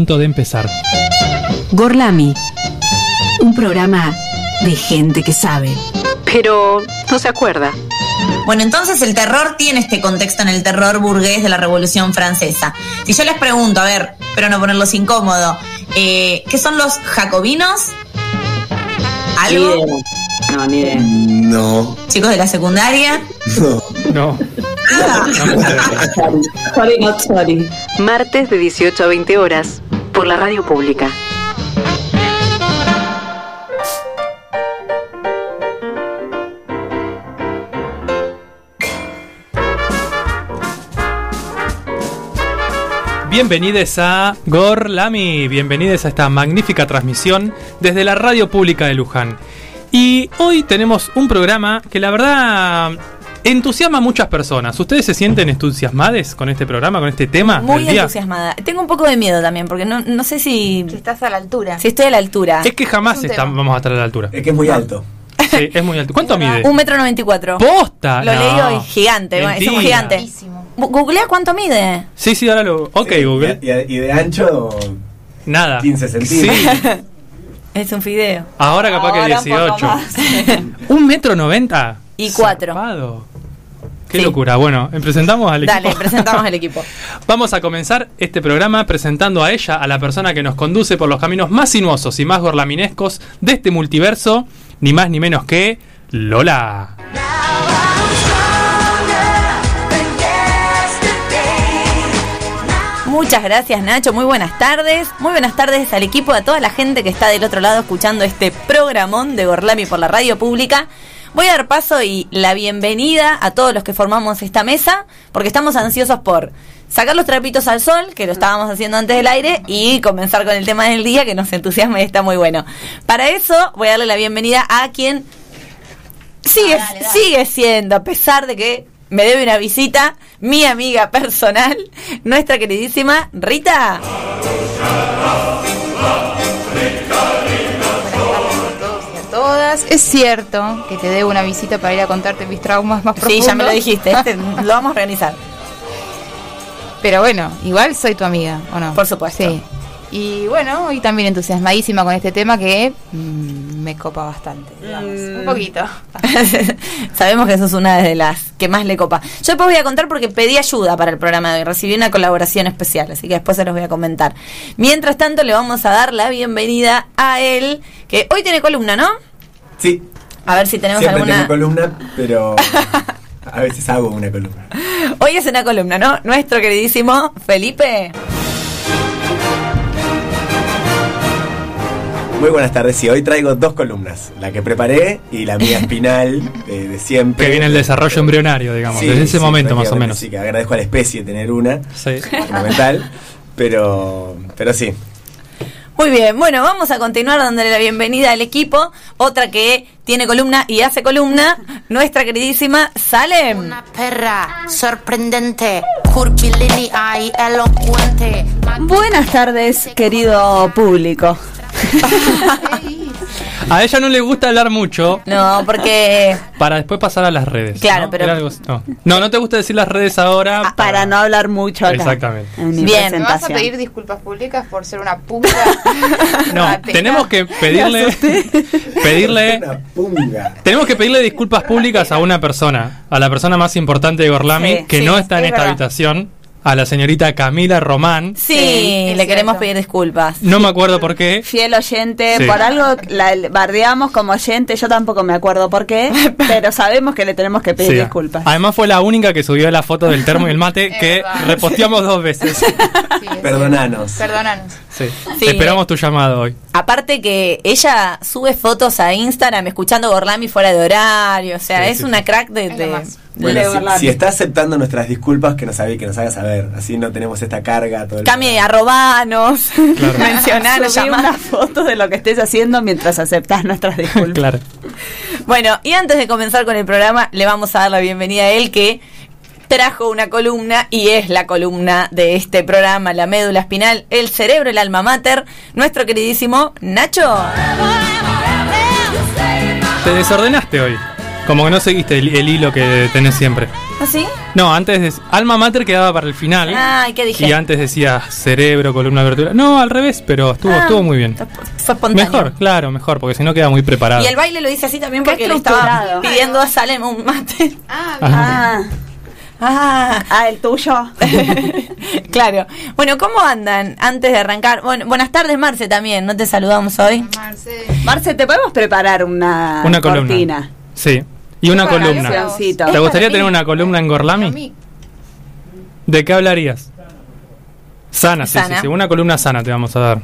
Punto de empezar. Gorlami, un programa de gente que sabe, pero no se acuerda. Bueno, entonces el terror tiene este contexto en el terror burgués de la Revolución Francesa. Si yo les pregunto, a ver, pero no ponerlos incómodo, eh, ¿qué son los jacobinos? ¿Algo? No, ni idea. No, ¿Chicos de la secundaria? no. No. Sorry, sorry, not sorry. Martes de 18 a 20 horas por la radio pública. Bienvenidos a Gorlami, bienvenidos a esta magnífica transmisión desde la radio pública de Luján. Y hoy tenemos un programa que la verdad entusiasma a muchas personas. ¿Ustedes se sienten entusiasmados con este programa, con este tema Muy del día? entusiasmada. Tengo un poco de miedo también, porque no, no sé si, Si estás a la altura. si estoy a la altura. Es que jamás Es un está- vamos a estar a la altura. Es que es muy alto. Sí, es muy alto. ¿Cuánto mide? Un metro noventa y cuatro. ¡Posta! Lo No. leí hoy, gigante, bueno, es un Mentira. gigante. Googlea cuánto mide. Sí, sí, ahora lo... Ok, Sí, Google. Y, de ancho, Nada. 15 centímetros. Sí, Es un fideo. ahora capaz Ahora que un poco 18. más. ¿Un metro noventa? Y cuatro. Zarpado. Qué Sí. locura. Bueno, presentamos al equipo. Dale, presentamos el equipo. Vamos a comenzar este programa presentando a ella, a la persona que nos conduce por los caminos más sinuosos y más gorlaminescos de este multiverso, ni más ni menos que Lola. Muchas gracias Nacho, muy buenas tardes. Muy buenas tardes al equipo, a toda la gente que está del otro lado escuchando este programón de Gorlami por la radio pública. Voy a dar paso y la bienvenida a todos los que formamos esta mesa, porque estamos ansiosos por sacar los trapitos al sol, que lo estábamos haciendo antes del aire, y comenzar con el tema del día que nos entusiasma y está muy bueno. Para eso voy a darle la bienvenida a quien sigue, Ah, dale, dale. sigue siendo, a pesar de que me debe una visita, mi amiga personal, nuestra queridísima Rita. Es cierto que te debo una visita para ir a contarte mis traumas más Sí, profundos. ya me lo dijiste, este, lo vamos a organizar. Pero bueno, igual soy tu amiga, ¿o no? Por supuesto. Sí. Y bueno, hoy también entusiasmadísima con este tema que mm, me copa bastante. digamos. Un poquito. Sabemos que sos una de las que más le copa. Yo después voy a contar porque pedí ayuda para el programa de hoy. Recibí una colaboración especial, así que después se los voy a comentar. Mientras tanto, le vamos a dar la bienvenida a él, que hoy tiene columna, ¿no? Sí, A ver si tenemos siempre alguna. tengo columna, pero a veces hago una columna. Hoy es una columna, ¿no? Nuestro queridísimo Felipe. Muy buenas tardes, y hoy traigo dos columnas, la que preparé y la mía espinal de, de siempre. Que viene el desarrollo embrionario, digamos, Sí, desde ese sí, momento más o menos. Sí, que agradezco a la especie tener una, Sí. fundamental, pero, pero sí. Muy bien, bueno, vamos a continuar dándole la bienvenida al equipo. Otra que tiene columna y hace columna, nuestra queridísima Salem. Una perra sorprendente, curvilínea y elocuente. Buenas tardes, querido público. A ella no le gusta hablar mucho No, porque para después pasar a las redes. Claro, ¿no? pero- algo- no. no, no te gusta decir las redes ahora. Para no hablar mucho acá. Exactamente. Bien. ¿Me vas a pedir disculpas públicas por ser una punta? No, Atena? tenemos que pedirle. pedirle. Una punga. Tenemos que pedirle disculpas públicas a una persona, a la persona más importante de Gorlami, Sí, que sí, no está en es esta verdad. habitación, a la señorita Camila Román. sí, le queremos cierto. pedir disculpas. No me acuerdo por qué. Fiel oyente, Sí. por algo la bardeamos como oyente, yo tampoco me acuerdo por qué, pero sabemos que le tenemos que pedir Sí. disculpas. Además fue la única que subió la foto del termo y el mate que reposteamos dos veces. Perdonanos. Perdonanos. Sí. Sí. Esperamos tu llamado hoy. Aparte que ella sube fotos a Instagram escuchando Gorlami fuera de horario, o sea, Sí, es sí, una sí. crack de... Es de-. Bueno, de si, está aceptando nuestras disculpas, que nos, sabe, que nos haga saber. Así no tenemos esta carga todo el arrobanos, Claro. llamar. una foto de lo que estés haciendo mientras aceptas nuestras disculpas. claro. Bueno, y antes de comenzar con el programa, le vamos a dar la bienvenida a él que trajo una columna y es la columna de este programa, la médula espinal, el cerebro, el alma mater, nuestro queridísimo Nacho. Te desordenaste hoy. Como que no seguiste el, el hilo que tenés siempre. ¿Así? No, antes de, Alma Mater quedaba para el final. Ay, ¿qué dije? Y antes decía cerebro, columna vertebral. No, al revés, pero estuvo, Ah, estuvo muy bien. Fue espontáneo. Mejor, claro, mejor, porque si no queda muy preparado. Y el baile lo dice así también porque le estaba pidiendo a Salem un mate. Ah, Ah, Ah, ah, el tuyo. claro. Bueno, ¿cómo andan antes de arrancar? Bueno, buenas tardes, Marce, también. ¿No te saludamos hoy? Marce. Marce, ¿te podemos preparar una, Una columna. cortina? Sí. Y una columna. ¿Te gustaría tener una columna en Gorlami? ¿De qué hablarías? Sana, sí, Sana. sí, sí. Una columna sana te vamos a dar.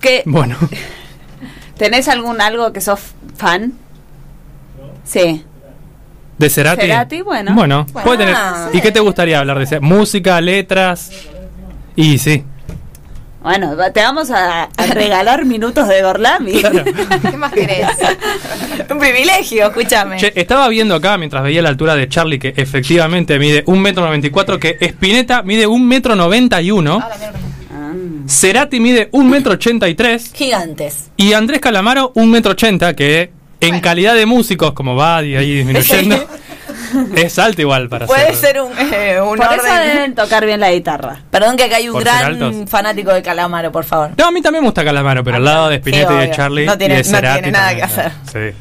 ¿Qué, Bueno, ¿Tenés algún algo que sos fan? Sí. ¿de Cerati? Cerati, bueno. Bueno, Bueno. puede tener. ¿Y qué te gustaría hablar de Cerati? Música, letras. Y sí. Bueno, te vamos a, a regalar minutos de Gorlami. Claro. ¿Qué más querés? Un privilegio, escúchame. Che, estaba viendo acá mientras veía la altura de Charlie que efectivamente mide 1,94 m, que Spinetta mide 1,91 m, Ah. Ah. Cerati mide 1,83 m Gigantes. y Andrés Calamaro 1,80 m, que en calidad de músicos, como va y ahí disminuyendo, es alto igual para Puede ser. ser un, eh, un Por eso orden. deben tocar bien la guitarra. Perdón que acá hay un Por gran fanático de Calamaro, por favor. No, a mí también me gusta Calamaro, pero al lado de Spinetta Sí, y de. Charlie No tiene- y de no Cerati tiene nada también, que hacer. Sí.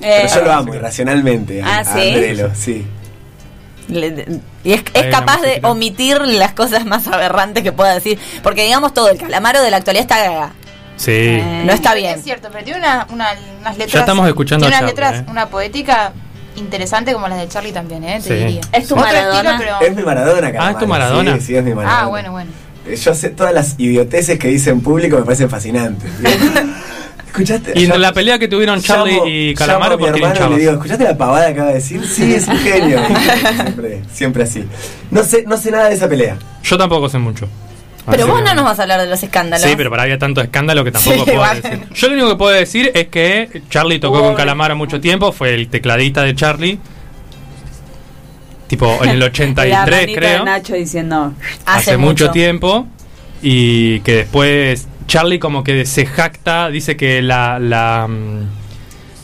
Pero Eh, yo lo amo irracionalmente. Ah, a ¿sí? Andrelo, sí. Le- de- y es, capaz de omitir las cosas más aberrantes que pueda decir. Porque digamos todo, el calamaro de la actualidad está Sí. Eh, no está bien. Es cierto, pero tiene una, una- unas letras. Ya estamos escuchando Tiene a unas letras, ¿eh? una poética interesante como las de Charlie también, ¿eh? Te Sí. diría. ¿Es tu Otro Maradona? estilo, pero- Es mi Maradona, Calamaro. Ah, ¿es tu Maradona? Sí, sí, es mi Maradona. Ah, bueno, bueno. Yo sé todas las idioteces que dice en público me parecen fascinantes. ¿Escuchaste? Y en la pelea que tuvieron Charlie llamo- y llamo Calamaro, a mi ¿por qué hermano y le digo, ¿escuchaste la pavada que acaba de decir? Sí, es un genio. siempre, siempre así. No sé, no sé nada de esa pelea. Yo tampoco sé mucho. Pero vos no nos vas a hablar de los escándalos. Sí, pero para había tanto escándalo que tampoco Sí, puedo igual. decir. Yo lo único que puedo decir es que Charlie tocó con Calamaro mucho tiempo, fue el tecladista de Charlie. Tipo en el la 83, manito creo. de Nacho diciendo. hace, mucho. tiempo y que después Charlie como que se jacta, dice que la, la mm,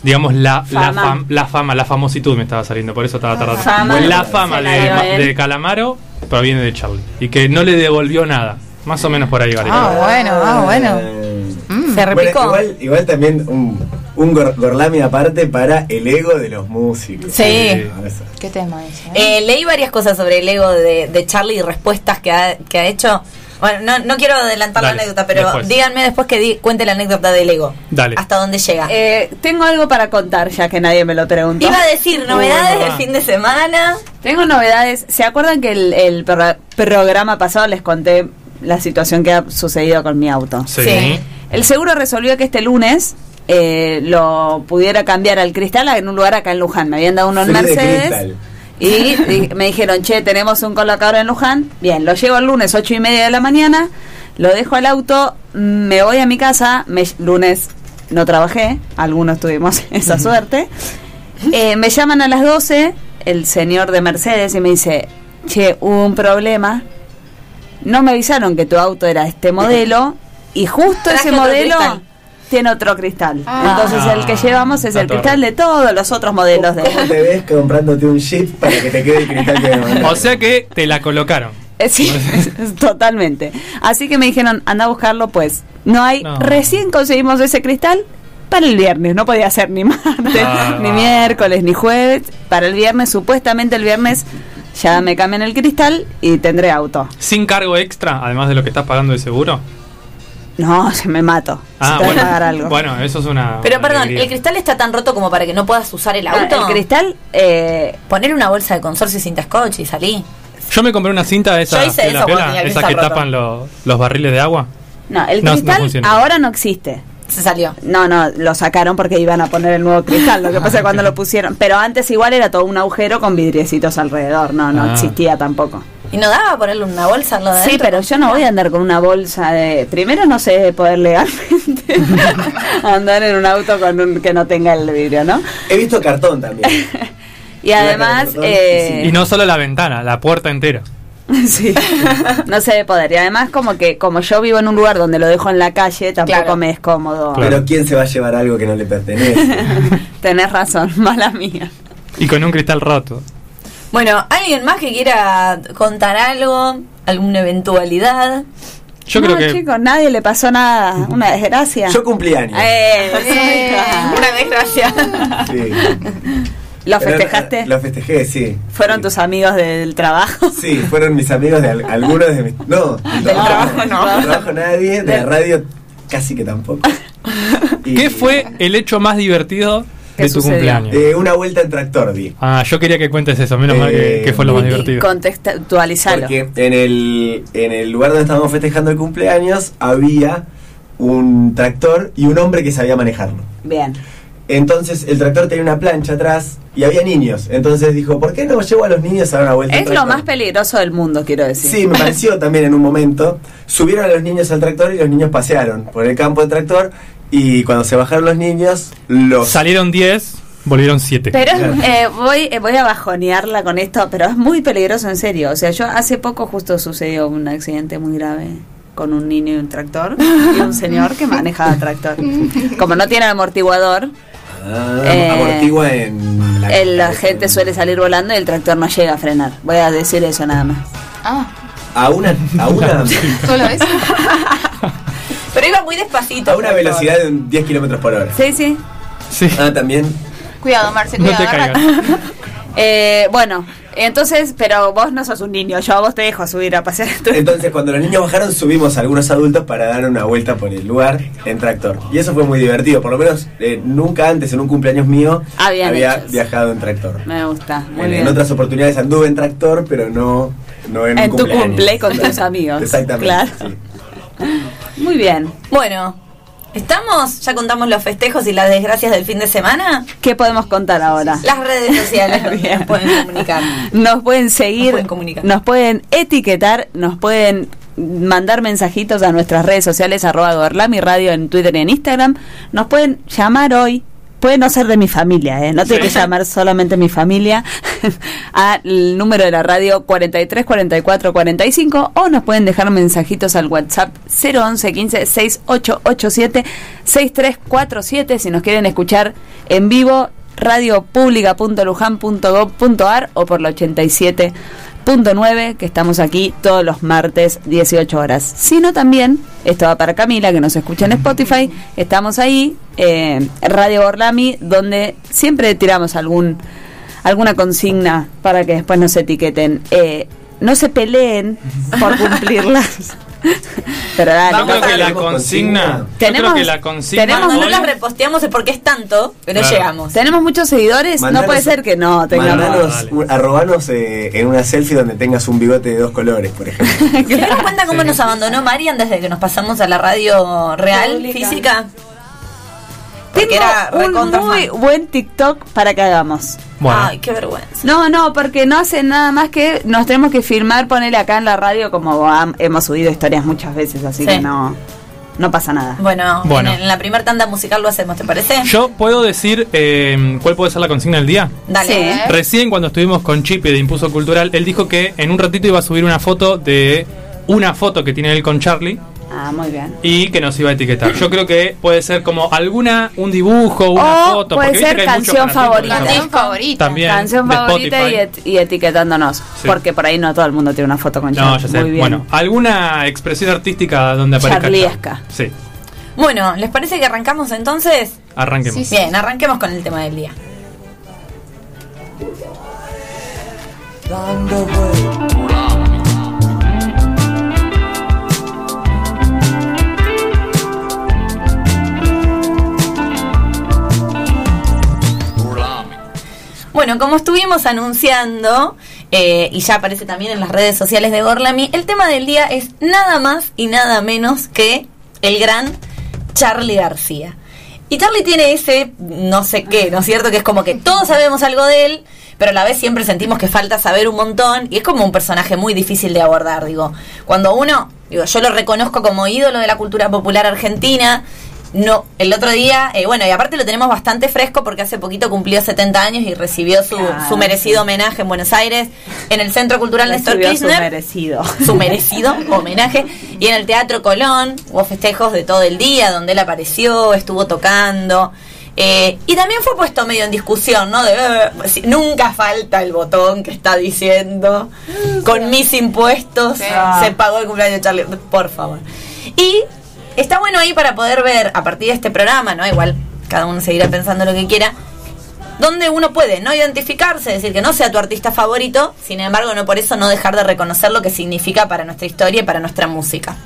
digamos la la, Fama. fam- la fama, la famositud me estaba saliendo, por eso estaba tardando. Fama. la fama la de, de Calamaro proviene de Charlie y que no le devolvió nada. Más o menos por ahí, vale. Ah, bueno, ah, bueno. Eh, Mm. Se repicó. Bueno, igual, igual también un, un gor- Gorlami aparte para el ego de los músicos. Sí. Ah. ¿Qué tema es? eh? Eh, leí varias cosas sobre el ego de, de Charlie y respuestas que ha, que ha hecho. Bueno, no, no quiero adelantar Dale, la anécdota, pero después. díganme después que di- cuente la anécdota del ego. Dale. Hasta dónde llega. Eh, tengo algo para contar, ya que nadie me lo preguntó. Iba a decir novedades del fin de semana. Tengo novedades. ¿Se acuerdan que el, el pro- programa pasado les conté la situación que ha sucedido con mi auto? Sí. Sí. El seguro resolvió que este lunes eh, lo pudiera cambiar al cristal en un lugar acá en Luján. Me habían dado uno en Mercedes. Y me dijeron, che, tenemos un colocador en Luján. Bien, lo llevo el lunes, ocho y media de la mañana. Lo dejo al auto, me voy a mi casa. Me, lunes no trabajé, algunos tuvimos esa suerte. Eh, me llaman a las 12 el señor de Mercedes y me dice, che, hubo un problema. No me avisaron que tu auto era este modelo y justo ese modelo cristal. tiene otro cristal. Ah. Entonces el que llevamos es La el torre. cristal de todos los otros modelos de... ¿Cómo te ves comprándote un Jeep para que te quede el cristal que? O sea que te la colocaron. Eh, Sí, totalmente. Así que me dijeron, anda a buscarlo, pues. No hay. No. Recién conseguimos ese cristal para el viernes. No podía ser ni martes, Ah. ni miércoles, ni jueves. Para el viernes, supuestamente el viernes ya me cambian el cristal y tendré auto. Sin cargo extra, además de lo que estás pagando de seguro. No, se me mato. Ah, si bueno. pagar algo. Bueno, eso es una. Pero una perdón, alegría. ¿el cristal está tan roto como para que no puedas usar el No, auto? el cristal, eh, Poner una bolsa de consorcio y cinta scotch y salí. Yo me compré una cinta de esa, Yo hice de eso la cuando piola, tenía el esa cristal que roto. tapan los, los barriles de agua. no, el No, cristal ahora no existe. Se salió. No, no, lo sacaron porque iban a poner el nuevo cristal. Lo que pasa es que cuando lo pusieron. Pero antes igual era todo un agujero con vidriecitos alrededor. No, no Ah. existía tampoco. ¿Y no daba ponerle una bolsa lo de Sí, pero yo no voy a andar con una bolsa de. Primero no sé poder legalmente andar en un auto con un que no tenga el vidrio, ¿no? He visto cartón también. Y además. cartón, eh, Y no solo la ventana, la puerta entera. sí, no se debe poder. Y además, como que como yo vivo en un lugar donde lo dejo en la calle, tampoco Claro. me es cómodo. Claro. Pero ¿quién se va a llevar algo que no le pertenece? Tenés razón, mala mía. Y con un cristal roto. Bueno, ¿alguien más que quiera contar algo? ¿Alguna eventualidad? Yo no, creo que. chicos, nadie le pasó nada. Una desgracia. Yo cumplí años. Eh, Una desgracia. Sí. ¿Lo festejaste? eh, Lo festejé, sí. ¿Fueron Sí. tus amigos del trabajo? Sí, fueron mis amigos de al- algunos de mis. No, del trabajo no. Del trabajo nadie, de la radio casi que tampoco. Y, ¿Qué fue el hecho más divertido ¿Qué de tu sucedió? cumpleaños? eh, una vuelta en tractor, di. Ah, yo quería que cuentes eso, menos mal que, Eh, que fue lo más divertido. Contextualizalo. Porque en el, en el lugar donde estábamos festejando el cumpleaños había un tractor y un hombre que sabía manejarlo. Bien. Entonces el tractor tenía una plancha atrás y había niños. Entonces dijo, ¿por qué no llevo a los niños a dar una vuelta? Es lo tractor?" más peligroso del mundo, quiero decir. Sí, me pareció también en un momento. Subieron a los niños al tractor y los niños pasearon por el campo del tractor. Y cuando se bajaron los niños, los. Salieron 10, volvieron 7. Pero eh, voy, eh, voy a bajonearla con esto, pero es muy peligroso en serio. O sea, yo hace poco justo sucedió un accidente muy grave con un niño y un tractor y un señor que manejaba tractor. Como no tiene amortiguador, Ah, Eh, amortigua en la, el- la gente suele salir volando y el tractor no llega a frenar. Voy a decir eso nada más. Ah, A una, a una, solo eso. Pero iba muy despacito. a una velocidad de un 10 kilómetros por hora. Sí, sí. Sí. Ah, también. Cuidado, Marce, No cuidado. te agarra- caigas. Eh, bueno, entonces, pero vos no sos un niño, yo a vos te dejo subir a pasear. Entonces, cuando los niños bajaron, subimos algunos adultos para dar una vuelta por el lugar en tractor. Y eso fue muy divertido. Por lo menos, eh, nunca antes en un cumpleaños mío Habían había viajado en tractor. Me gusta, muy En, bien. en otras oportunidades anduve en tractor, pero no, no en, un En tu cumpleaños. cumple con tus amigos. Exactamente. Claro. sí. Muy bien. Bueno, ¿estamos? ¿Ya contamos los festejos y las desgracias del fin de semana? ¿Qué podemos contar ahora? Las redes sociales nos pueden comunicar. Nos pueden seguir, Nos pueden comunicar. nos pueden etiquetar, nos pueden mandar mensajitos a nuestras redes sociales, arroba Gorlami Radio en Twitter y en Instagram. Nos pueden llamar hoy, puede no ser de mi familia, ¿eh? no tiene que llamar solamente mi familia, al número de la radio 43 44 45 o nos pueden dejar mensajitos al WhatsApp 011 15 6887 6347 si nos quieren escuchar en vivo radiopublica.lujan.gov.ar o por la 87.9 que estamos aquí todos los martes 18 horas. Sino también, esto va para Camila que nos escucha en Spotify, estamos ahí, eh, Radio Borlami, donde siempre tiramos algún alguna consigna para que después nos etiqueten. Eh, no se peleen por cumplirlas. Pero dale, Yo creo Vamos que a- la ¿Tenemos consigna. consigna? Yo creo Tenemos- que la consigna. tenemos- Cuando no las reposteamos es porque es tanto que no Claro. llegamos. tenemos muchos seguidores, no Mandanos- puede ser que no tengamos. Mandanos, arrobanos eh, en una selfie donde tengas un bigote de dos colores, por ejemplo. ¿Se dieron cuenta cómo Sí. nos abandonó Marian desde que nos pasamos a la radio real, Pública. física? Porque Tengo era un muy fan. buen TikTok para que hagamos. Bueno, Ay, qué vergüenza. No, no, porque no hacen nada más que nos tenemos que filmar, ponerle acá en la radio como hemos subido historias muchas veces, así Sí. que no, no pasa nada. Bueno, Bueno. En, en la primer tanda musical lo hacemos, ¿te parece? yo puedo decir eh, cuál puede ser la consigna del día. Dale. Sí. ¿eh? Recién cuando estuvimos con Chipe de Impulso Cultural, él dijo que en un ratito iba a subir una foto de una foto que tiene él con Charlie Ah, muy bien. y que nos iba a etiquetar. Yo creo que puede ser como alguna, un dibujo, una O foto. puede porque viste ser que hay muchos canción favorita. Canción favorita. También. Canción de favorita y, Spotify. et- y etiquetándonos, Sí. porque por ahí no todo el mundo tiene una foto con No, Charlie. ya sé. Muy bien. Bueno, alguna expresión artística donde aparezca Charliesca. Charlie. Sí, Bueno, ¿les parece que arrancamos entonces? arranquemos. Sí, sí. Bien, arranquemos con el tema del día. Bueno, como estuvimos anunciando, eh, y ya aparece también en las redes sociales de Gorlami, el tema del día es nada más y nada menos que el gran Charlie García. Y Charlie tiene ese no sé qué, ¿no es cierto? Que es como que todos sabemos algo de él, pero a la vez siempre sentimos que falta saber un montón y es como un personaje muy difícil de abordar, digo. Cuando uno, digo, yo lo reconozco como ídolo de la cultura popular argentina, no, el otro día, eh, bueno, y aparte lo tenemos bastante fresco porque hace poquito cumplió 70 años y recibió su, su merecido sí. homenaje en Buenos Aires, en el Centro Cultural Néstor Recibió su Kirchner merecido. su merecido homenaje. Y en el Teatro Colón hubo festejos de todo el día, donde él apareció, estuvo tocando. Eh, y también fue puesto medio en discusión, ¿no? De, eh, nunca falta el botón que está diciendo, con mis impuestos Sí. se pagó el cumpleaños de Charlie, por favor. Y está bueno ahí para poder ver a partir de este programa, ¿no? Igual cada uno seguirá pensando lo que quiera, donde uno puede no identificarse, decir que no sea tu artista favorito, sin embargo no por eso no dejar de reconocer lo que significa para nuestra historia y para nuestra música.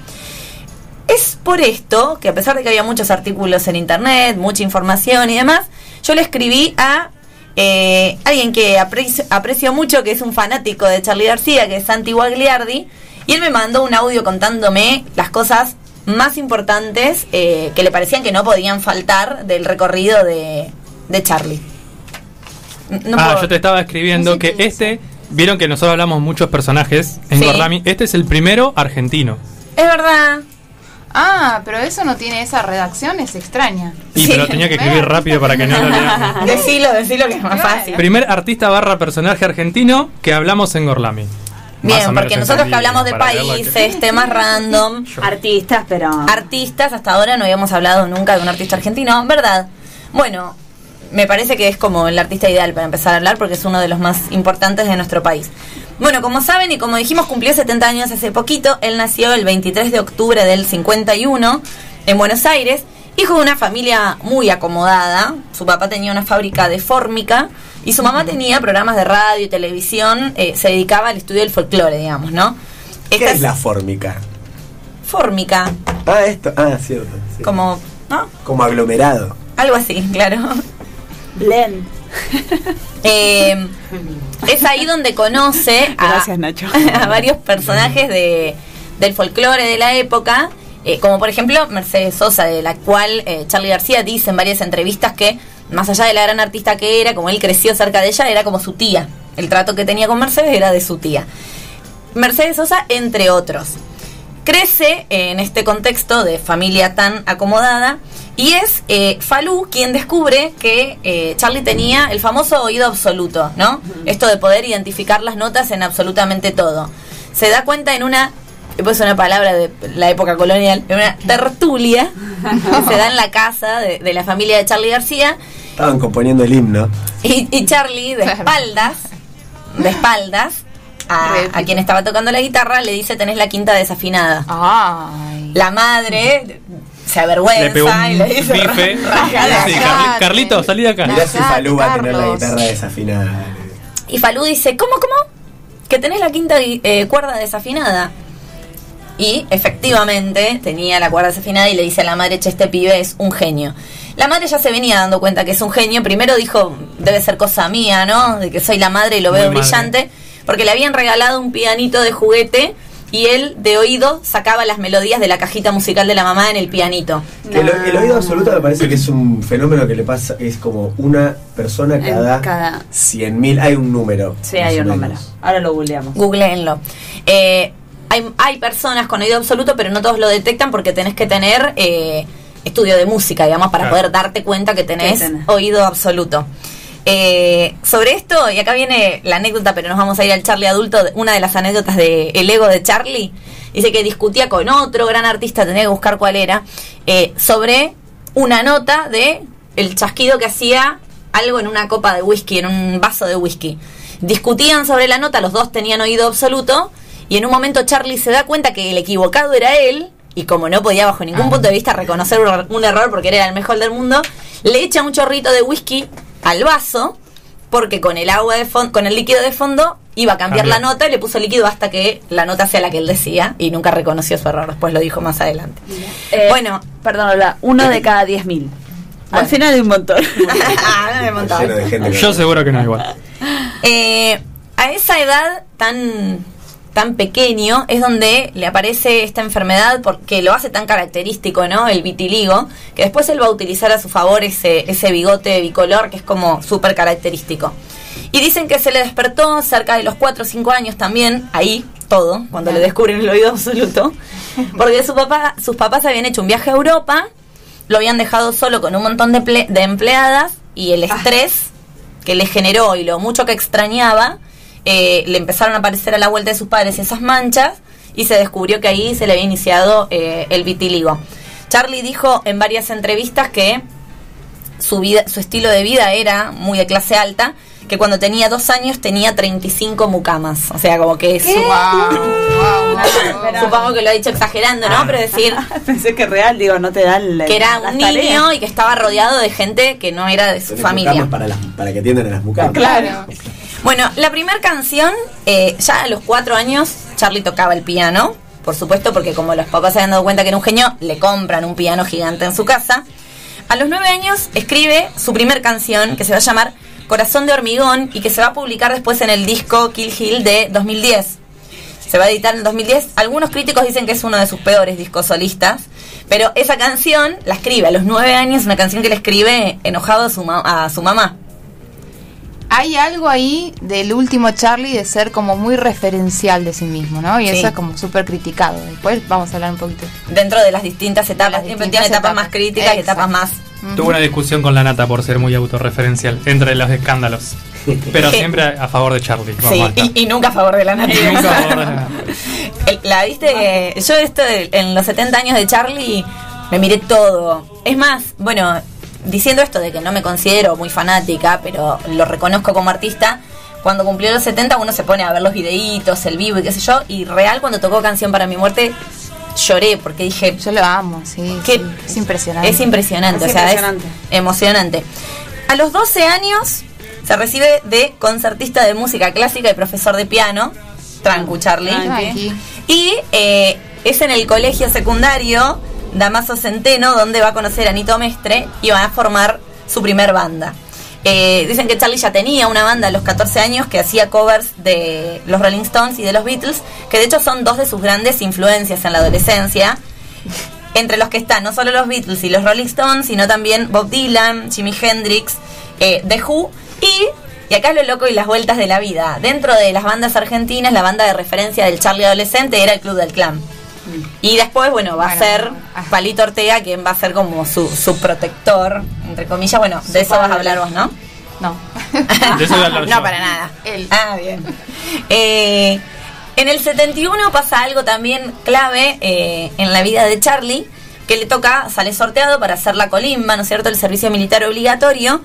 Es por esto que a pesar de que había muchos artículos en internet, mucha información y demás, yo le escribí a eh, alguien que aprecio, aprecio mucho, que es un fanático de Charlie García, que es Santi Guagliardi, y él me mandó un audio contándome las cosas más importantes eh, que le parecían que no podían faltar del recorrido de, de Charlie. No ah, puedo- yo te estaba escribiendo No sé que este, vieron que nosotros hablamos muchos personajes en Sí. Gorlami, este es el primero argentino. Es verdad. Ah, pero eso no tiene esa redacción, es extraña. Y Sí. pero tenía que escribir rápido para que no lo lean. Decilo, decilo que es más fácil. Primer artista barra personaje argentino que hablamos en Gorlami. Bien, porque nosotros que hablamos de que- países, temas random, Artistas, pero. artistas, hasta ahora no habíamos hablado nunca de un artista argentino, ¿verdad? Bueno, me parece que es como el artista ideal para empezar a hablar porque es uno de los más importantes de nuestro país. Bueno, como saben y como dijimos, cumplió 70 años hace poquito. Él nació el 23 de octubre del 51 en Buenos Aires, hijo de una familia muy acomodada. Su papá tenía una fábrica de fórmica y su mamá tenía programas de radio y televisión. eh, se dedicaba al estudio del folclore, digamos, ¿no? ¿Qué es la fórmica? fórmica, Ah, esto. Ah, cierto. sí. como, ¿no? Como aglomerado. Algo así, claro. Blend. Eh, es ahí donde conoce a, Gracias, Nacho. a varios personajes de, del folclore de la época, eh, como por ejemplo Mercedes Sosa, de la cual eh, Charlie García dice en varias entrevistas que, más allá de la gran artista que era, como él creció cerca de ella, era como su tía. El trato que tenía con Mercedes era de su tía. Mercedes Sosa, entre otros. Crece en este contexto de familia tan acomodada y es eh, Falú quien descubre que eh, Charlie tenía el famoso oído absoluto, ¿no? Esto de poder identificar las notas en absolutamente todo. Se da cuenta en una, pues una palabra de la época colonial, en una tertulia que se da en la casa de, de la familia de Charlie García Estaban componiendo el himno. y, y Charlie, de espaldas, de espaldas, a, quien estaba tocando la guitarra, le dice, tenés la quinta desafinada. Ay. La madre se Le avergüenza pegó un y le dice, bife. "Rajada". Sí, Carli- Rajate. Carlito, salí de acá. Mirá si Falú va a tener la guitarra desafinada. Y Falú dice, ¿cómo, cómo? Que tenés la quinta eh, cuerda desafinada. Y efectivamente tenía la cuerda desafinada y le dice a la madre, che, este pibe es un genio. La madre ya se venía dando cuenta que es un genio. Primero dijo, debe ser cosa mía, ¿no? De que soy la madre y lo Muy veo madre. brillante. Porque le habían regalado un pianito de juguete y él de oído sacaba las melodías de la cajita musical de la mamá en el pianito. El oído absoluto me parece que es un fenómeno que le pasa, es como una persona cada, cada- 100.000, hay un número. Sí, hay un número. Ahora lo googleamos. Googleenlo. Eh, hay, hay personas con oído absoluto, pero no todos lo detectan porque tenés que tener eh, estudio de música, digamos, para Claro. poder darte cuenta que tenés Que tenés. oído absoluto. Eh, sobre esto, y acá viene la anécdota, pero nos vamos a ir al Charlie adulto, de- una de las anécdotas de El ego de Charlie, dice que discutía con otro gran artista, tenía que buscar cuál era, eh, sobre una nota de el chasquido que hacía algo en una copa de whisky, en un vaso de whisky. Discutían sobre la nota, los dos tenían oído absoluto, y en un momento Charlie se da cuenta que el equivocado era él, y como no podía bajo ningún punto de vista reconocer un, un error porque era el mejor del mundo, le echa un chorrito de whisky al vaso, porque con el agua de fondo, con el líquido de fondo iba a cambiar la nota y le puso líquido hasta que la nota sea la que él decía y nunca reconoció su error, después lo dijo más adelante. Eh, Bueno. Perdón, Lola, uno de cada 10.000. Al Bueno. final hay un montón. Ah, Yo seguro que no igual. Eh, a esa edad tan tan pequeño es donde le aparece esta enfermedad porque lo hace tan característico, ¿no? El vitiligo, que después él va a utilizar a su favor ese, ese bigote bicolor que es como súper característico. Y dicen que se le despertó cerca de los 4 o 5 años también, ahí todo, cuando le descubren el oído absoluto, porque su papá, sus papás habían hecho un viaje a Europa, lo habían dejado solo con un montón de, ple- de empleadas y el estrés que le generó y lo mucho que extrañaba, eh, le empezaron a aparecer a la vuelta de sus padres esas manchas y se descubrió que ahí se le había iniciado eh, el vitiligo. Charlie dijo en varias entrevistas que su vida, su estilo de vida era muy de clase alta, que cuando tenía dos años tenía 35 mucamas. O sea, como que su- supongo que lo he dicho exagerando, ¿no? Pero decir Pensé que real, digo, no te da el, que era un tareas. niño y que estaba rodeado de gente que no era de su Tenés familia. mucamas Para, las- para que atiendan a las mucamas. Claro. Bueno, la primera canción, eh, ya a los cuatro años, Charlie tocaba el piano. Por supuesto, porque como los papás se habían dado cuenta que era un genio, le compran un piano gigante en su casa. A los nueve años escribe su primer canción, que se va a llamar Corazón de Hormigón, y que se va a publicar después en el disco Kill Hill de 2010. Se va a editar en el 2010. Algunos críticos dicen que es uno de sus peores discos solistas. Pero esa canción la escribe a los nueve años, una canción que le escribe enojado a su, ma- a su mamá. Hay algo ahí del último Charlie de ser como muy referencial de sí mismo, ¿no? Y Sí. eso es como súper criticado. Después vamos a hablar un poquito. dentro de las distintas etapas. las Siempre distintas tiene etapas, etapas. más críticas y etapas más. Tuve una discusión con la nata por ser muy autorreferencial entre los escándalos. Pero siempre a favor de Charlie. Sí, y, y nunca a favor de la Y naturaleza. nunca a favor de la nata. La viste, yo esto de- en los 70 años de Charlie me miré todo. Es más, bueno, diciendo esto de que no me considero muy fanática, pero lo reconozco como artista, cuando cumplió los 70 uno se pone a ver los videitos, el vivo y qué sé yo, y real cuando tocó Canción para mi muerte lloré porque dije, Yo lo amo, sí. que sí, es impresionante. Es impresionante, Es o sea, impresionante. es emocionante. A los 12 años se recibe de concertista de música clásica y profesor de piano, Trancu Charlie. Tranqui. Y eh, es en el colegio secundario Damaso Centeno donde va a conocer a Anito Mestre y van a formar su primer banda. Eh, dicen que Charlie ya tenía una banda a los 14 años que hacía covers de los Rolling Stones y de los Beatles, que de hecho son dos de sus grandes influencias en la adolescencia. Entre los que están no solo los Beatles y los Rolling Stones, sino también Bob Dylan, Jimi Hendrix, eh, The Who y, y acá es lo loco y las vueltas de la vida. Dentro de las bandas argentinas, la banda de referencia del Charlie adolescente era el Club del Clan. Y después, bueno, va a ser. Palito Ortega quien va a ser como su, su protector, entre comillas. Bueno, de eso vas a hablar vos, ¿no? No. De eso voy a hablar no, yo. para nada. Él. Ah, bien. Eh, en el 71 pasa algo también clave eh, en la vida de Charlie, que le toca, sale sorteado para hacer la colimba, ¿no es cierto?, el servicio militar obligatorio.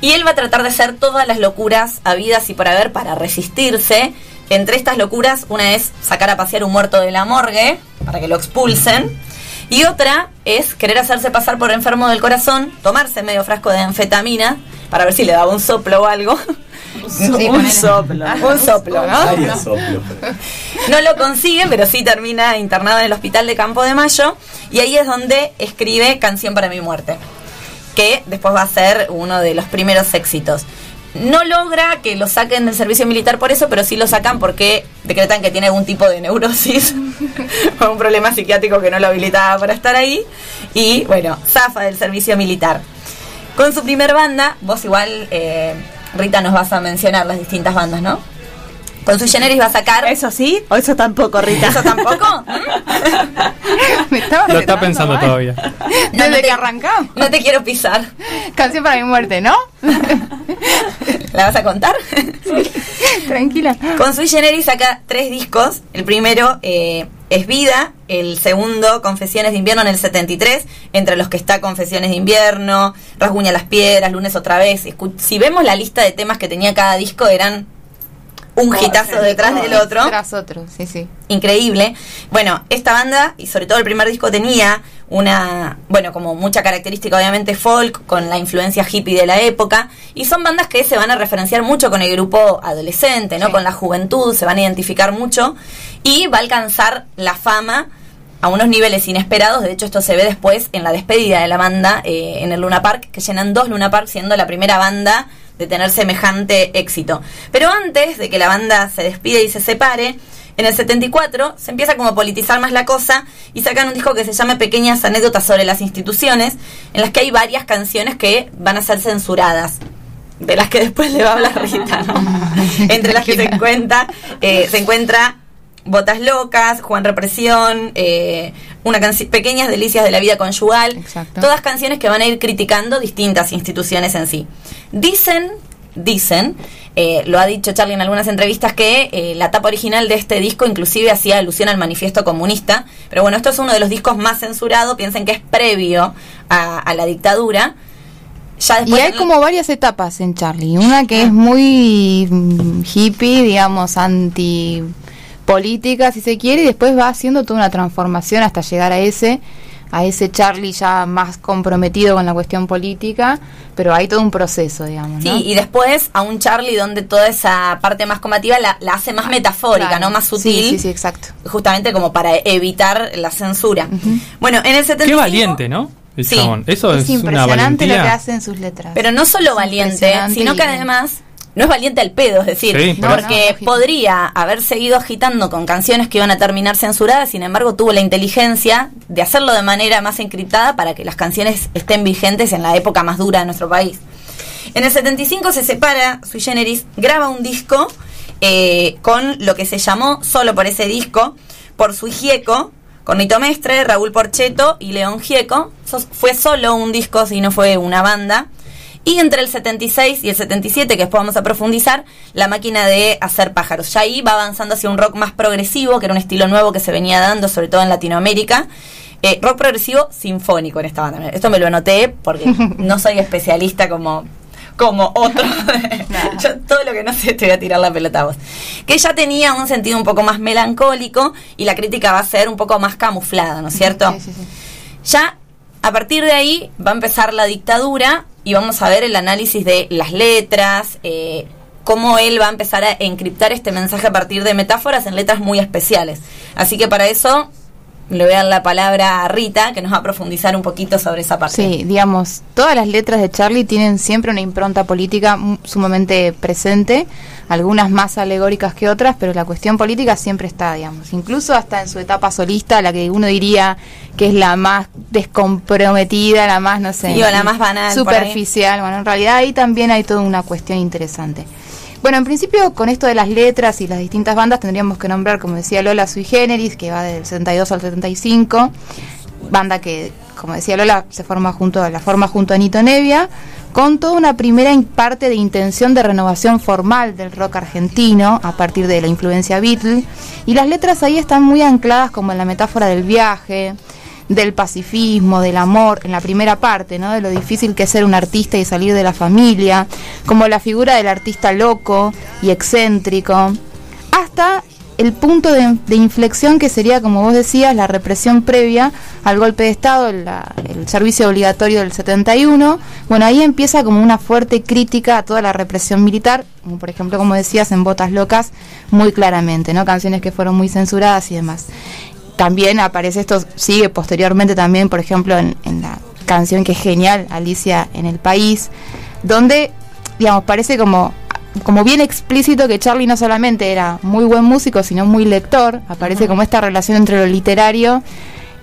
Y él va a tratar de hacer todas las locuras habidas y por haber para resistirse. Entre estas locuras, una es sacar a pasear un muerto de la morgue para que lo expulsen. Y otra es querer hacerse pasar por enfermo del corazón, tomarse medio frasco de anfetamina para ver si le daba un soplo o algo. Sí, un soplo. un soplo, ¿no? Pero- No lo consigue, pero sí termina internado en el hospital de Campo de Mayo. Y ahí es donde escribe Canción para mi muerte. Que después va a ser uno de los primeros éxitos. No logra que lo saquen del servicio militar por eso, pero sí lo sacan porque decretan que tiene algún tipo de neurosis o un problema psiquiátrico que no lo habilitaba para estar ahí. Y bueno, zafa del servicio militar. Con su primer banda, vos igual, eh, Rita, nos vas a mencionar las distintas bandas, ¿no? Con su generis va a sacar... ¿Eso sí? ¿O eso tampoco, Rita? ¿Eso tampoco? Me estaba Lo está pensando mal. todavía. Desde no te- que arrancamos. No te quiero pisar. Canción para mi muerte, ¿no? ¿La vas a contar? Tranquila. Con Sui Generis saca tres discos. El primero eh, es Vida, el segundo Confesiones de Invierno en el 73, entre los que está Confesiones de Invierno, Rasguña las Piedras, Lunes otra vez. Escu- Si vemos la lista de temas que tenía cada disco, eran un hitazo detrás del otro. Tras otro, sí, sí. increíble. Bueno, esta banda, y sobre todo el primer disco, tenía una, bueno, como mucha característica, obviamente, folk, con la influencia hippie de la época, y son bandas que se van a referenciar mucho con el grupo adolescente, ¿no? Sí. Con la juventud, se van a identificar mucho, y va a alcanzar la fama a unos niveles inesperados. De hecho, esto se ve después en la despedida de la banda eh, en el Luna Park, que llenan dos Luna Park, siendo la primera banda de tener semejante éxito. Pero antes de que la banda se despide y se separe, en el 74 se empieza como a politizar más la cosa y sacan un disco que se llama Pequeñas anécdotas sobre las instituciones, en las que hay varias canciones que van a ser censuradas. De las que después le va a hablar Rita, ¿no? Entre las que se encuentra, eh, se encuentra Botas Locas, Juan Represión, eh, una Pequeñas Delicias de la Vida Conyugal. Exacto. Todas canciones que van a ir criticando distintas instituciones en sí. Dicen, dicen, eh, lo ha dicho Charlie en algunas entrevistas, que eh, la tapa original de este disco inclusive hacía alusión al manifiesto comunista. Pero bueno, esto es uno de los discos más censurados, piensen que es previo a, a la dictadura. Ya Y hay como varias etapas en Charlie. Una que es muy mm, hippie, digamos, anti política, si se quiere, y después va haciendo toda una transformación hasta llegar a ese, a ese Charlie ya más comprometido con la cuestión política, pero hay todo un proceso, digamos. Sí, ¿no? y después a un Charlie donde toda esa parte más combativa la, la hace más metafórica, Claro. ¿no? Más sutil. Sí, sí, exacto. Justamente como para evitar la censura. Bueno, en el 75... Qué valiente, ¿no? El Sí. Eso es, Es una impresionante lo que hacen sus letras. Pero no solo Es valiente, sino que además no es valiente al pedo, es decir, Sí, porque no, podría haber seguido agitando con canciones que iban a terminar censuradas, sin embargo tuvo la inteligencia de hacerlo de manera más encriptada para que las canciones estén vigentes en la época más dura de nuestro país. En el 75 se separa Sui Generis, graba un disco eh, con lo que se llamó solo por ese disco, por Sui Gieco, con Nito Mestre, Raúl Porcheto y León Gieco. Fue solo un disco, si no fue una banda. Y entre el 76 y el 77, que después vamos a profundizar, la máquina de hacer pájaros. Ya ahí va avanzando hacia un rock más progresivo, que era un estilo nuevo que se venía dando, sobre todo en Latinoamérica. Eh, rock progresivo sinfónico en esta banda. Esto me lo anoté porque no soy especialista como, como otro. Yo todo lo que no sé te voy a tirar la pelota a vos. Que ya tenía un sentido un poco más melancólico y la crítica va a ser un poco más camuflada, ¿no es cierto? Sí, sí, sí. Ya a partir de ahí va a empezar la dictadura y vamos a ver el análisis de las letras, eh, cómo él va a empezar a encriptar este mensaje a partir de metáforas en letras muy especiales. Así que para eso le voy a dar la palabra a Rita, que nos va a profundizar un poquito sobre esa parte. Sí, digamos, todas las letras de Charlie tienen siempre una impronta política sumamente presente, algunas más alegóricas que otras, pero la cuestión política siempre está, digamos, incluso hasta en su etapa solista, la que uno diría que es la más descomprometida, la más, no sé, Sí, o la más banal, superficial. Bueno, en realidad ahí también hay toda una cuestión interesante. Bueno, en principio con esto de las letras y las distintas bandas tendríamos que nombrar, como decía Lola, Sui Generis, que va del 72 al 75, banda que, como decía Lola, se forma junto la forma junto a Nito Nevia, con toda una primera parte de intención de renovación formal del rock argentino a partir de la influencia Beatle, y las letras ahí están muy ancladas como en la metáfora del viaje, del pacifismo, del amor, en la primera parte, ¿no? De lo difícil que es ser un artista y salir de la familia, como la figura del artista loco y excéntrico, hasta el punto de, inflexión que sería, como vos decías, la represión previa al golpe de Estado, la- el servicio obligatorio del 71. Bueno, ahí empieza como una fuerte crítica a toda la represión militar, como por ejemplo, como decías, en Botas Locas, muy claramente, ¿no? Canciones que fueron muy censuradas y demás también aparece esto, sigue posteriormente también, por ejemplo, en, en la canción que es genial, Alicia en el País, donde, digamos, parece como, como bien explícito que Charlie no solamente era muy buen músico, sino muy lector, aparece como esta relación entre lo literario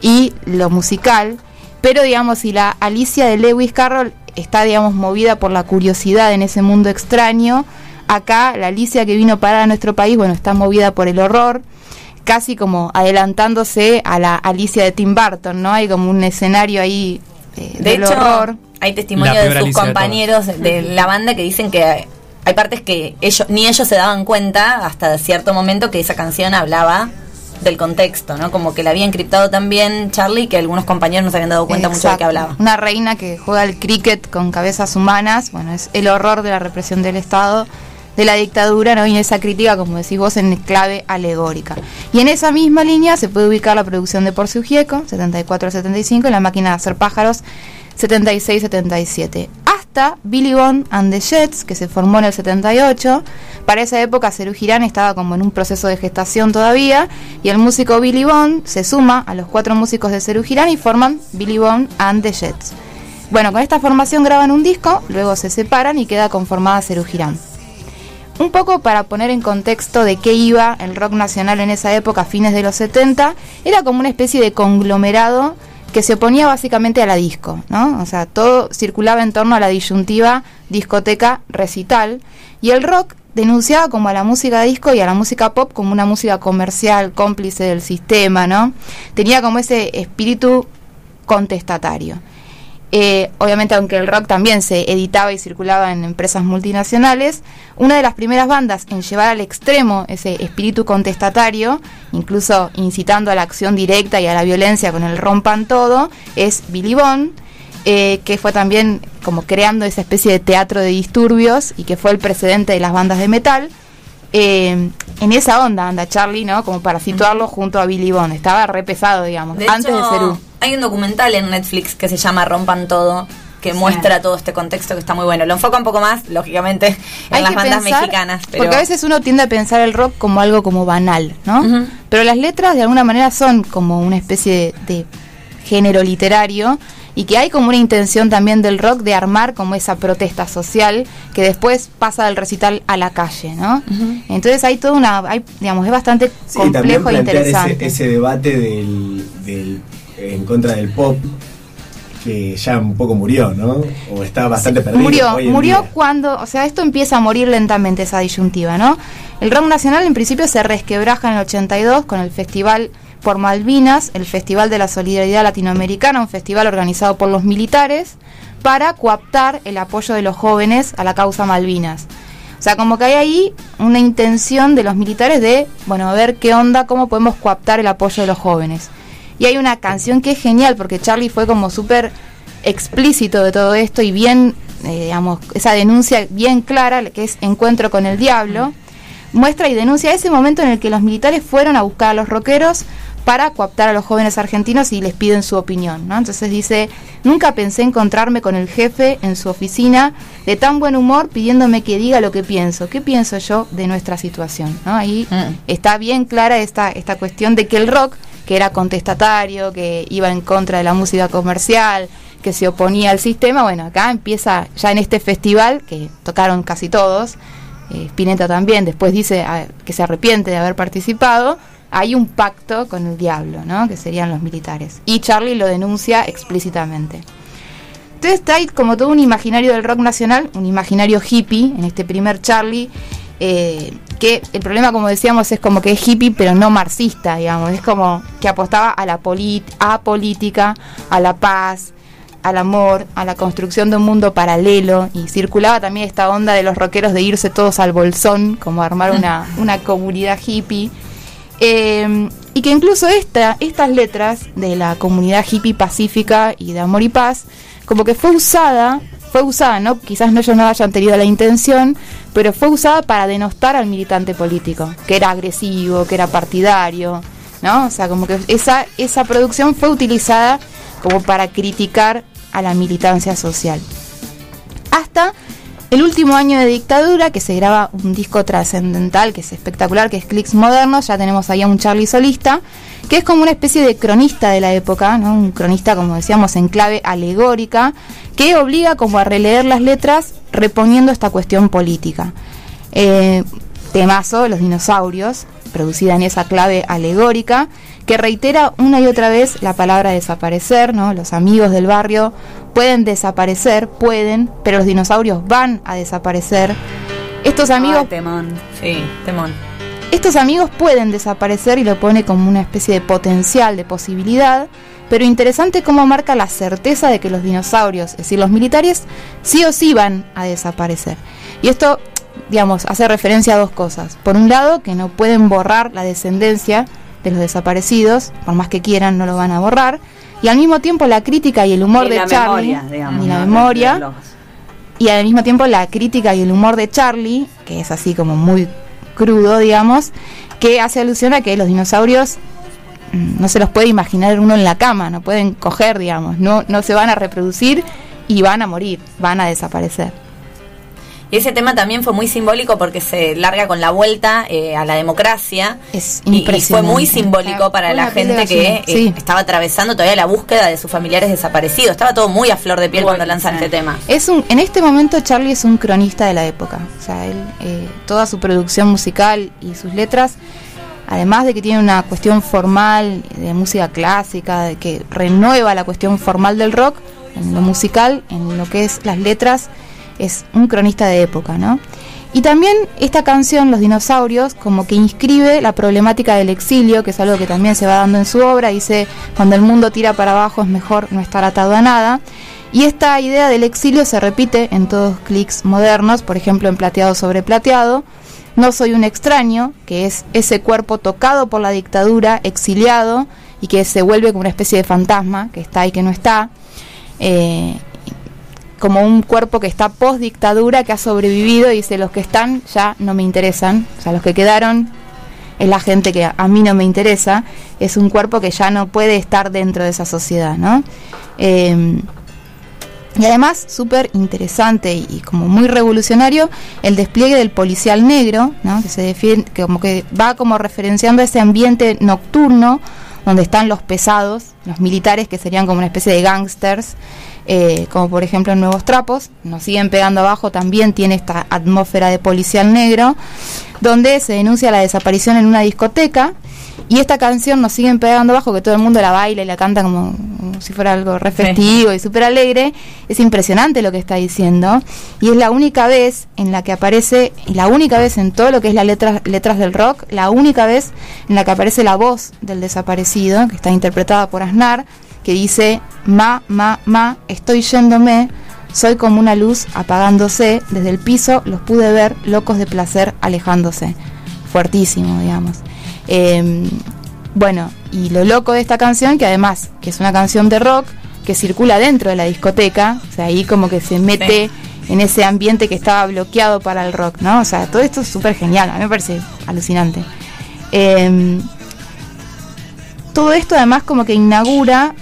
y lo musical, pero digamos, si la Alicia de Lewis Carroll está, digamos, movida por la curiosidad en ese mundo extraño, acá la Alicia que vino para nuestro país, bueno, está movida por el horror, casi como adelantándose a la Alicia de Tim Burton, ¿no? Hay como un escenario ahí eh, De del hecho, horror. hay testimonio La de sus Alicia compañeros de, la banda que dicen que hay, partes que ellos ni ellos se daban cuenta hasta cierto momento que esa canción hablaba del contexto, ¿no? Como que la había encriptado también Charlie que algunos compañeros no se habían dado cuenta mucho de qué hablaba. Una reina que juega al cricket con cabezas humanas, bueno, es el horror de la represión del Estado, de la dictadura, ¿no? Y esa crítica, como decís vos, en clave alegórica. Y en esa misma línea se puede ubicar la producción de Porcio Gieco, 74-75, y la máquina de hacer pájaros, 76-77. Hasta Billy Bond and the Jets, que se formó en el 78. Para esa época, Cerú Girán estaba como en un proceso de gestación todavía, y el músico Billy Bond se suma a los cuatro músicos de Cerú Girán y forman Billy Bond and the Jets. Bueno, con esta formación graban un disco, luego se separan y queda conformada Cerú Girán. Un poco para poner en contexto de qué iba el rock nacional en esa época, fines de los 70, era como una especie de conglomerado que se oponía básicamente a la disco, ¿no? O sea, todo circulaba en torno a la disyuntiva discoteca-recital y el rock denunciaba como a la música disco y a la música pop como una música comercial, cómplice del sistema, ¿no? Tenía como ese espíritu contestatario. Eh, obviamente, aunque el rock también se editaba y circulaba en empresas multinacionales, una de las primeras bandas en llevar al extremo ese espíritu contestatario, incluso incitando a la acción directa y a la violencia con el rompan todo, es Billy Bond, eh, que fue también como creando esa especie de teatro de disturbios y que fue el precedente de las bandas de metal. Eh, en esa onda anda Charlie, ¿no? Como para situarlo junto a Billy Bond. Estaba re pesado, digamos, De antes hecho, de Cerú. Hay un documental en Netflix que se llama Rompan Todo, que muestra todo este contexto que está muy bueno. Lo enfoca un poco más, lógicamente, en Hay las bandas pensar- mexicanas. Pero Porque a veces uno tiende a pensar el rock como algo como banal, ¿no? Pero las letras de alguna manera son como una especie de, de género literario y que hay como una intención también del rock de armar como esa protesta social que después pasa del recital a la calle, ¿no? Entonces hay toda una, hay, digamos, es bastante Sí, también complejo e interesante. ese, ese debate del, del- en contra del pop que ya un poco murió, ¿no? O está bastante perdido. Murió, murió día. cuando, o sea, esto empieza a morir lentamente esa disyuntiva, ¿no? El rock nacional en principio se resquebraja en el 82 con el festival por Malvinas, el Festival de la Solidaridad Latinoamericana, un festival organizado por los militares para coaptar el apoyo de los jóvenes a la causa Malvinas. O sea, como que hay ahí una intención de los militares de, bueno, a ver qué onda, cómo podemos coaptar el apoyo de los jóvenes. Y hay una canción que es genial porque Charlie fue como súper explícito de todo esto y bien, eh, digamos, esa denuncia bien clara, que es Encuentro con el Diablo, muestra y denuncia ese momento en el que los militares fueron a buscar a los rockeros para coaptar a los jóvenes argentinos y les piden su opinión, ¿no? Entonces dice, nunca pensé encontrarme con el jefe en su oficina de tan buen humor pidiéndome que diga lo que pienso. ¿Qué pienso yo de nuestra situación? ¿no? Ahí Mm. está bien clara esta, esta cuestión de que el rock, que era contestatario, que iba en contra de la música comercial, que se oponía al sistema, bueno, acá empieza ya en este festival, que tocaron casi todos, eh, Spinetta también, después dice que se arrepiente de haber participado, hay un pacto con el diablo, ¿no? que serían los militares. Y Charlie lo denuncia explícitamente. Entonces está ahí como todo un imaginario del rock nacional, un imaginario hippie, en este primer Charlie, eh, que el problema, como decíamos, es como que es hippie, pero no marxista, digamos, es como que apostaba a la polit a política, a la paz, al amor, a la construcción de un mundo paralelo, y circulaba también esta onda de los rockeros de irse todos al bolsón, como armar una, una comunidad hippie. Eh, y que incluso esta, estas letras de la comunidad hippie pacífica y de amor y paz, como que fue usada, fue usada, ¿no? Quizás ellos no hayan tenido la intención, pero fue usada para denostar al militante político, que era agresivo, que era partidario, ¿no? O sea, como que esa, esa producción fue utilizada como para criticar a la militancia social. Hasta el último año de dictadura, que se graba un disco trascendental, que es espectacular, que es Clicks Modernos, ya tenemos ahí a un Charlie solista, que es como una especie de cronista de la época, ¿no? un cronista, como decíamos, en clave alegórica, que obliga como a releer las letras reponiendo esta cuestión política. Eh, temazo, Los dinosaurios, producida en esa clave alegórica, que reitera una y otra vez la palabra desaparecer, ¿no? Los amigos del barrio pueden desaparecer, pueden, pero los dinosaurios van a desaparecer. Estos amigos temón. Sí, temón. estos amigos pueden desaparecer y lo pone como una especie de potencial, de posibilidad, pero interesante cómo marca la certeza de que los dinosaurios, es decir, los militares, sí o sí van a desaparecer. Y esto, digamos, hace referencia a dos cosas. Por un lado, que no pueden borrar la descendencia de los desaparecidos, por más que quieran, no lo van a borrar. Y al mismo tiempo la crítica y el humor de Charlie, memoria, digamos. y la ¿no? memoria, los- y al mismo tiempo la crítica y el humor de Charlie, que es así como muy crudo, digamos, que hace alusión a que los dinosaurios mm, no se los puede imaginar uno en la cama, no pueden coger, digamos, no, no se van a reproducir y van a morir, van a desaparecer. Y ese tema también fue muy simbólico porque se larga con la vuelta eh, a la democracia. Es Y- Y, fue muy simbólico para la gente que eh, sí. estaba atravesando todavía la búsqueda de sus familiares desaparecidos. Estaba todo muy a flor de piel Muy, cuando lanzan sí. este tema. Es un, en este momento Charlie es un cronista de la época. O sea, él, eh, toda su producción musical y sus letras, además de que tiene una cuestión formal de música clásica, de que renueva la cuestión formal del rock, en lo musical, en lo que es las letras, es un cronista de época, ¿no? Y también esta canción, Los dinosaurios, como que inscribe la problemática del exilio, que es algo que también se va dando en su obra, dice, cuando el mundo tira para abajo es mejor no estar atado a nada. Y esta idea del exilio se repite en todos clics modernos, por ejemplo en Plateado sobre Plateado. No soy un extraño, que es ese cuerpo tocado por la dictadura, exiliado, y que se vuelve como una especie de fantasma, que está y que no está. Eh, como un cuerpo que está post dictadura, que ha sobrevivido y dice, los que están ya no me interesan, o sea, los que quedaron es la gente que a mí no me interesa, es un cuerpo que ya no puede estar dentro de esa sociedad, ¿no? Eh, y además, súper interesante y, como muy revolucionario, el despliegue del policial negro, ¿no? que se defiende, que como que va como referenciando ese ambiente nocturno donde están los pesados, los militares que serían como una especie de gángsters, eh, como por ejemplo en Nuevos Trapos, nos siguen pegando abajo, también tiene esta atmósfera de policial negro, donde se denuncia la desaparición en una discoteca y esta canción nos siguen pegando abajo, que todo el mundo la baila y la canta como, como si fuera algo re festivo y súper alegre. Es impresionante lo que está diciendo. Y es la única vez en la que aparece, y la única vez en todo lo que es las letras, letras del rock, la única vez en la que aparece la voz del desaparecido, que está interpretada por Aznar, que dice, ma, ma, ma, estoy yéndome, soy como una luz apagándose, desde el piso los pude ver locos de placer alejándose. Fuertísimo, digamos. Eh, bueno, y lo loco de esta canción, que además que es una canción de rock que circula dentro de la discoteca, o sea, ahí como que se mete en ese ambiente que estaba bloqueado para el rock, ¿no? O sea, todo esto es súper genial, a mí me parece alucinante. Eh, todo esto además como que inaugura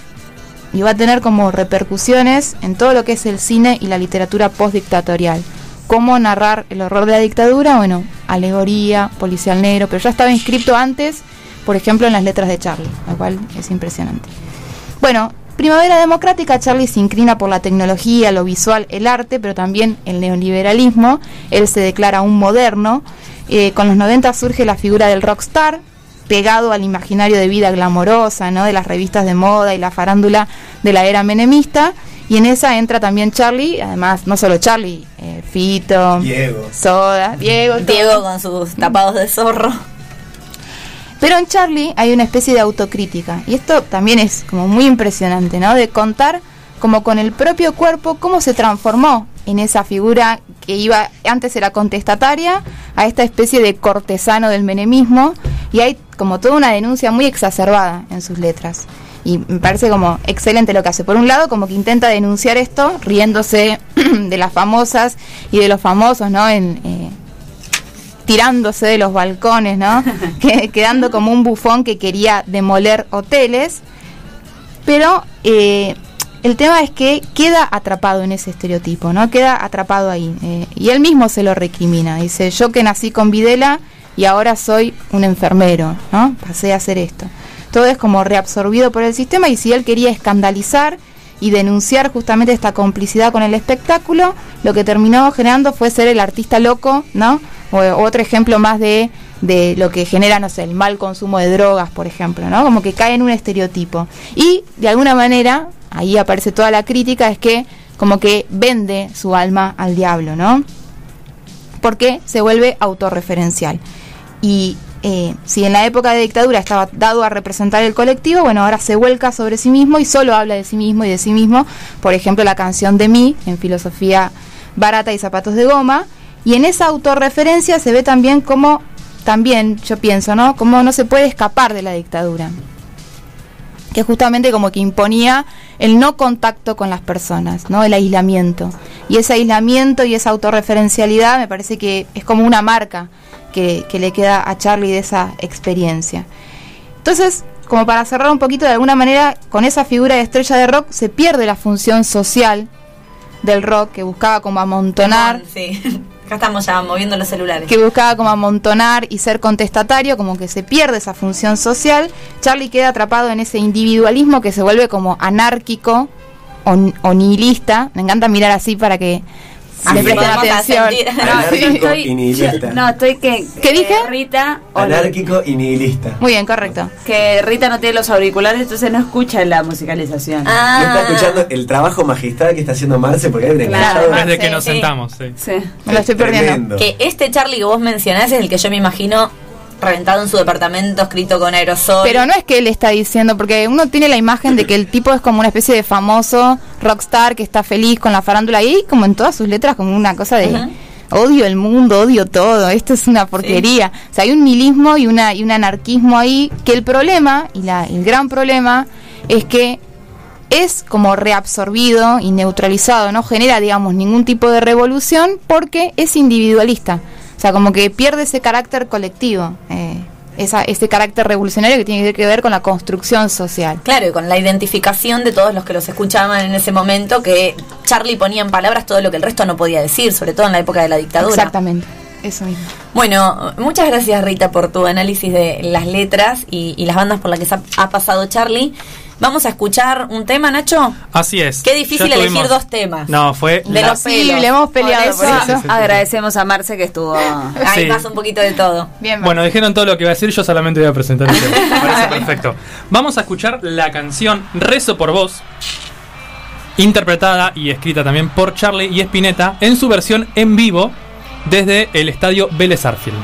y va a tener como repercusiones en todo lo que es el cine y la literatura postdictatorial. ¿Cómo narrar el horror de la dictadura? Bueno, alegoría, policial negro, pero ya estaba inscrito antes, por ejemplo, en las letras de Charlie, lo cual es impresionante. Bueno, Primavera Democrática, Charlie se inclina por la tecnología, lo visual, el arte, pero también el neoliberalismo. Él se declara un moderno. Eh, con los 90 surge la figura del rockstar, pegado al imaginario de vida glamorosa, ¿no? de las revistas de moda y la farándula de la era menemista. Y en esa entra también Charlie, además, no solo Charlie, eh, Fito, Diego. Soda, Diego. todo. Diego con sus tapados de zorro. Pero en Charlie hay una especie de autocrítica. Y esto también es como muy impresionante, ¿no? De contar como con el propio cuerpo cómo se transformó en esa figura que iba, antes era contestataria, a esta especie de cortesano del menemismo. Y hay como toda una denuncia muy exacerbada en sus letras. Y me parece como excelente lo que hace. Por un lado, como que intenta denunciar esto, riéndose de las famosas y de los famosos, ¿no? En, eh, tirándose de los balcones, ¿no? que, quedando como un bufón que quería demoler hoteles. Pero eh, el tema es que queda atrapado en ese estereotipo, ¿no? Queda atrapado ahí. eh, y él mismo se lo recrimina. Dice, yo que nací con Videla y ahora soy un enfermero, ¿no? Pasé a hacer esto. Todo es como reabsorbido por el sistema y si él quería escandalizar y denunciar justamente esta complicidad con el espectáculo, lo que terminó generando fue ser el artista loco, ¿no? O, otro ejemplo más de, de lo que genera, no sé, el mal consumo de drogas, por ejemplo, ¿no? Como que cae en un estereotipo. Y de alguna manera, ahí aparece toda la crítica, es que como que vende su alma al diablo, ¿no? Porque se vuelve autorreferencial. Y eh, si en la época de dictadura estaba dado a representar el colectivo, bueno, ahora se vuelca sobre sí mismo y solo habla de sí mismo y de sí mismo. Por ejemplo, la canción de mí, en filosofía barata y zapatos de goma. Y en esa autorreferencia se ve también como, también yo pienso, ¿no? Como no se puede escapar de la dictadura. Que justamente como que imponía el no contacto con las personas, ¿no? El aislamiento. Y ese aislamiento y esa autorreferencialidad me parece que es como una marca que, que le queda a Charlie de esa experiencia. Entonces, como para cerrar un poquito, de alguna manera, con esa figura de estrella de rock se pierde la función social del rock que buscaba como amontonar, Sí. Acá estamos ya moviendo los celulares. que buscaba como amontonar y ser contestatario, como que se pierde esa función social. Charlie queda atrapado en ese individualismo que se vuelve como anárquico o, o nihilista. Me encanta mirar así para que Así le presten podemos atención. Anárquico estoy- y nihilista. No, estoy que. ¿Qué dije? Rita. Anárquico y nihilista. Muy bien, correcto. Que Rita no tiene los auriculares, entonces no escucha la musicalización. No Ah, está escuchando el trabajo magistral que está haciendo Marce porque hay un Claro, enganchado Desde que sí, nos sí. sentamos, sí. Sí. Me lo estoy perdiendo. tremendo. que este Charlie que vos mencionás es el que yo me imagino reventado en su departamento, escrito con aerosol. Pero no es que él está diciendo, porque uno tiene la imagen de que el tipo es como una especie de famoso rockstar que está feliz con la farándula y como en todas sus letras como una cosa de odio el mundo, odio todo, esto es una porquería. O sea, hay un nihilismo y una y un anarquismo ahí que el problema y la, el gran problema es que es como reabsorbido y neutralizado, no genera, digamos, ningún tipo de revolución porque es individualista. O sea, como que pierde ese carácter colectivo, eh, esa, ese carácter revolucionario que tiene que ver con la construcción social. Claro, y con la identificación de todos los que los escuchaban en ese momento, que Charlie ponía en palabras todo lo que el resto no podía decir, sobre todo en la época de la dictadura. Exactamente, eso mismo. Bueno, muchas gracias Rita por tu análisis de las letras y, y las bandas por las que ha pasado Charlie. Vamos a escuchar un tema, Nacho. Así es. Qué difícil elegir dos temas. No, fue. De los pelos. hemos peleado Por por eso, eso. sí, sí. Agradecemos a Marce que estuvo. Ahí Sí. pasa un poquito de todo. Bien, Bueno, dijeron todo lo que iba a decir, yo solamente voy a presentar el tema. Me parece perfecto. Vamos a escuchar la canción Rezo por vos, interpretada y escrita también por Charlie y Spinetta en su versión en vivo desde el estadio Vélez Arfield.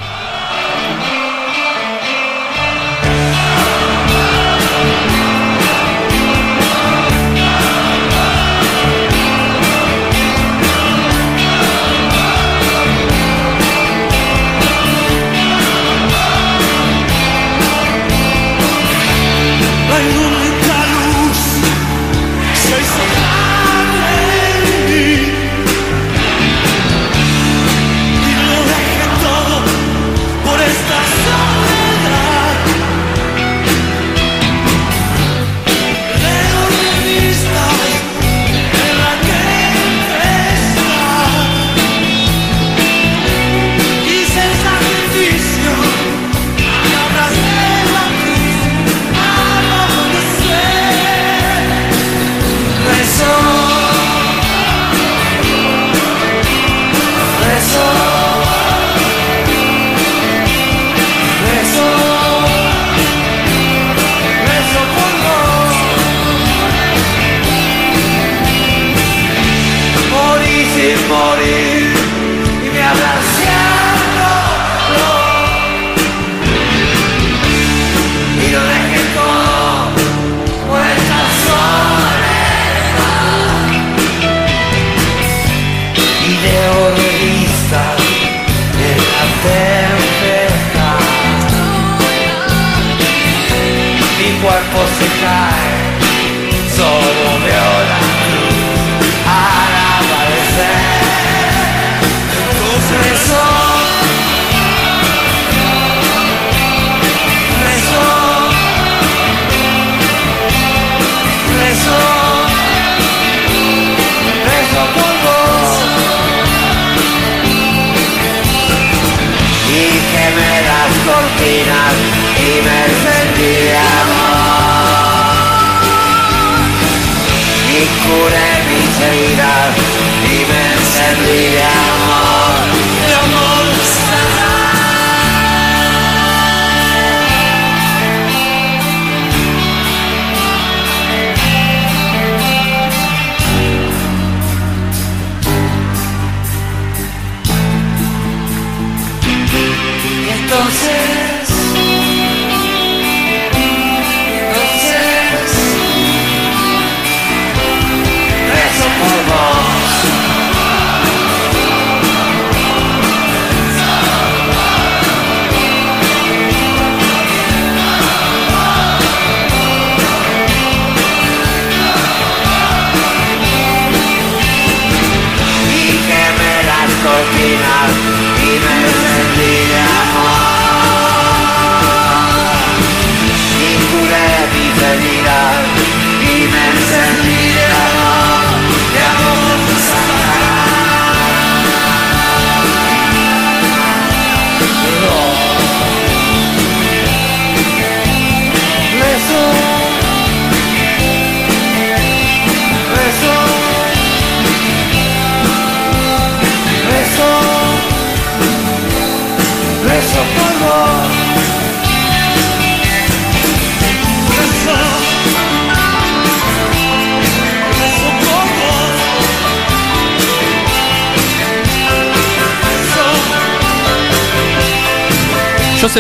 Cortinas y me sentí de amor. Y curé mis heridas y me encendí de amor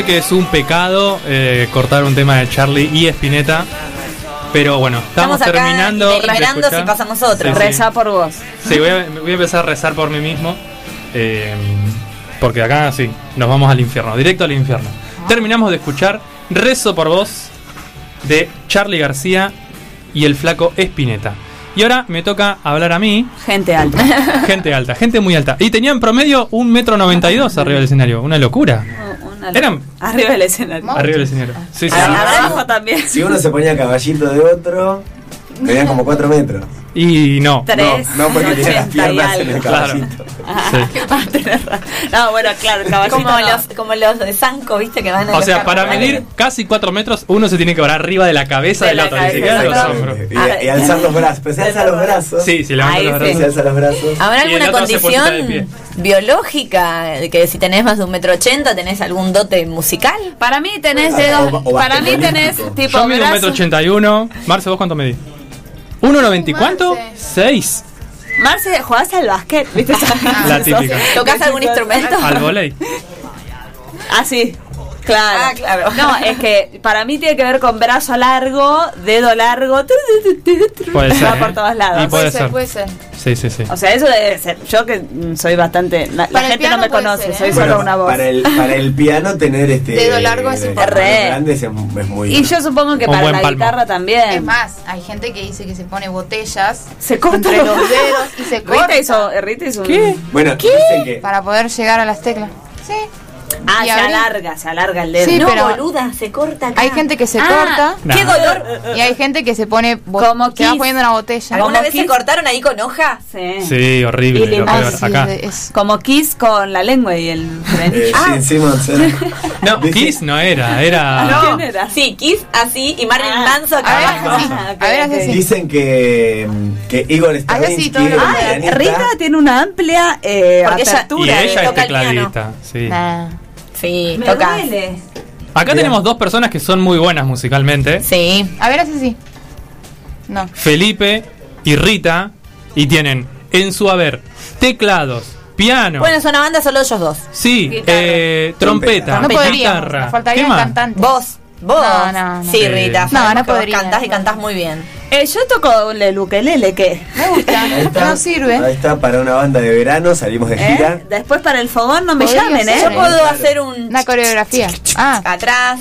Que es un pecado eh, cortar un tema de Charlie y Spinetta, pero bueno, estamos, Estamos acá terminando. de deliberando si pasamos otro. Sí, sí. Reza por vos. Sí, voy a, voy a empezar a rezar por mí mismo. eh, porque acá sí, nos vamos al infierno, directo al infierno. Terminamos de escuchar Rezo por vos de Charlie García y el flaco Espineta. Y ahora me toca hablar a mí, Gente alta. gente alta, gente muy alta. Y tenían promedio un metro noventa y dos arriba del escenario, una locura. Eran- Arriba del escenario. Arriba del escenario. Sí, sí. Abajo también. Si uno se ponía caballito de otro, tenían como 4 metros. Y no. Tres. No, no porque tenía las 80 y piernas en el algo. Claro. caballito. Sí. Ah. No, bueno, claro, el caballito. Como no. los, como los de Sanco, ¿viste? Que van a O sea, para medir casi 4 metros, uno se tiene que parar arriba de la cabeza De del la otro, ni siquiera de los hombros. Y, y alzar los brazos. Pero se alza los brazos. Sí, si levanta los sí. brazos. Se alza los brazos. ¿Habrá alguna condición biológica de que si tenés más de un metro ochenta tenés algún dote musical? Para mí tenés dedos. o para mí tenés tipo Yo mido un metro ochenta y uno. Marce, ¿vos cuánto medís? ¿1.90 y cuánto? Marce. 6. Marce, jugás al básquet, ¿viste? La típica. ¿Tocás algún instrumento? Al volei. Ah, sí. Claro. Ah, claro. No, es que para mí tiene que ver con brazo largo, dedo largo. Puede ser, Va por ¿eh? todos Y lados. puede Puede ser. ser, puede ser. Sí, sí, sí. O sea, eso debe ser. Yo que soy bastante. La, la Para el gente no piano me conoce, ser, ¿eh? soy Bueno, solo una voz. Para el, para el piano tener este Dedo largo es de- importante. manos grandes es, es muy Y yo supongo que Un para la palmo. guitarra también. Es más, hay gente que dice que se pone botellas Se corta entre los dedos y se corta Rita hizo, Rita hizo un- ¿Qué? Bueno, dicen que para poder llegar a las teclas. Sí. Ah, Y se abrí- alarga, se alarga el dedo. Sí, no, pero- boluda, se corta acá. Hay gente que se Ah, corta ¡Qué Nah. dolor! y hay gente que se pone Como se va Kiss. poniendo una botella. ¿Alguna vez se Kiss. cortaron ahí con hoja? Sí. Sí, horrible. Y lo lim- peor. Ah, sí, Acá. es- Como Kiss con la lengua y el frenillo. eh, Simmons eh, No, Kiss no era, era. No. ¿Quién era? Sí, Kiss así y Marilyn Ah. Manson acá A ver, abajo. Ah, A ver, ok. haz así. Dicen que, que Igor que Ah, pianista, Rita tiene una amplia eh, Porque ella- Y apertura. ella es tecladista. Sí. Nah. Sí, Me tocas. duele. Acá Bien. tenemos dos personas que son muy buenas musicalmente. Sí. A ver, así sí. No. Felipe y Rita. Y tienen en su haber teclados, piano. Bueno, es una banda solo ellos dos. Sí, Guitarra. eh, trompeta, No podríamos, guitarra. nos faltaría ¿Qué un más? cantante. Vos. Vos. No, no, no. Sí. Rita. No, no podría, Cantás y cantás muy bien. Eh, yo toco el ukelele, ¿qué? Me gusta. Está, No sirve. Ahí está, para una banda de verano, salimos de gira. ¿Eh? Después para el fogón no me llamen, ¿eh? Yo puedo Claro. hacer un Una coreografía. Ah, atrás.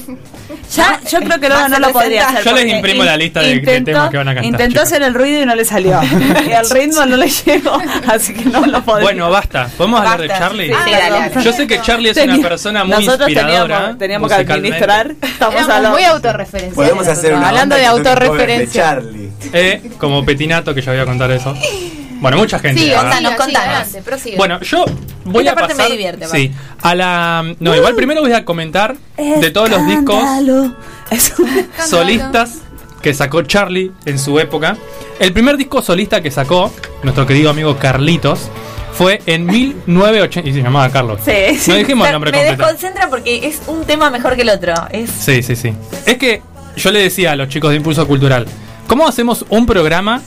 Ya, yo creo que luego no lo podría 60. hacer. Yo les imprimo la lista de- de temas que van a cantar, Intentó hacer el ruido y no le salió. y al ritmo no le llegó, así que no lo podría. Bueno, basta. ¿Podemos hablar de Basta. Charlie? Sí, sí, dale, dale. Yo sé que Charlie es una persona muy Nosotros inspiradora. teníamos, teníamos que administrar. Estamos hablando. muy autorreferenciales. Podemos hacer una Hablando de autorreferencia. De Charlie. Eh, como Petinato, que ya voy a contar eso. Bueno, mucha gente. Sí, Contanos, verdad. contanos, adelante, prosigue. Bueno, yo voy Esta a parte me pasar. divierte, Sí, a la. No, igual primero voy a comentar de todos los discos Escándalo. Es un- solistas que sacó Charlie en su época. El primer disco solista que sacó nuestro querido amigo Carlitos fue en 1980. Y se llamaba Carlos. Sí, sí. No dijimos el nombre me completo. desconcentra porque es un tema mejor que el otro. Es Sí, sí, sí. Es que yo le decía a los chicos de Impulso Cultural, ¿cómo hacemos un programa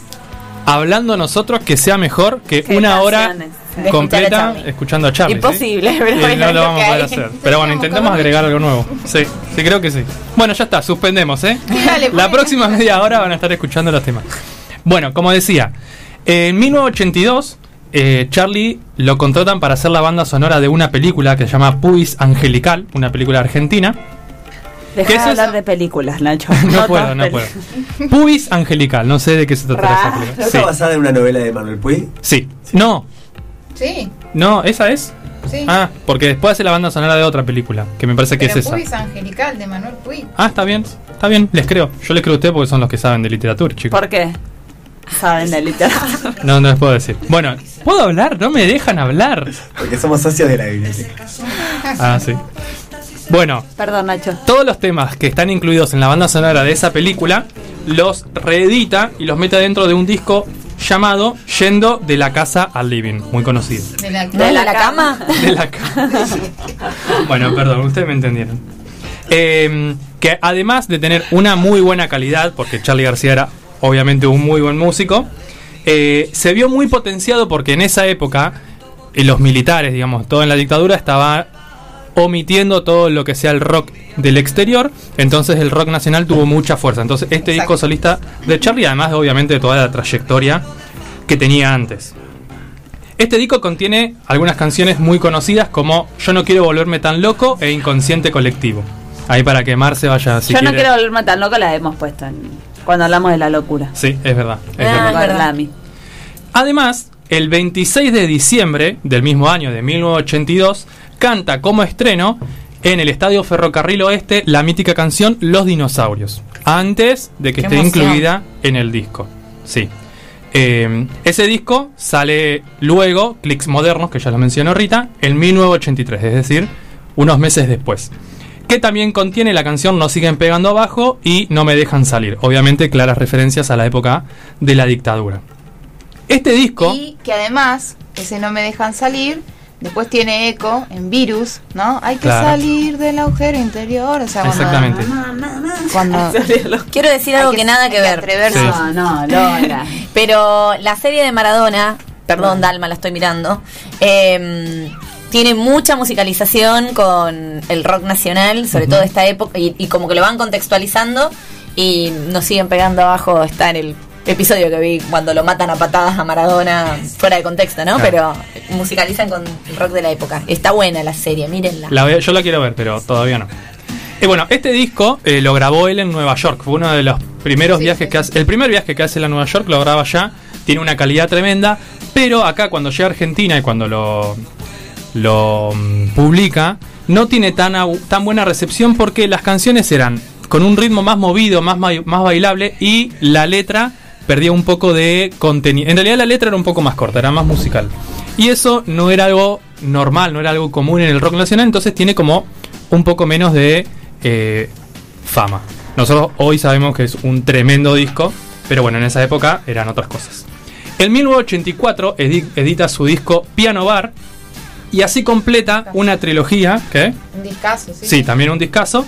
hablando nosotros que sea mejor que una hora escuchar a completa escuchando a Charlie? ¿sí? imposible, pero Y bueno, no lo vamos a poder hacer. Pero bueno, intentemos agregar algo nuevo. Sí, sí, creo que sí. Bueno, ya está, suspendemos, ¿eh? Dale, La próxima media hora van a estar escuchando los temas. Bueno, como decía, en 1982 eh, Charlie lo contratan para hacer la banda sonora de una película que se llama Puis Angelical, una película argentina. Deja ¿Qué es de hablar de películas, Nacho. No puedo, no peli- puedo. Puis Angelical, no sé de qué se trata esa película. ¿No Sí, está basada en una novela de Manuel Puig? sí. No, Sí, no, esa es. sí. Ah, porque después hace la banda sonora de otra película, que me parece que es esa. Puy es angelical de Manuel Puy. Ah, está bien, está bien, les creo. Yo les creo a ustedes porque son los que saben de literatura, chicos. ¿Por qué? Saben de literatura. No, no les puedo decir. Bueno, ¿puedo hablar? No me dejan hablar. Porque somos socios de la biblioteca. Ah, sí. Bueno, Perdón, Nacho. todos los temas que están incluidos en la banda sonora de esa película los reedita y los mete dentro de un disco llamado Yendo de la casa al living, muy conocido. De la, ¿De la, cama? De la ca- bueno, perdón, ustedes me entendieron. Eh, que además de tener una muy buena calidad, porque Charlie García era obviamente un muy buen músico, eh, se vio muy potenciado porque en esa época eh, los militares, digamos, todo en la dictadura estaba omitiendo todo lo que sea el rock del exterior, entonces el rock nacional tuvo mucha fuerza. Entonces este disco solista de Charlie, además de obviamente de toda la trayectoria que tenía antes. Este disco contiene algunas canciones muy conocidas como Yo no quiero volverme tan loco e Inconsciente colectivo. Ahí para que Marce vaya si Yo no quiere. quiero volverme tan loco, la hemos puesto en Cuando hablamos de la locura. Sí, es verdad. es Ah, verdad. Además, el 26 de diciembre del mismo año de 1982, canta como estreno en el Estadio Ferrocarril Oeste la mítica canción Los Dinosaurios, antes de que Qué esté emoción. incluida en el disco. Sí. Eh, ese disco sale luego, Clicks Modernos, que ya lo mencionó Rita, en 1983, es decir, unos meses después. Que también contiene la canción No siguen pegando abajo y No me dejan salir. Obviamente claras referencias a la época de la dictadura. Este disco... Y que además, ese no me dejan salir, después tiene eco en virus, ¿no? Hay que Claro. salir del agujero interior. O sea, cuando- Exactamente. Cuando, Quiero decir algo que, nada que ver. atreverse. Sí. No, no, Lola. Pero la serie de Maradona, perdón Dalma, la estoy mirando, eh, tiene mucha musicalización con el rock nacional, sobre todo de esta época, y, y como que lo van contextualizando y nos siguen pegando abajo, está en el episodio que vi cuando lo matan a patadas a Maradona fuera de contexto, ¿no? Claro. Pero musicalizan con el rock de la época. Está buena la serie, mírenla. La voy- yo la quiero ver, pero todavía no. Y bueno, este disco eh, lo grabó él en Nueva York. Fue uno de los primeros Sí, viajes sí. que hace. El primer viaje que hace a Nueva York lo graba allá. Tiene una calidad tremenda. Pero acá, cuando llega a Argentina y cuando lo, lo mm, publica, no tiene tan, tan buena recepción porque las canciones eran con un ritmo más movido, más, más bailable y la letra perdía un poco de contenido. En realidad la letra era un poco más corta, era más musical. Y eso no era algo normal, no era algo común en el rock nacional, entonces tiene como un poco menos de eh, fama. Nosotros hoy sabemos que es un tremendo disco, pero bueno, en esa época eran otras cosas. En 1984 edi- edita su disco Piano Bar y así completa una trilogía, ¿qué? Un discazo, sí. Sí, también un discazo.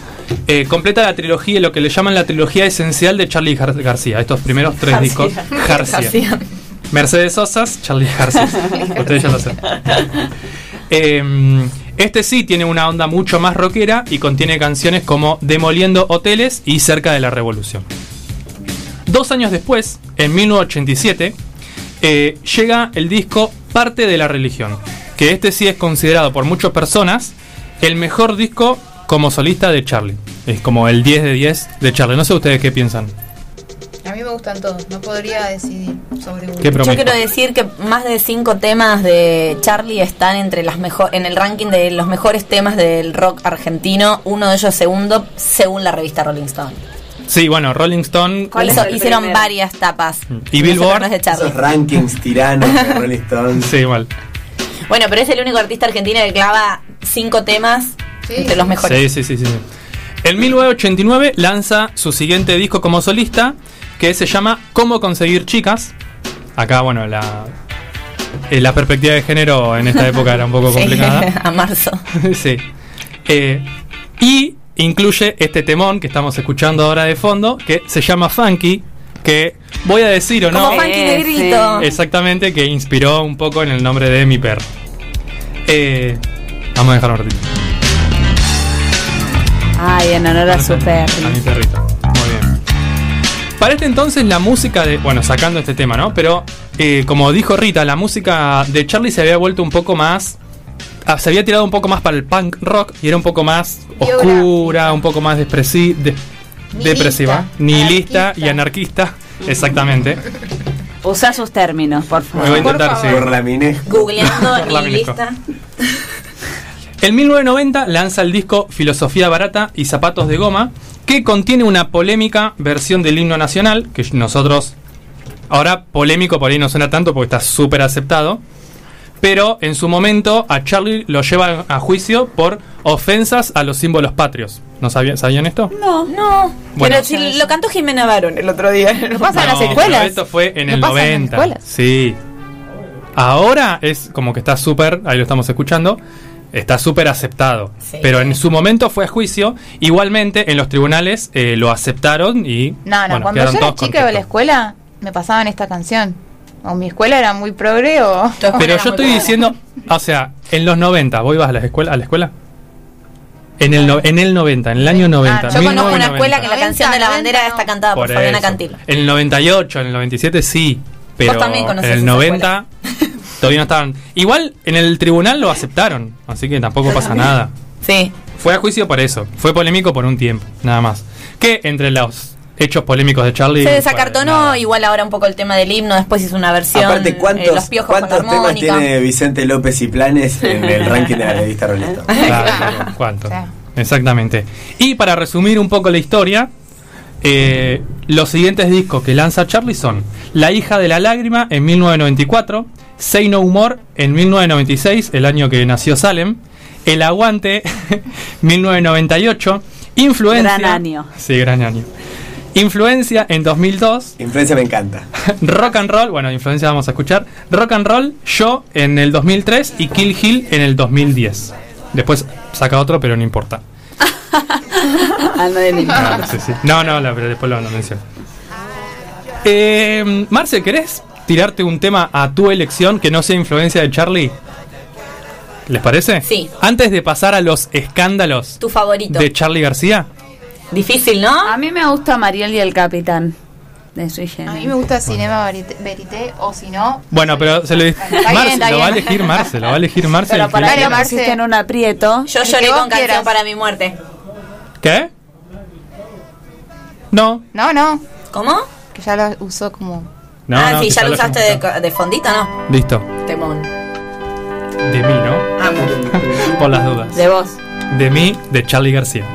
Eh, completa la trilogía, lo que le llaman la trilogía esencial de Charlie Gar- García. Estos primeros tres García. discos. García. García. Mercedes Sosas, Charlie García. Ustedes ya lo saben. Eh, este sí tiene una onda mucho más rockera y contiene canciones como Demoliendo Hoteles y Cerca de la Revolución. Dos años después, en 1987, eh, llega el disco Parte de la Religión, que este sí es considerado por muchas personas el mejor disco como solista de Charlie. Es como el 10 de 10 de Charlie. No sé ustedes qué piensan. A mí me gustan todos, no podría decidir sobre uno. Qué Yo quiero decir que más de cinco temas de Charlie están entre las mejor en el ranking de los mejores temas del rock argentino. Uno de ellos segundo, según la revista Rolling Stone. Sí, bueno, Rolling Stone ¿Cuál es Hizo- el hicieron varias tapas. Y Billboard. de Charlie. Esos rankings tiranos de Rolling Stones. Sí, igual. Bueno, pero es el único artista argentino que clava cinco temas Sí. entre los mejores. Sí, sí, sí, sí. En 1989 lanza su siguiente disco como solista, que se llama Cómo conseguir chicas. Acá, bueno, la, eh, la perspectiva de género en esta época era un poco Sí, complicada. a marzo. sí. Eh, y incluye este temón que estamos escuchando ahora de fondo, que se llama Funky, que voy a decir o no, Como Funky Eh, Negrito. exactamente, que inspiró un poco en el nombre de mi perro. Eh, vamos a dejar un ratito. Ay, en honor a su perro. A mi perrito. Muy bien. Para este entonces la música de... Bueno, sacando este tema, ¿no? Pero eh, como dijo Rita, la música de Charlie se había vuelto un poco más... ah, se había tirado un poco más para el punk rock y era un poco más oscura, un poco más depresi- de- Nihilista, depresiva, nihilista anarquista. y anarquista. Exactamente. Usa sus términos, por Me favor. voy a Por intentar, sí. Por. Googleando Por mi lista. En 1990 lanza el disco Filosofía Barata y Zapatos de Goma, que contiene una polémica versión del himno nacional, que nosotros, ahora polémico por ahí no suena tanto porque está súper aceptado, pero en su momento a Charlie lo lleva a juicio por ofensas a los símbolos patrios. ¿No sabían, ¿sabían esto? No, no. Bueno. pero si lo cantó Jimena Barón el otro día. Lo pasa en las No, escuelas. esto fue en el pasan en las 90. escuelas. sí. Ahora es como que está súper, ahí lo estamos escuchando, está súper aceptado. Sí. Pero en su momento fue a juicio. Igualmente en los tribunales eh, lo aceptaron y. No, no, bueno, cuando yo era chica iba a la escuela, me pasaban esta canción. O mi escuela era muy progre o... Pero yo estoy diciendo, o sea, en los 90, ¿vos ibas a la escuela? ¿A la escuela? En el, no- en el 90, en el año 90. Yo conozco una 1990. escuela que la 90, canción de la 90, bandera no. está cantada por, Por Fabiana. Cantilo. En el 98, en el 97 sí. Pero también en el esa 90 todavía no estaban. Igual en el tribunal lo aceptaron, así que tampoco pasa nada. Sí. Fue a juicio por eso. Fue polémico por un tiempo, nada más. Que entre los hechos polémicos de Charlie. Se desacartonó igual ahora un poco el tema del himno, después hizo una versión Aparte, eh, ¿cuántos, Los Piojos con la ¿cuántos temas tiene Vicente López y Planes en el ranking de la revista Rolling Stone? Claro, ¿Cuánto? Claro. Exactamente. Y para resumir un poco la historia, eh, los siguientes discos que lanza Charlie son La hija de la lágrima en 1994, Say No Humor en 1996, el año que nació Salem, El Aguante 1998, Influencia. Gran año. Sí, gran año. Influencia en 2002, Influencia me encanta. Rock and Roll, bueno, Influencia vamos a escuchar, Rock and Roll, Yo en el 2003 y Kill Hill en el 2010. Después saca otro, pero no importa. Le importa. Ah, sí, sí. No, no, la- pero después lo, lo menciono. Eh, Marce, ¿querés tirarte un tema a tu elección que no sea influencia de Charlie? ¿Les parece? Sí. Antes de pasar a los escándalos Tu favorito. de Charlie García. Difícil, ¿no? A mí me gusta Mariel y el Capitán. De Sui A mí me gusta Cinema Verité, Verité, o si no. Bueno, pero se lo bien, Marce, lo va a elegir Marce, lo va a elegir Marce. Pero para que Marce. en un aprieto. Yo lloré con canción quieras. para mi muerte. ¿Qué? No, No, no, ¿Cómo? que ya lo usó como. no. ah, no, sí, que ya lo usaste de, de fondito, ¿no? Listo. Temón. De mí, ¿no? Amo. Por las dudas. De vos. De mí, de Charlie García.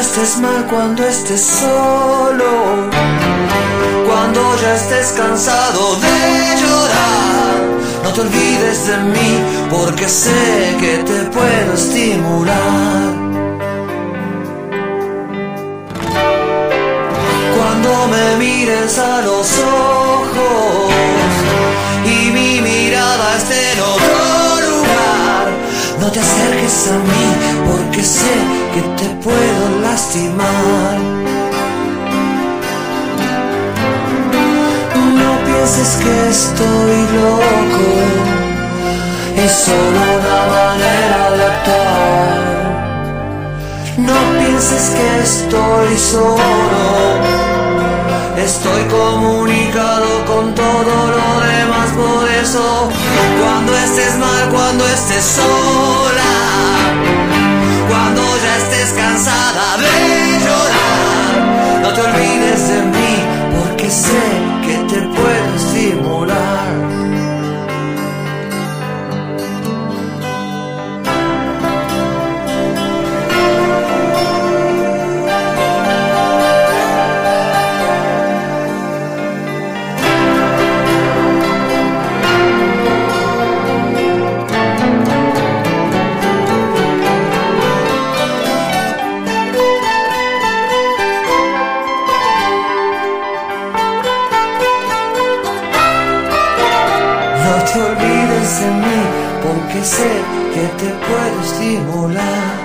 Estés mal, cuando estés solo, cuando ya estés cansado de llorar, no te olvides de mí porque sé que te puedo estimular. Cuando me mires a los ojos y mi mirada esté en otro no te acerques a mí porque sé que te puedo lastimar. No pienses que estoy loco, es solo una manera de actuar. No pienses que estoy solo, estoy comunicado con todo lo demás, por eso cuando estés mal, cuando estés sola, cuando ya estés cansada de llorar, no te olvides de mí, porque sé porque sé que te puedo estimular.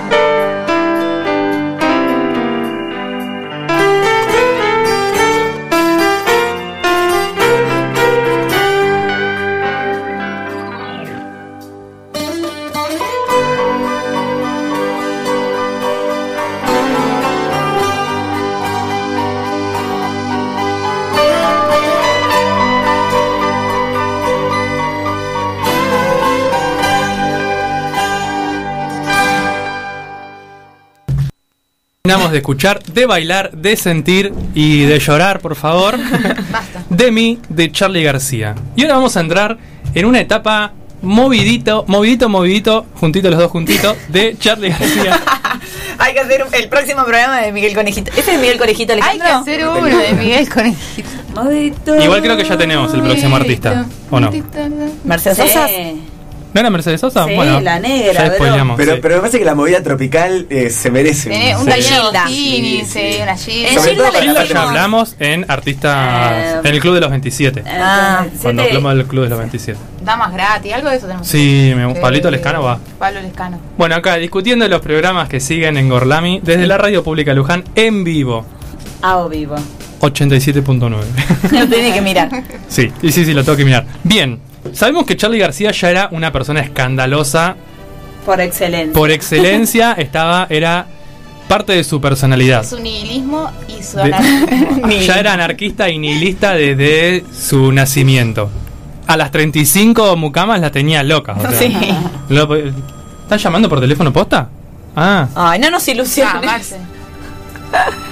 Terminamos de escuchar, de bailar, de sentir y de llorar, por favor. De mí, de Charlie García. Y ahora vamos a entrar en una etapa movidito, movidito, movidito, juntito los dos juntitos, de Charlie García. Hay que hacer el próximo programa de Miguel Conejito. ¿Ese es Miguel Conejito Hay Alejandro? que hacer uno de Miguel Conejito. Igual creo que ya tenemos el próximo artista, ¿o no? Mercedes Sí. ¿No era Mercedes Sosa? Sí, bueno, la negra, Pero, sí. pero me parece que la movida tropical eh, se merece. Tenés un Sí. Daniel Gilda. Sí, sí, sí. una Gilda. Ya dijimos- hablamos en artistas, Eh, en el Club de los 27. Ah, Cuando siete- hablamos del Club de los 27. Damas gratis, algo de eso tenemos. Sí, me. Pablito Lescano va. Pablo Lescano. Bueno, acá discutiendo los programas que siguen en Gorlami desde la radio pública Luján en vivo. A o vivo. 87.9. Lo tiene que mirar. Sí, y sí, sí, lo tengo que mirar. Bien, sabemos que Charlie García ya era una persona escandalosa Por excelencia. por excelencia, estaba, era parte de su personalidad. Su nihilismo y su De- anarquismo. Ya era anarquista y nihilista desde su nacimiento. A las 35 mucamas las tenía locas. o sea. Sí. Lo- ¿Están llamando por teléfono posta? Ah. Ay, no nos Ah, ilusiones. Marce.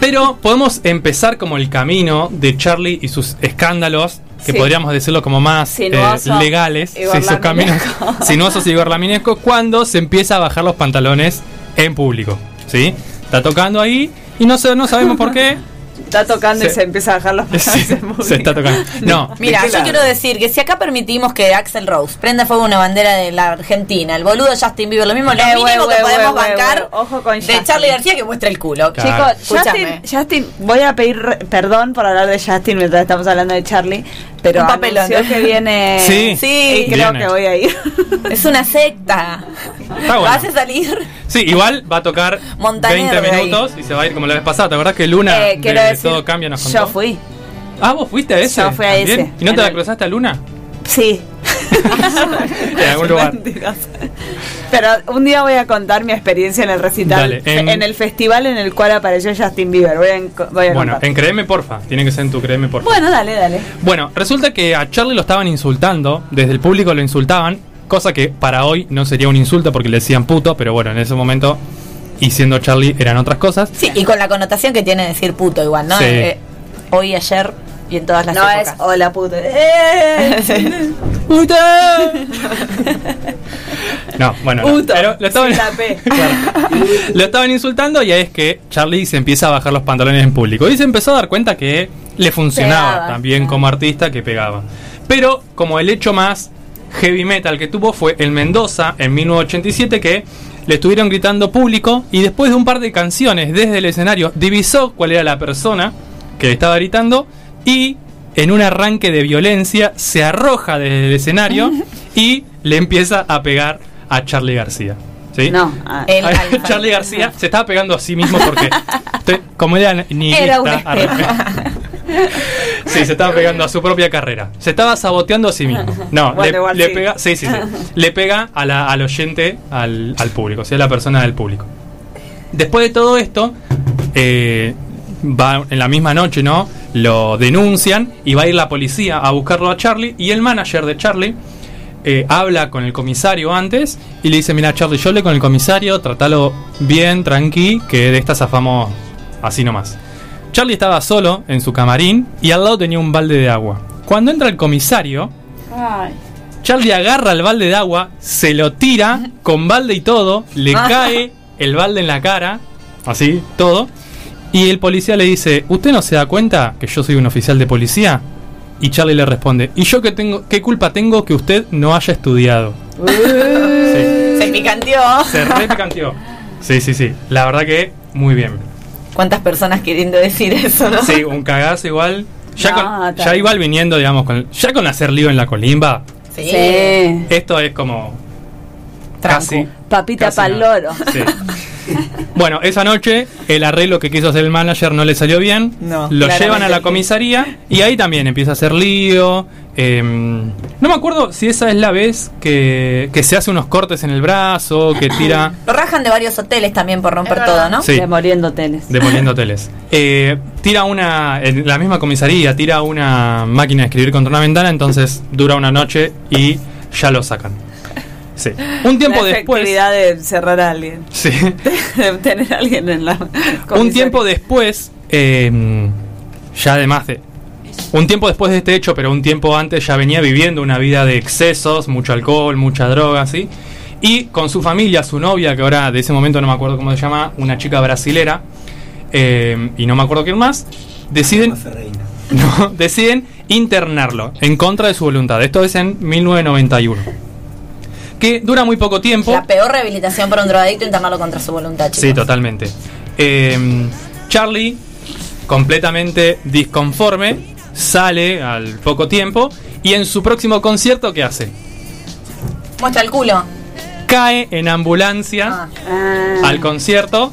Pero podemos empezar como el camino de Charlie y sus escándalos, que Sí. podríamos decirlo como más eh, legales, sus caminos sinuosos y gorlaminescos, cuando se empieza a bajar los pantalones en público. ¿Sí? Está tocando ahí y no, sé, no sabemos por qué. Está tocando y Se- se empieza a bajar los Sí, pantalones en público. se está tocando. No, Mira, ¿De qué yo quiero decir que si acá permitimos que Axel Rose prenda fuego una bandera de la Argentina, el boludo Justin Bieber, lo mismo, lo Eh, mínimo güey, que podemos bancar. Ojo con de Justin. Charlie García que muestra el culo. Claro. Chicos, Justin. Justin, voy a pedir perdón por hablar de Justin mientras estamos hablando de Charlie, pero Un papelón. anunció que viene Sí. Creo Viene. que voy a ir. es una secta. Está bueno. Vas a salir. Sí, igual va a tocar Montaner 20 de ahí. minutos y se va a ir como la vez pasada. ¿Te acordás que Luna Eh, de, decir, Todo Cambia nos contó? Yo fui, Ah, vos fuiste a ese. Yo fui a también? ese. ¿Y no te la el- cruzaste a Luna? sí. En algún lugar. Mentiras. Pero un día voy a contar mi experiencia en el recital, Dale, en- en... el festival en el cual apareció Justin Bieber. Voy a, enco- voy a Bueno, contar. en Créeme Porfa. Tiene que ser en tu Créeme Porfa. Bueno, dale, dale. Bueno, resulta que a Charlie lo estaban insultando, desde el público lo insultaban, cosa que para hoy no sería un insulto porque le decían puto, pero bueno, en ese momento, y siendo Charlie, eran otras cosas. Sí, y con la connotación que tiene decir puto igual, ¿no? Sí. Eh, hoy, ayer y en todas las No épocas. es hola puto. ¡Eh! ¡Puto! No, bueno, no, pero lo estaban, sin la P. Claro. lo estaban insultando y ahí es que Charlie se empieza a bajar los pantalones en público y se empezó a dar cuenta que le funcionaba Pegaba. también como artista que pegaba. Pero como el hecho más heavy metal que tuvo fue el Mendoza en 1987 que le estuvieron gritando público y después de un par de canciones desde el escenario divisó cuál era la persona que le estaba gritando y en un arranque de violencia se arroja desde el escenario y le empieza a pegar a Charlie García. ¿Sí? No, ah, El Ay, alfa. Charlie García se estaba pegando a sí mismo porque te- como era nihilista, Era un arre- sí, se estaba pegando a su propia carrera. Se estaba saboteando a sí mismo. No, le, le pega, sí, sí, sí. le pega a la- al oyente, al, al público, o sea, a la persona del público. Después de todo esto, eh, va en la misma noche, ¿no? Lo denuncian y va a ir la policía a buscarlo a Charlie y el manager de Charlie eh, habla con el comisario antes y le dice, mira Charlie, yo hablé con el comisario, tratalo bien, tranqui, que de esta zafamos así nomás. Charlie estaba solo en su camarín y al lado tenía un balde de agua. Cuando entra el comisario, Charlie agarra el balde de agua, se lo tira con balde y todo, le cae el balde en la cara, así, todo. Y el policía le dice, ¿usted no se da cuenta que yo soy un oficial de policía? Y Charlie le responde, ¿y yo qué, tengo, qué culpa tengo que usted no haya estudiado? Sí, Se picanteó. se repicanteó. Sí, sí, sí. La verdad que muy bien. ¿Cuántas personas queriendo decir eso, no? Sí, un cagazo igual. Ya, No, con- ya igual viniendo, digamos, con, ya con hacer lío en la colimba, Sí. Sí. esto es como Tranco. casi Papita pa'l loro. Sí. Bueno, esa noche el arreglo que quiso hacer el manager no le salió bien. No, lo llevan a la comisaría y ahí también empieza a hacer lío. em, no me acuerdo si esa es la vez que, que se hace unos cortes en el brazo, que tira Lo rajan de varios hoteles también por romper todo. ¿no? Sí. Demoliendo hoteles. demoliendo hoteles. Eh, tira una, en la misma comisaría, tira una máquina de escribir contra una ventana, entonces dura una noche y ya lo sacan. Sí. Un tiempo la después. de cerrar a alguien. Sí. de tener a alguien en la. un tiempo después, eh, ya además de. Un tiempo después de este hecho, pero un tiempo antes ya venía viviendo una vida de excesos, mucho alcohol, mucha droga, ¿sí? Y con su familia, su novia, que ahora de ese momento no me acuerdo cómo se llama, una chica brasilera, eh, y no me acuerdo quién más, deciden, no, deciden internarlo en contra de su voluntad. Esto es en 1991. Que dura muy poco tiempo. La peor rehabilitación para un drogadicto internarlo contra su voluntad, chicos. Sí, totalmente. Eh, Charlie, completamente disconforme, sale al poco tiempo y en su próximo concierto, ¿qué hace? Muestra el culo. Cae en ambulancia Ah. Ah. al concierto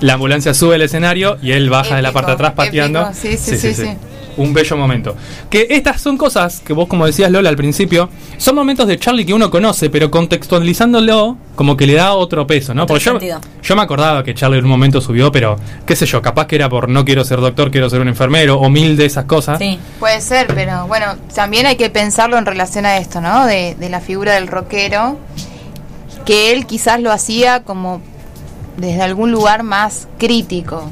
La ambulancia sube al escenario y él baja de la parte de atrás pateando. épico. Sí, sí, sí, sí. Un bello momento. Que estas son cosas que vos, como decías Lola al principio, son momentos de Charlie que uno conoce, pero contextualizándolo, como que le da otro peso, ¿no? Otro Porque yo, yo me acordaba que Charlie en un momento subió, pero qué sé yo, capaz que era por no quiero ser doctor, quiero ser un enfermero, o mil de esas cosas. Sí. Puede ser, pero bueno, también hay que pensarlo en relación a esto, ¿no? De, de la figura del rockero, que él quizás lo hacía como desde algún lugar más crítico,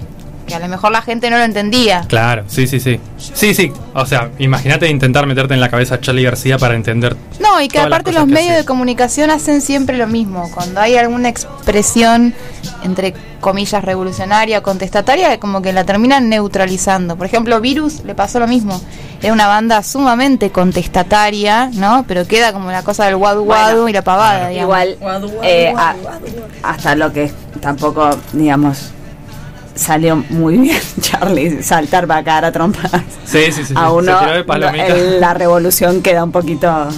que a lo mejor la gente no lo entendía. Claro, sí, sí, sí. Sí, sí. O sea, imagínate intentar meterte en la cabeza a Charlie García para entender. No, y que aparte los que medios de comunicación hacen siempre lo mismo. Cuando hay alguna expresión, entre comillas, revolucionaria o contestataria, como que la terminan neutralizando. Por ejemplo, Virus le pasó lo mismo. Era una banda sumamente contestataria, ¿no? Pero queda como la cosa del guadu guadu Bueno, y la pavada, digamos. Igual, Guadu, guadu, eh, guadu, a- hasta lo que tampoco, digamos, salió muy bien Charlie saltar para cagar a trompas. Sí, sí, sí. sí. A Se uno, tiró de palomita. el- la revolución queda un poquito...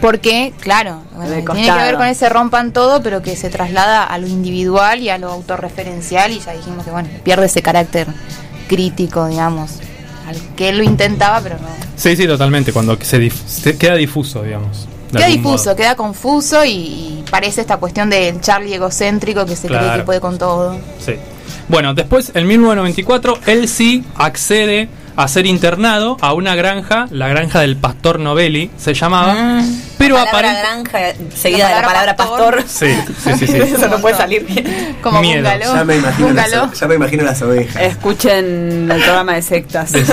Porque, claro, bueno, tiene que ver con ese rompan todo, pero que se traslada a lo individual y a lo autorreferencial y ya dijimos que, bueno, pierde ese carácter crítico, digamos, al que él lo intentaba, pero no. Sí, sí, totalmente. Cuando se, dif- se queda difuso, digamos. Queda difuso, modo. queda confuso y, y parece esta cuestión del Charlie egocéntrico que se cree que puede con todo. Sí. Bueno, después, en 1994, él sí accede a ser internado a una granja, la granja del pastor Novelli, se llamaba. Ah, pero la palabra granja seguida de la palabra pastor. Sí, sí, sí. sí. Eso no puede salir bien. Como Miedo. bungalow. Ya me imagino, las, bungalow. ya me imagino las ovejas. Escuchen el programa de sectas. De sí.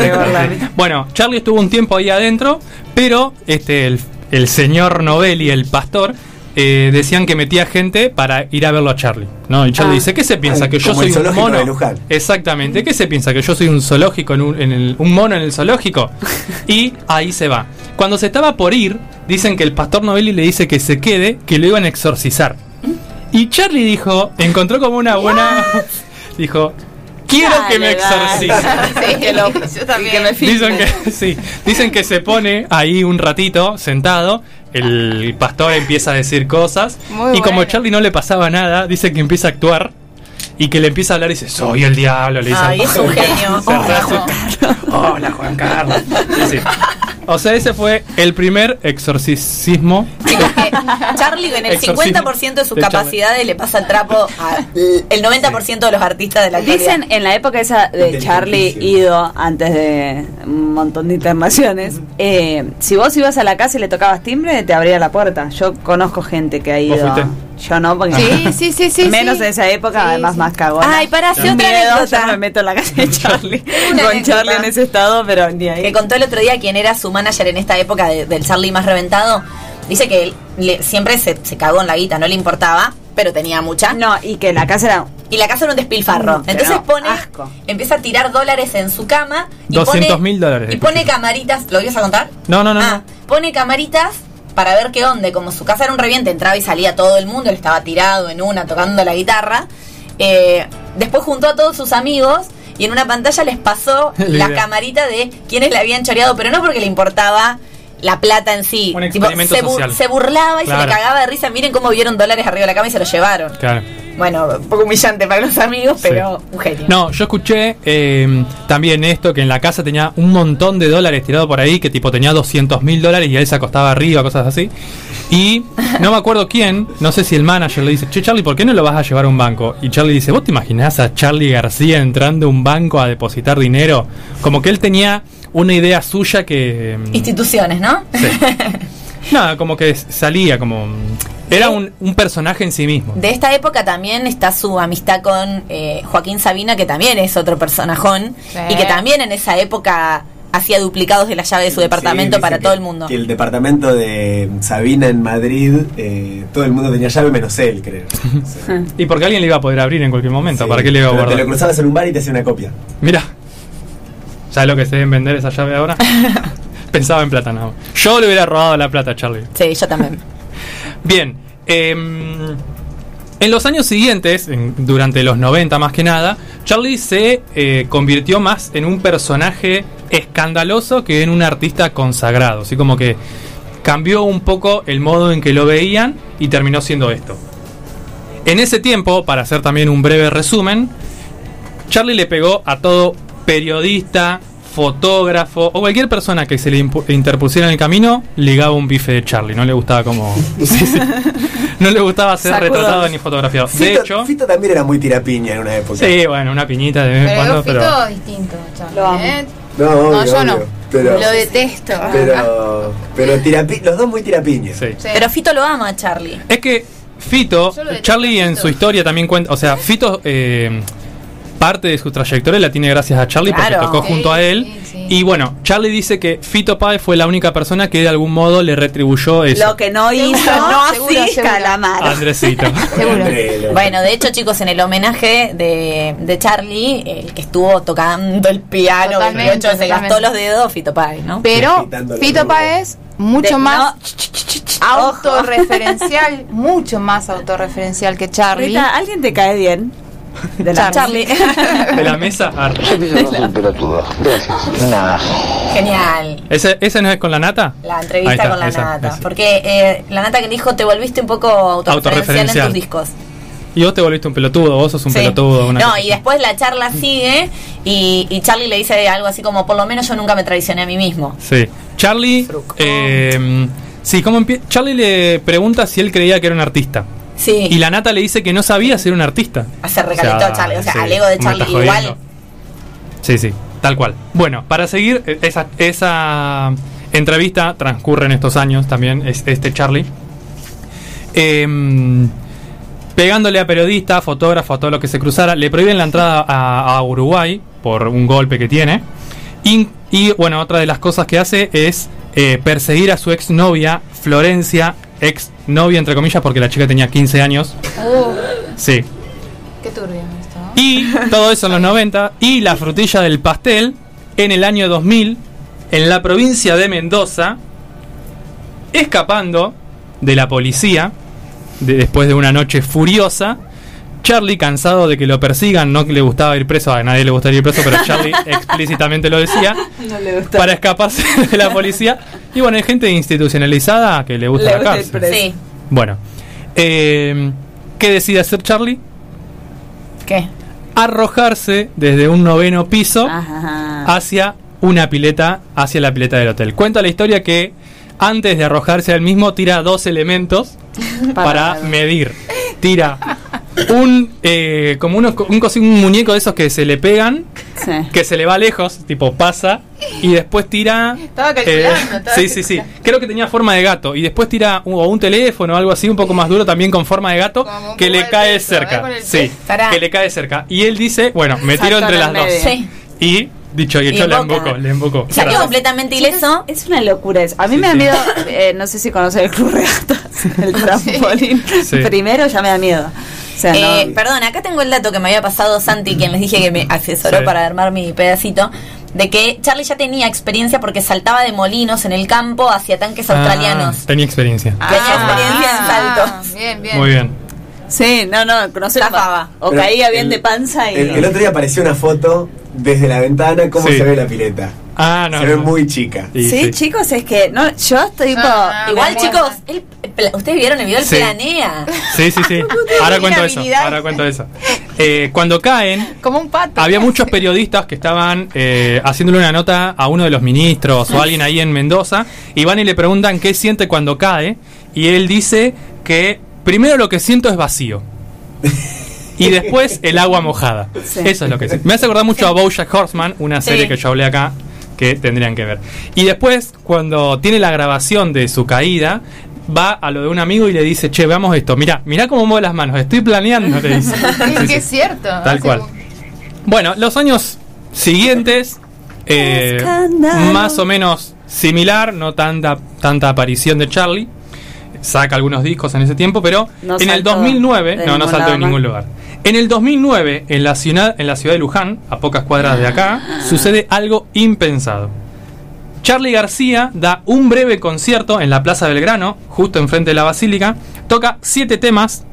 Bueno, Charlie estuvo un tiempo ahí adentro, pero este el, el señor Novelli, el pastor, eh, decían que metía gente para ir a verlo a Charlie. ¿no? Y Charlie Ah. dice, ¿qué se piensa? Ah, ¿Que yo soy un mono? de Luján. Exactamente, ¿qué se piensa? ¿Que yo soy un zoológico, en un, en el- un mono en el zoológico? Y ahí se va. Cuando se estaba por ir, dicen que el pastor Novelli le dice que se quede, que lo iban a exorcizar. Y Charlie dijo, encontró como una buena... dijo, quiero que me exorcicen. Sí, Que lo- yo también. que me Dicen que, sí, dicen que se pone ahí un ratito sentado, el pastor empieza a decir cosas Muy y como. Charlie no le pasaba nada, dice que empieza a actuar y que le empieza a hablar y dice, soy el diablo, le dice Ay, es un genio. Hola Juan Carlos. Sí, sí. O sea, ese fue el primer exorcismo. Sí, Charlie en el Exorcismo 50% de sus de Charlie. capacidades le pasa el trapo al el 90% de los artistas de la actualidad. Dicen en la época esa de Charlie. Ido, antes de un montón de internaciones, eh, si vos ibas a la casa y le tocabas timbre, te abría la puerta. Yo conozco gente que ha ¿Vos ido. fuiste? Yo no, porque Sí, sí, sí, sí. menos sí. en esa época, Sí, además sí. más cagona. Ay, para, Sin otra miedo, anécdota. yo me meto en la casa de Charlie. Con anécdota. Charlie en ese estado, pero ni ahí. que contó el otro día quién era su manager en esta época de- del Charlie más reventado. Dice que él le- siempre se, se cagó en la guita, no le importaba, pero tenía mucha. No, y que la casa era Y la casa era un despilfarro. Mm, Entonces pone, asco. empieza a tirar dólares en su cama. Y 200 pone- mil dólares. Y pone camaritas. ¿Lo ibas a contar? No, no, no, Ah, no. pone camaritas para ver qué onda. Como su casa era un reviente, entraba y salía todo el mundo. Él estaba tirado en una tocando la guitarra. Eh, después juntó a todos sus amigos. Y en una pantalla les pasó La camarita de quienes le habían choreado, pero no porque le importaba la plata en sí. Un Tipo, experimento se, bu- se burlaba y se Claro. le cagaba de risa. Miren cómo vieron dólares arriba de la cama y se los llevaron. Claro. Bueno, un poco humillante para los amigos, pero un genio. No, yo escuché eh, también esto, que en la casa tenía un montón de dólares tirado por ahí, que tipo tenía 200 mil dólares y él se acostaba arriba, cosas así. Y no me acuerdo quién, no sé si el manager le dice, che Charlie, ¿por qué no lo vas a llevar a un banco? Y Charlie dice, ¿vos te imaginás a Charlie García entrando a un banco a depositar dinero? Como que él tenía una idea suya que... mm, Instituciones, ¿no? Nada, como que salía, como... Era un, un personaje en sí mismo. De esta época también está su amistad con eh, Joaquín Sabina, que también es otro personajón, Sí. y que también en esa época hacía duplicados de la llave de su departamento Sí, para todo el mundo. Que el departamento de Sabina en Madrid, eh, todo el mundo tenía llave menos él, creo. Sí. Y porque alguien le iba a poder abrir en cualquier momento, Sí, ¿para qué le iba a pero guardar? Te lo cruzabas en un bar y te hacía una copia. Mira, ¿sabes lo que se deben vender esa llave ahora? Pensaba en plata. Yo le hubiera robado la plata a Charlie. Sí, yo también. Bien, em, en los años siguientes, en- durante los 90 más que nada, Charlie se eh, convirtió más en un personaje escandaloso que en un artista consagrado. Así como que cambió un poco el modo en que lo veían y terminó siendo esto. En ese tiempo, para hacer también un breve resumen, Charlie le pegó a todo periodista, fotógrafo o cualquier persona que se le interpusiera en el camino, ligaba un bife de Charlie. No le gustaba como. sí, sí. No le gustaba ser retratado ni fotografiado. De Fito, hecho. Fito también era muy tirapiña en una época. Sí, bueno, una piñita de vez en Pero cuando, pero. Fito distinto, Charlie, Lo amo. ¿eh? No, No, obvio, yo no. Pero, Lo detesto. pero, pero tirapi- los dos muy tirapiña. Sí. Sí. Pero Fito lo ama a Charlie. Es que Fito, Charlie en su historia también cuenta, o sea, Fito eh, parte de su trayectoria la tiene gracias a Charlie Claro. porque tocó Sí, junto a él. sí, sí. Y bueno, Charlie dice que Fito Páez fue la única persona que de algún modo le retribuyó eso. Lo que no hizo, Seguro, no así, seguro. Calamaro. Andresito. Seguro. Bueno, de hecho, chicos, en el homenaje de, de Charlie, el que estuvo tocando el piano Totalmente, 28 se gastó los dedos, Fito Páez, ¿no? Pero Fito. Páez, mucho De- más no, autorreferencial, mucho más autorreferencial que Charlie. Rita, ¿alguien te cae bien? De la Charlie. De la mesa. ah, Genial. ¿Ese, ¿Ese no es con la nata? La entrevista está, con la esa, nata. esa. Porque eh, la nata que dijo, te volviste un poco autorreferencial, Autorreferencial. en tus discos. Y vos te volviste un pelotudo, vos sos un Sí. pelotudo. Una no, cosa y después la charla sigue y, y Charlie le dice algo así como, por lo menos yo nunca me traicioné a mí mismo. Sí. Charlie. eh, sí, ¿cómo empie- Charlie le pregunta si él creía que era un artista. Sí. Y la nata le dice que no sabía ser un artista. Se recalentó O sea, Charlie, o sea, sí, al ego de Charlie jodiendo. igual. Sí, sí, tal cual. Bueno, para seguir, eh, esa, esa entrevista transcurre en estos años también, es este Charlie. Em, pegándole a periodistas, fotógrafos, a todo lo que se cruzara, le prohíben la entrada a, a Uruguay por un golpe que tiene. Y, y, bueno, otra de las cosas que hace es eh, perseguir a su exnovia, Florencia, exnovia entre comillas, porque la chica tenía 15 años. Uh, Sí, qué turbio y todo eso en los 90. Y la frutilla del pastel en el año 2000, en la provincia de Mendoza, escapando de la policía, de- después de una noche furiosa. Charlie, cansado de que lo persigan, no que le gustaba ir preso, a nadie le gustaría ir preso, pero Charlie explícitamente lo decía, No le gusta. para escaparse de la policía. Y bueno, hay gente institucionalizada que le gusta Le la gusta cárcel. preso. Sí. Bueno, eh, ¿qué decide hacer Charlie? ¿Qué? arrojarse desde un noveno piso Ajá. hacia una pileta, hacia la pileta del hotel. Cuenta la historia que antes de arrojarse al mismo tira dos elementos para, Para- medir. Tira un eh, como unos, un, un muñeco de esos que se le pegan, Sí. que se le va lejos, tipo pasa, y después tira. eh, Estaba calculando, estaba sí, sí, sí. Creo que tenía forma de gato. Y después tira un, o un teléfono o algo así, un poco más duro también con forma de gato, que le cae peso, ¿eh? cerca. Sí, que le cae cerca. Y él dice, bueno, me tiro Salto entre en las dos. Sí. Y dicho y hecho, le embocó, le embocó. Salió Claro. completamente ileso. Es una locura eso. A mí Sí, me da sí. miedo, eh, no sé si conoces el Club Regatas, el trampolín. Sí. Primero ya me da miedo. O sea, Eh, no, Perdón, acá tengo el dato que me había pasado Santi, quien les dije que me asesoró Sí. para armar mi pedacito, de que Charlie ya tenía experiencia porque saltaba de molinos en el campo hacia tanques Ah, australianos. tenía experiencia. Tenía experiencia en saltos. Ah, Bien, bien. Muy bien. Sí, no, no, no sé. Zafaba. O Pero caía bien el- de panza y. El, el otro día apareció una foto desde la ventana cómo Sí. se ve la pileta. Ah, no. se ve no. muy chica. Sí, sí. chicos, es que no, yo estoy tipo. Ah, Igual, chicos, ustedes vieron el video, él Sí. planea. Sí, sí, sí. Ahora cuento eso. Ahora cuento eso. Eh, cuando caen, Como un pato. había muchos periodistas que estaban eh, haciéndole una nota a uno de los ministros o a alguien ahí en Mendoza y van y le preguntan qué siente cuando cae y él dice que primero lo que siento es vacío y después el agua mojada. Sí. Eso es lo que siento. Me hace acordar mucho a BoJack Horseman, una Sí. serie que yo hablé acá que tendrían que ver. Y después cuando tiene la grabación de su caída va a lo de un amigo y le dice, "Che, veamos esto. Mira, mira cómo mueve las manos. Estoy planeando", le dice. Sí, Sí, que es sí. cierto. Tal cual. Bueno, los años siguientes, eh, más o menos similar, no tanta, tanta aparición de Charlie. Saca algunos discos en ese tiempo, pero No en el saltó 2009, de no, no saltó en ningún lugar. En el 2009, en la ciudad, en la ciudad de Luján, a pocas cuadras de acá, sucede algo impensado. Charlie García da un breve concierto en la Plaza Belgrano, justo enfrente de la Basílica, toca siete temas,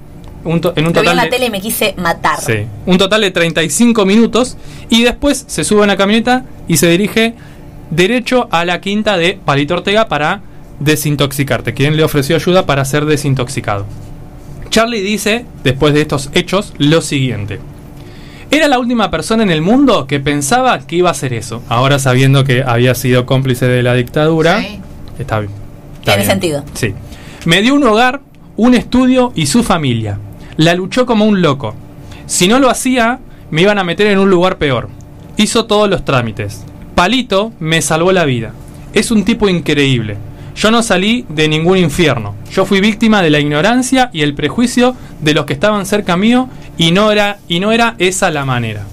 un to- en un Lo vi en total la de, tele y me quise matar. Sí. Un total de 35 minutos y después se sube a una camioneta y se dirige derecho a la quinta de Palito Ortega para desintoxicarte. Quien le ofreció ayuda para ser desintoxicado. Charlie dice, después de estos hechos, lo siguiente. Era la última persona en el mundo que pensaba que iba a hacer eso. Ahora sabiendo que había sido cómplice de la dictadura, Sí. está bien. está Tiene bien. sentido. Sí. Me dio un hogar, un estudio y su familia. La luchó como un loco. Si no lo hacía, me iban a meter en un lugar peor. Hizo todos los trámites. Palito me salvó la vida. Es un tipo increíble. Yo no salí de ningún infierno. Yo fui víctima de la ignorancia y el prejuicio de los que estaban cerca mío y no era, y no era esa la manera.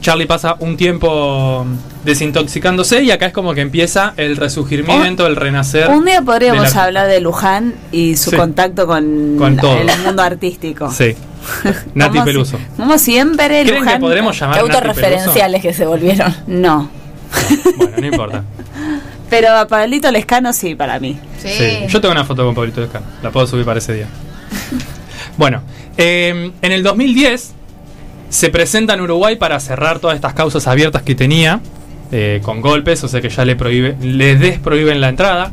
Charlie pasa un tiempo desintoxicándose y acá es como que empieza el resurgimiento, el renacer. Un día podríamos hablar de Luján y su Sí. contacto con, Con todo. el mundo artístico. Sí. Nati Como Peluso. si- Como siempre, ¿Creen que Luján. podremos llamar autorreferenciales que se volvieron. No. Bueno, no importa. Pero a Pablito Lescano sí, para mí. Sí. Sí. Yo tengo una foto con Pablito Descano. La puedo subir para ese día. Bueno, eh, en el 2010 se presenta en Uruguay para cerrar todas estas causas abiertas que tenía eh, con golpes, o sea que ya le, prohíbe, le desprohíben la entrada.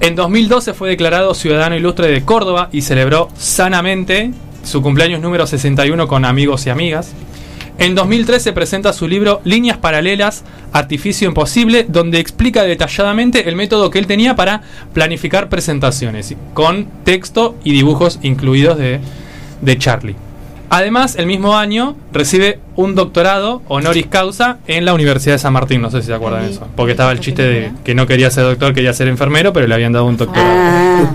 En 2012 fue declarado ciudadano ilustre de Córdoba y celebró sanamente su cumpleaños número 61 con amigos y amigas. En 2013 presenta su libro Líneas Paralelas, Artificio Imposible, donde explica detalladamente el método que él tenía para planificar presentaciones, con texto y dibujos incluidos de, de Charlie. Además, el mismo año recibe un doctorado honoris causa en la Universidad de San Martín, no sé si se acuerdan de eso, porque estaba el chiste de que no quería ser doctor, quería ser enfermero, pero le habían dado un doctorado. Ah,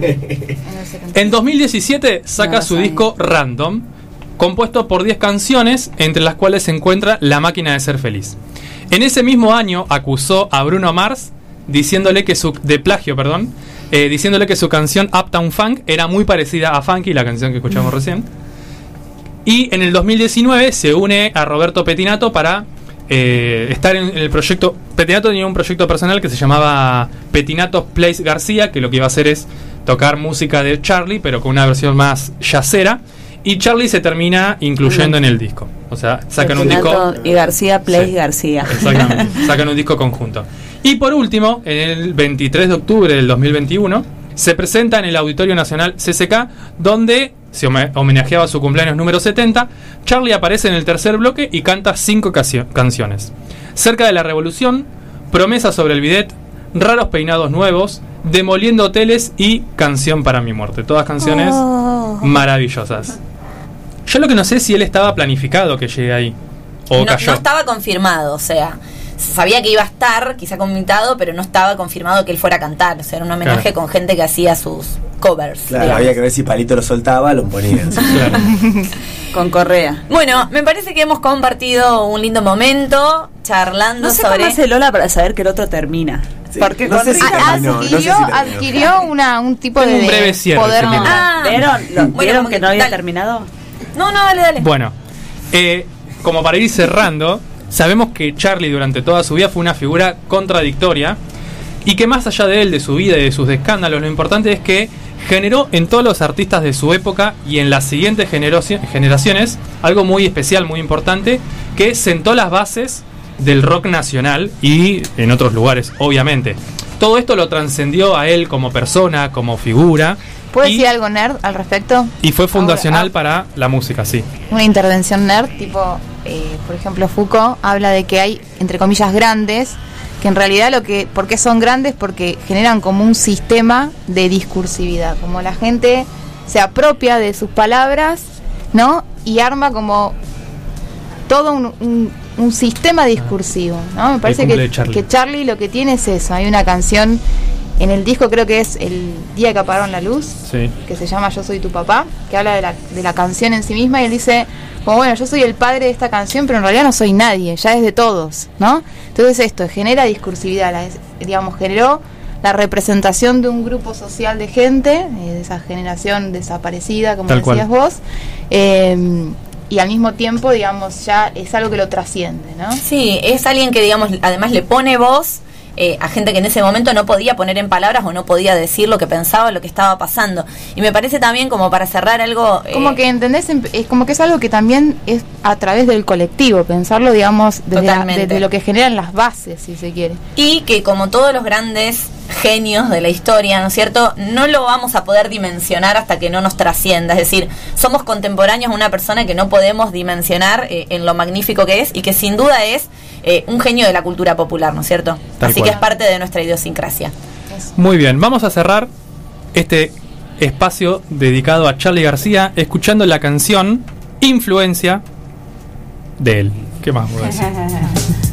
En 2017 saca su disco Random, compuesto por 10 canciones, entre las cuales se encuentra La máquina de ser feliz. En ese mismo año acusó a Bruno Mars diciéndole que su de plagio, perdón, eh, diciéndole que su canción Uptown Funk era muy parecida a Funky, la canción que escuchamos recién. Y en el 2019 se une a Roberto Petinato para eh, estar en, el proyecto. Petinato tenía un proyecto personal que se llamaba Petinato Plays García, que lo que iba a hacer es tocar música de Charlie, pero con una versión más yacera. Y Charlie se termina incluyendo en el disco. O sea, sacan un disco. Y García, Play Sí. García. Exactamente. Sacan un disco conjunto. Y por último, en el 23 de octubre del 2021, se presenta en el Auditorio Nacional CCK, donde se home- homenajeaba su cumpleaños número 70. Charlie aparece en el tercer bloque y canta cinco canciones. Cerca de la revolución, promesa sobre el bidet, raros peinados nuevos, demoliendo hoteles y canción para mi muerte. Todas canciones Oh. maravillosas. Yo lo que no sé es si él estaba planificado que llegue ahí. O no, cayó. no estaba confirmado, o sea, sabía que iba a estar, quizá con invitado, pero no estaba confirmado que él fuera a cantar. O sea, era un homenaje Claro. con gente que hacía sus covers. Claro, digamos. había que ver si Palito lo soltaba, lo ponían. Claro. Con Correa. Bueno, me parece que hemos compartido un lindo momento charlando No sé sobre. cómo hace Lola para saber que el otro termina. Sí, Porque no sé si terminó, no sé si adquirió, adquirió una, un tipo Tengo de, un breve de cierre, poder. Ah, ¿Vieron, lo- Bueno, ¿vieron que que- no había dale. terminado? No, no, dale, dale. Bueno, eh, como para ir cerrando, sabemos que Charlie durante toda su vida fue una figura contradictoria y que más allá de él, de su vida y de sus escándalos, lo importante es que generó en todos los artistas de su época y en las siguientes generaci- generaciones algo muy especial, muy importante, que sentó las bases del rock nacional y en otros lugares, obviamente. Todo esto lo trascendió a él como persona, como figura. ¿Puedes y, decir algo nerd al respecto? y fue fundacional ah, para la música, sí. Una intervención nerd, tipo, eh, por ejemplo, Foucault habla de que hay, entre comillas, grandes, que en realidad lo que, ¿por qué son grandes? Porque generan como un sistema de discursividad, como la gente se apropia de sus palabras, ¿no? Y arma como todo un, un- un sistema discursivo, ¿no? Me parece que Charlie lo que tiene es eso, hay una canción en el disco creo que es el día que apagaron la luz, Sí. que se llama Yo soy tu papá, que habla de la, de la canción en sí misma y él dice, como bueno, yo soy el padre de esta canción, pero en realidad no soy nadie, ya es de todos, ¿no? Entonces esto genera discursividad, la- digamos, generó la representación de un grupo social de gente, eh, de esa generación desaparecida, como Tal cual. decías vos, eh, y al mismo tiempo, digamos, ya es algo que lo trasciende, ¿no? Sí, es alguien que, digamos, además le pone voz eh, a gente que en ese momento no podía poner en palabras o no podía decir lo que pensaba, lo que estaba pasando. Y me parece también como para cerrar algo... eh, Como que entendés, Em- es como que es algo que también es a través del colectivo, pensarlo, digamos, desde, la- desde lo que generan las bases, si se quiere. Y que como todos los grandes genios de la historia, ¿no es cierto? No lo vamos a poder dimensionar hasta que no nos trascienda. Es decir, somos contemporáneos a una persona que no podemos dimensionar eh, en lo magnífico que es y que sin duda es eh, un genio de la cultura popular, ¿no es cierto? Tal Así cual. que es parte de nuestra idiosincrasia. Muy bien, vamos a cerrar este espacio dedicado a Charlie García escuchando la canción Influencia de él. ¿Qué más puedo decir?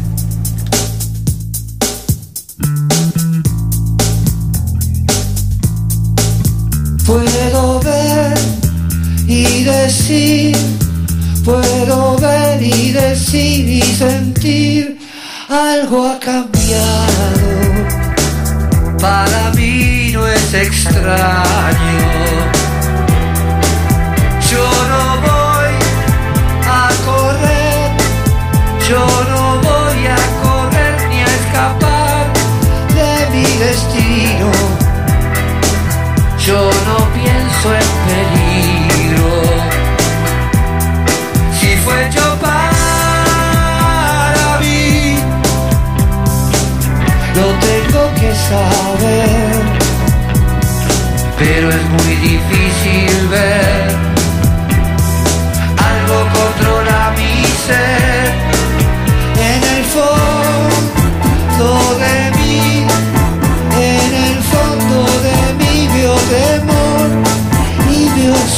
Puedo ver y decir, puedo ver y decir y sentir, algo ha cambiado. Para mí no es extraño. Yo no voy a correr, yo no voy a correr ni a escapar de mi destino. Yo no pienso en peligro. Si fue yo para mí, lo tengo que saber. Pero es muy difícil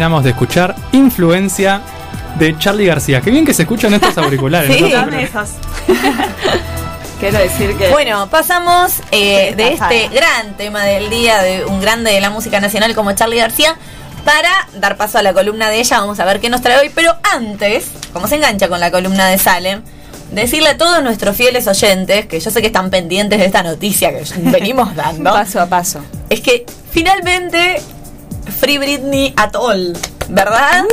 terminamos de escuchar Influencia de Charlie García. Qué bien que se escuchan estos auriculares. Sí, ¿no? dame esos. Quiero decir que. Bueno, pasamos eh, de este gran tema del día, de un grande de la música nacional como Charlie García, para dar paso a la columna de ella. Vamos a ver qué nos trae hoy. Pero antes, como se engancha con la columna de Salem, decirle a todos nuestros fieles oyentes, que yo sé que están pendientes de esta noticia que venimos dando, Paso a paso. es que finalmente Free Britney at all, ¿verdad?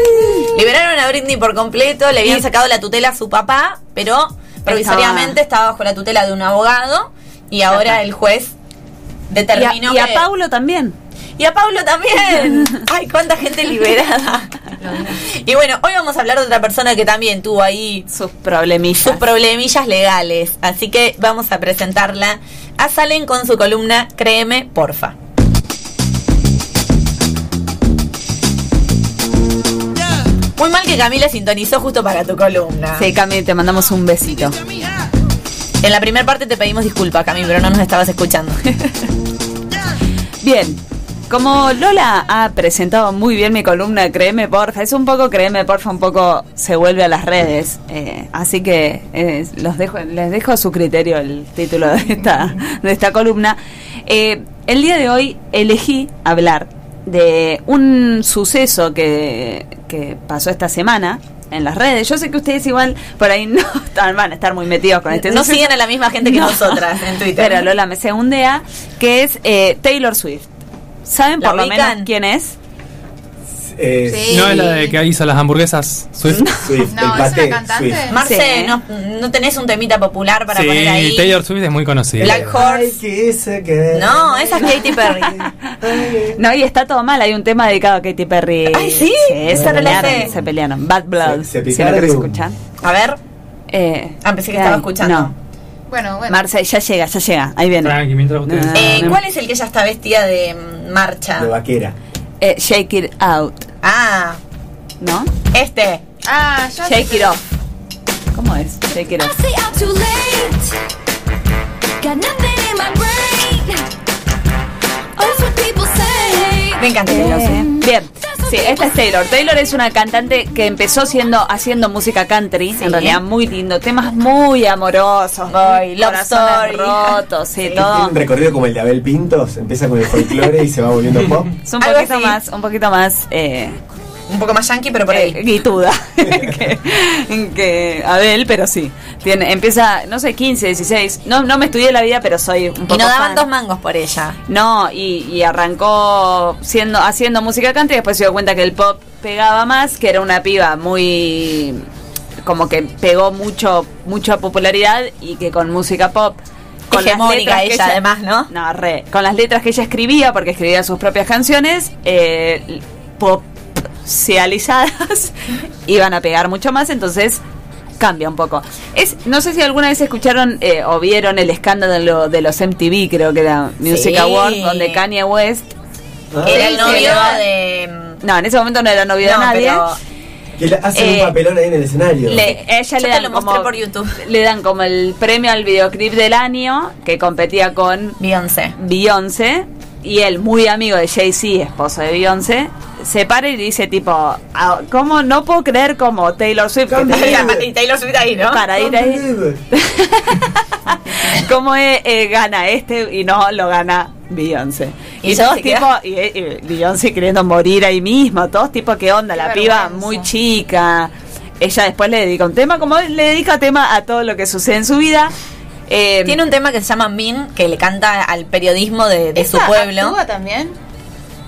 Liberaron a Britney por completo, le habían sacado la tutela a su papá, pero provisoriamente estaba bajo la tutela de un abogado y ahora el juez determinó y a, y a Paulo también. y a Pablo también. Ay, cuánta gente liberada. Y bueno, hoy vamos a hablar de otra persona que también tuvo ahí sus problemillas. sus problemillas legales. Así que vamos a presentarla a Salen con su columna Créeme, porfa. Que Camila sintonizó justo para tu columna. Sí, Cami, te mandamos un besito. En la primera parte te pedimos disculpas, Cami, pero no nos estabas escuchando. Bien, como Lola ha presentado muy bien mi columna Créeme Porfa, es un poco Créeme Porfa, un poco se vuelve a las redes. eh, así que eh, los dejo, les dejo a su criterio el título de esta, de esta columna. Eh, el día de hoy elegí hablar de un suceso que, que pasó esta semana en las redes. Yo sé que ustedes igual por ahí no están- van a estar muy metidos con este No suceso. siguen a la misma gente que nosotras en Twitter. Pero Lola me segundea, que es eh, Taylor Swift. ¿Saben ¿La por lo menos quién es? Eh, No es la de que hizo las hamburguesas Swift. Swift, No, el ¿es paté, una cantante? Swift. Marce, Sí. ¿no, ¿no tenés un temita popular para sí, poner ahí? Taylor Swift es muy conocida. Black Ay, Horse. que- No, esa es Katy Perry. No, y está todo mal. Hay un tema dedicado a Katy Perry. Ay, ¿sí? se Esa no la pelearon, se pelearon. Bad Blood. Se- se si querés escuchar. A ver. Eh, Ah, pensé que ¿qué estaba hay? escuchando. No. Bueno, bueno. Marce, ya llega, ya llega. Ahí viene. Mientras ustedes- No, Eh, no. ¿Cuál es el que ella está vestida de mm, marcha? De vaquera. Eh, shake It Out. Ah, ¿No? este. Ah, ya sé Shake It Off. ¿Cómo es? Shake It Off. Me encanta Eh. Bien, sí, esta es Taylor. Taylor es una cantante que empezó siendo haciendo música country, Sí. en realidad muy lindo, temas muy amorosos, Ay, love story. rotos, sí, Tiene todo. un recorrido como el de Abel Pintos, empieza con el folclore y se va volviendo pop. Es un poquito más, un poquito más eh, Un poco más yankee, pero por eh, ahí. guituda que, que Abel, pero sí. Tiene, empieza, no sé, 15, 16. No, no me estudié la vida, pero soy un poco Y no daban fan. dos mangos por ella. No, y, y arrancó siendo haciendo música country y después se dio cuenta que el pop pegaba más, que era una piba muy como que pegó mucho mucha popularidad y que con música pop con las letras que ella, además, ¿no? No, re. Con las letras que ella escribía, porque escribía sus propias canciones, eh, popcializadas, iban a pegar mucho más, entonces cambia un poco. Es, no sé si alguna vez escucharon eh, o vieron el escándalo de, lo- de los MTV, creo que era Music Sí. Awards, donde Kanye West Ah, Era el novio de. no, en ese momento no era novio de nadie. pero Que le hacen Eh, un papelón ahí en el escenario. Le, ella Yo le te dan lo como, por YouTube. le dan como el premio al videoclip del año que competía con Beyoncé. Beyoncé y él, muy amigo de Jay-Z, esposo de Beyoncé, se para y dice tipo, "Ah, ¿cómo no puedo creer como Taylor Swift que Y Taylor Swift ahí, ¿no? para ir ahí? ¿Cómo eh, eh, gana este y no lo gana Beyoncé? Y todos tipo, y, eh, y Beyoncé queriendo morir ahí mismo, todos tipo, ¿qué onda? Qué la piba muy chica. Ella después le dedica un tema, como le dedica tema a todo lo que sucede en su vida. Eh, Tiene un tema que se llama Min, que le canta al periodismo de, de su ¿Esa pueblo. actúa también?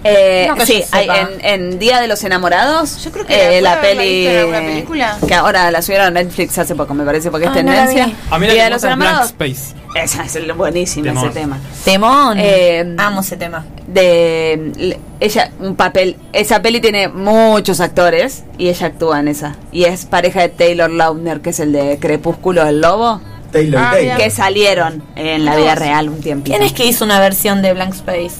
Eh, No sí, hay- en, en Día de los Enamorados. Yo creo que eh, la peli. visto en alguna película. Que ahora la subieron a Netflix hace poco, me parece, porque es Ah, no tendencia. A mí la Día que de los Enamorados. Space. Esa es el- buenísimo Temón. ese tema. Temón. Eh, Amo ese tema. De ella, un papel. Esa peli tiene muchos actores y ella actúa en esa. Y es pareja de Taylor Lautner, que es el de Crepúsculo del Lobo, Taylor Ah, Taylor. que salieron en la vida real un tiempito. ¿Quién es que hizo una versión de Blank Space?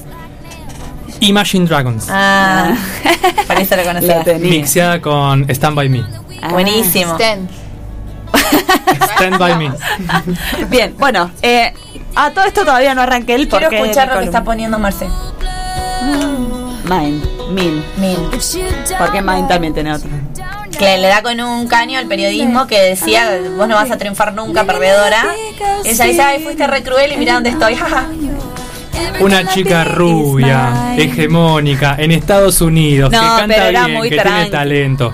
Imagine Dragons. Ah, para eso lo La conocía. Mixeada con Stand By Me. Ah. Buenísimo. Sten. Stand By Me. Bien, bueno, eh, a todo esto todavía no arranqué el Quiero escuchar lo que está poniendo Marce. Mine, Min. Min. Porque Mine también tiene otro. Que le da con un caño al periodismo que decía, vos no vas a triunfar nunca, perdedora. Ella dice, ay, fuiste re cruel y mira dónde estoy. Una chica rubia, hegemónica, en Estados Unidos, No, que canta pero era bien, muy que tranqui. tiene talento.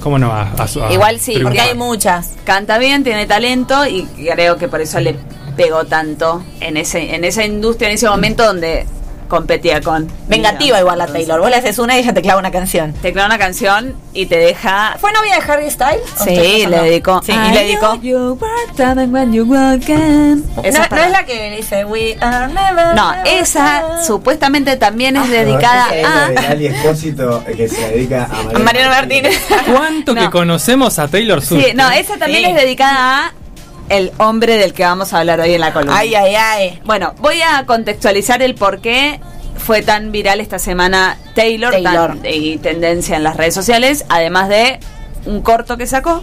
¿Cómo no va a, su- a Igual sí, triunfar? Porque hay muchas. Canta bien, tiene talento y creo que por eso le pegó tanto en ese en esa industria, en ese momento donde competía con... Vengativa igual la Taylor. Vos le haces una y ella te clava una canción. Te clava una canción y te deja... ¿Fue novia de Harry Styles? ¿O estoy Sí, le dedicó. Sí, y le dedicó. Esa No, es no para- es la que dice We are never. No, never esa never". supuestamente también es dedicada Esa es la de a... Ali Espósito, eh, que se dedica a Mariano, A Mariano Martínez. ¿Cuánto que No. conocemos a Taylor Swift? Sí, no, esa también Sí. es dedicada a el hombre del que vamos a hablar hoy en la columna. Ay, ay, ay. Bueno, voy a contextualizar el por qué fue tan viral esta semana Taylor, Taylor. tan- y tendencia en las redes sociales, además de un corto que sacó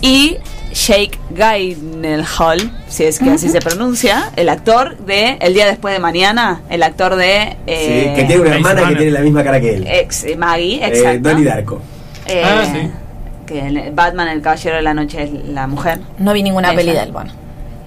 y Jake Gyllenhaal, si es que así se pronuncia, el actor de El día después de mañana, el actor de eh, Sí, que tiene una hermana que tiene la misma cara que él. ex Maggie, Eh, exacto. Donnie Darko. Eh, Ah, sí. Que en Batman, el caballero de la noche es la mujer. No vi ninguna peli de él, bueno.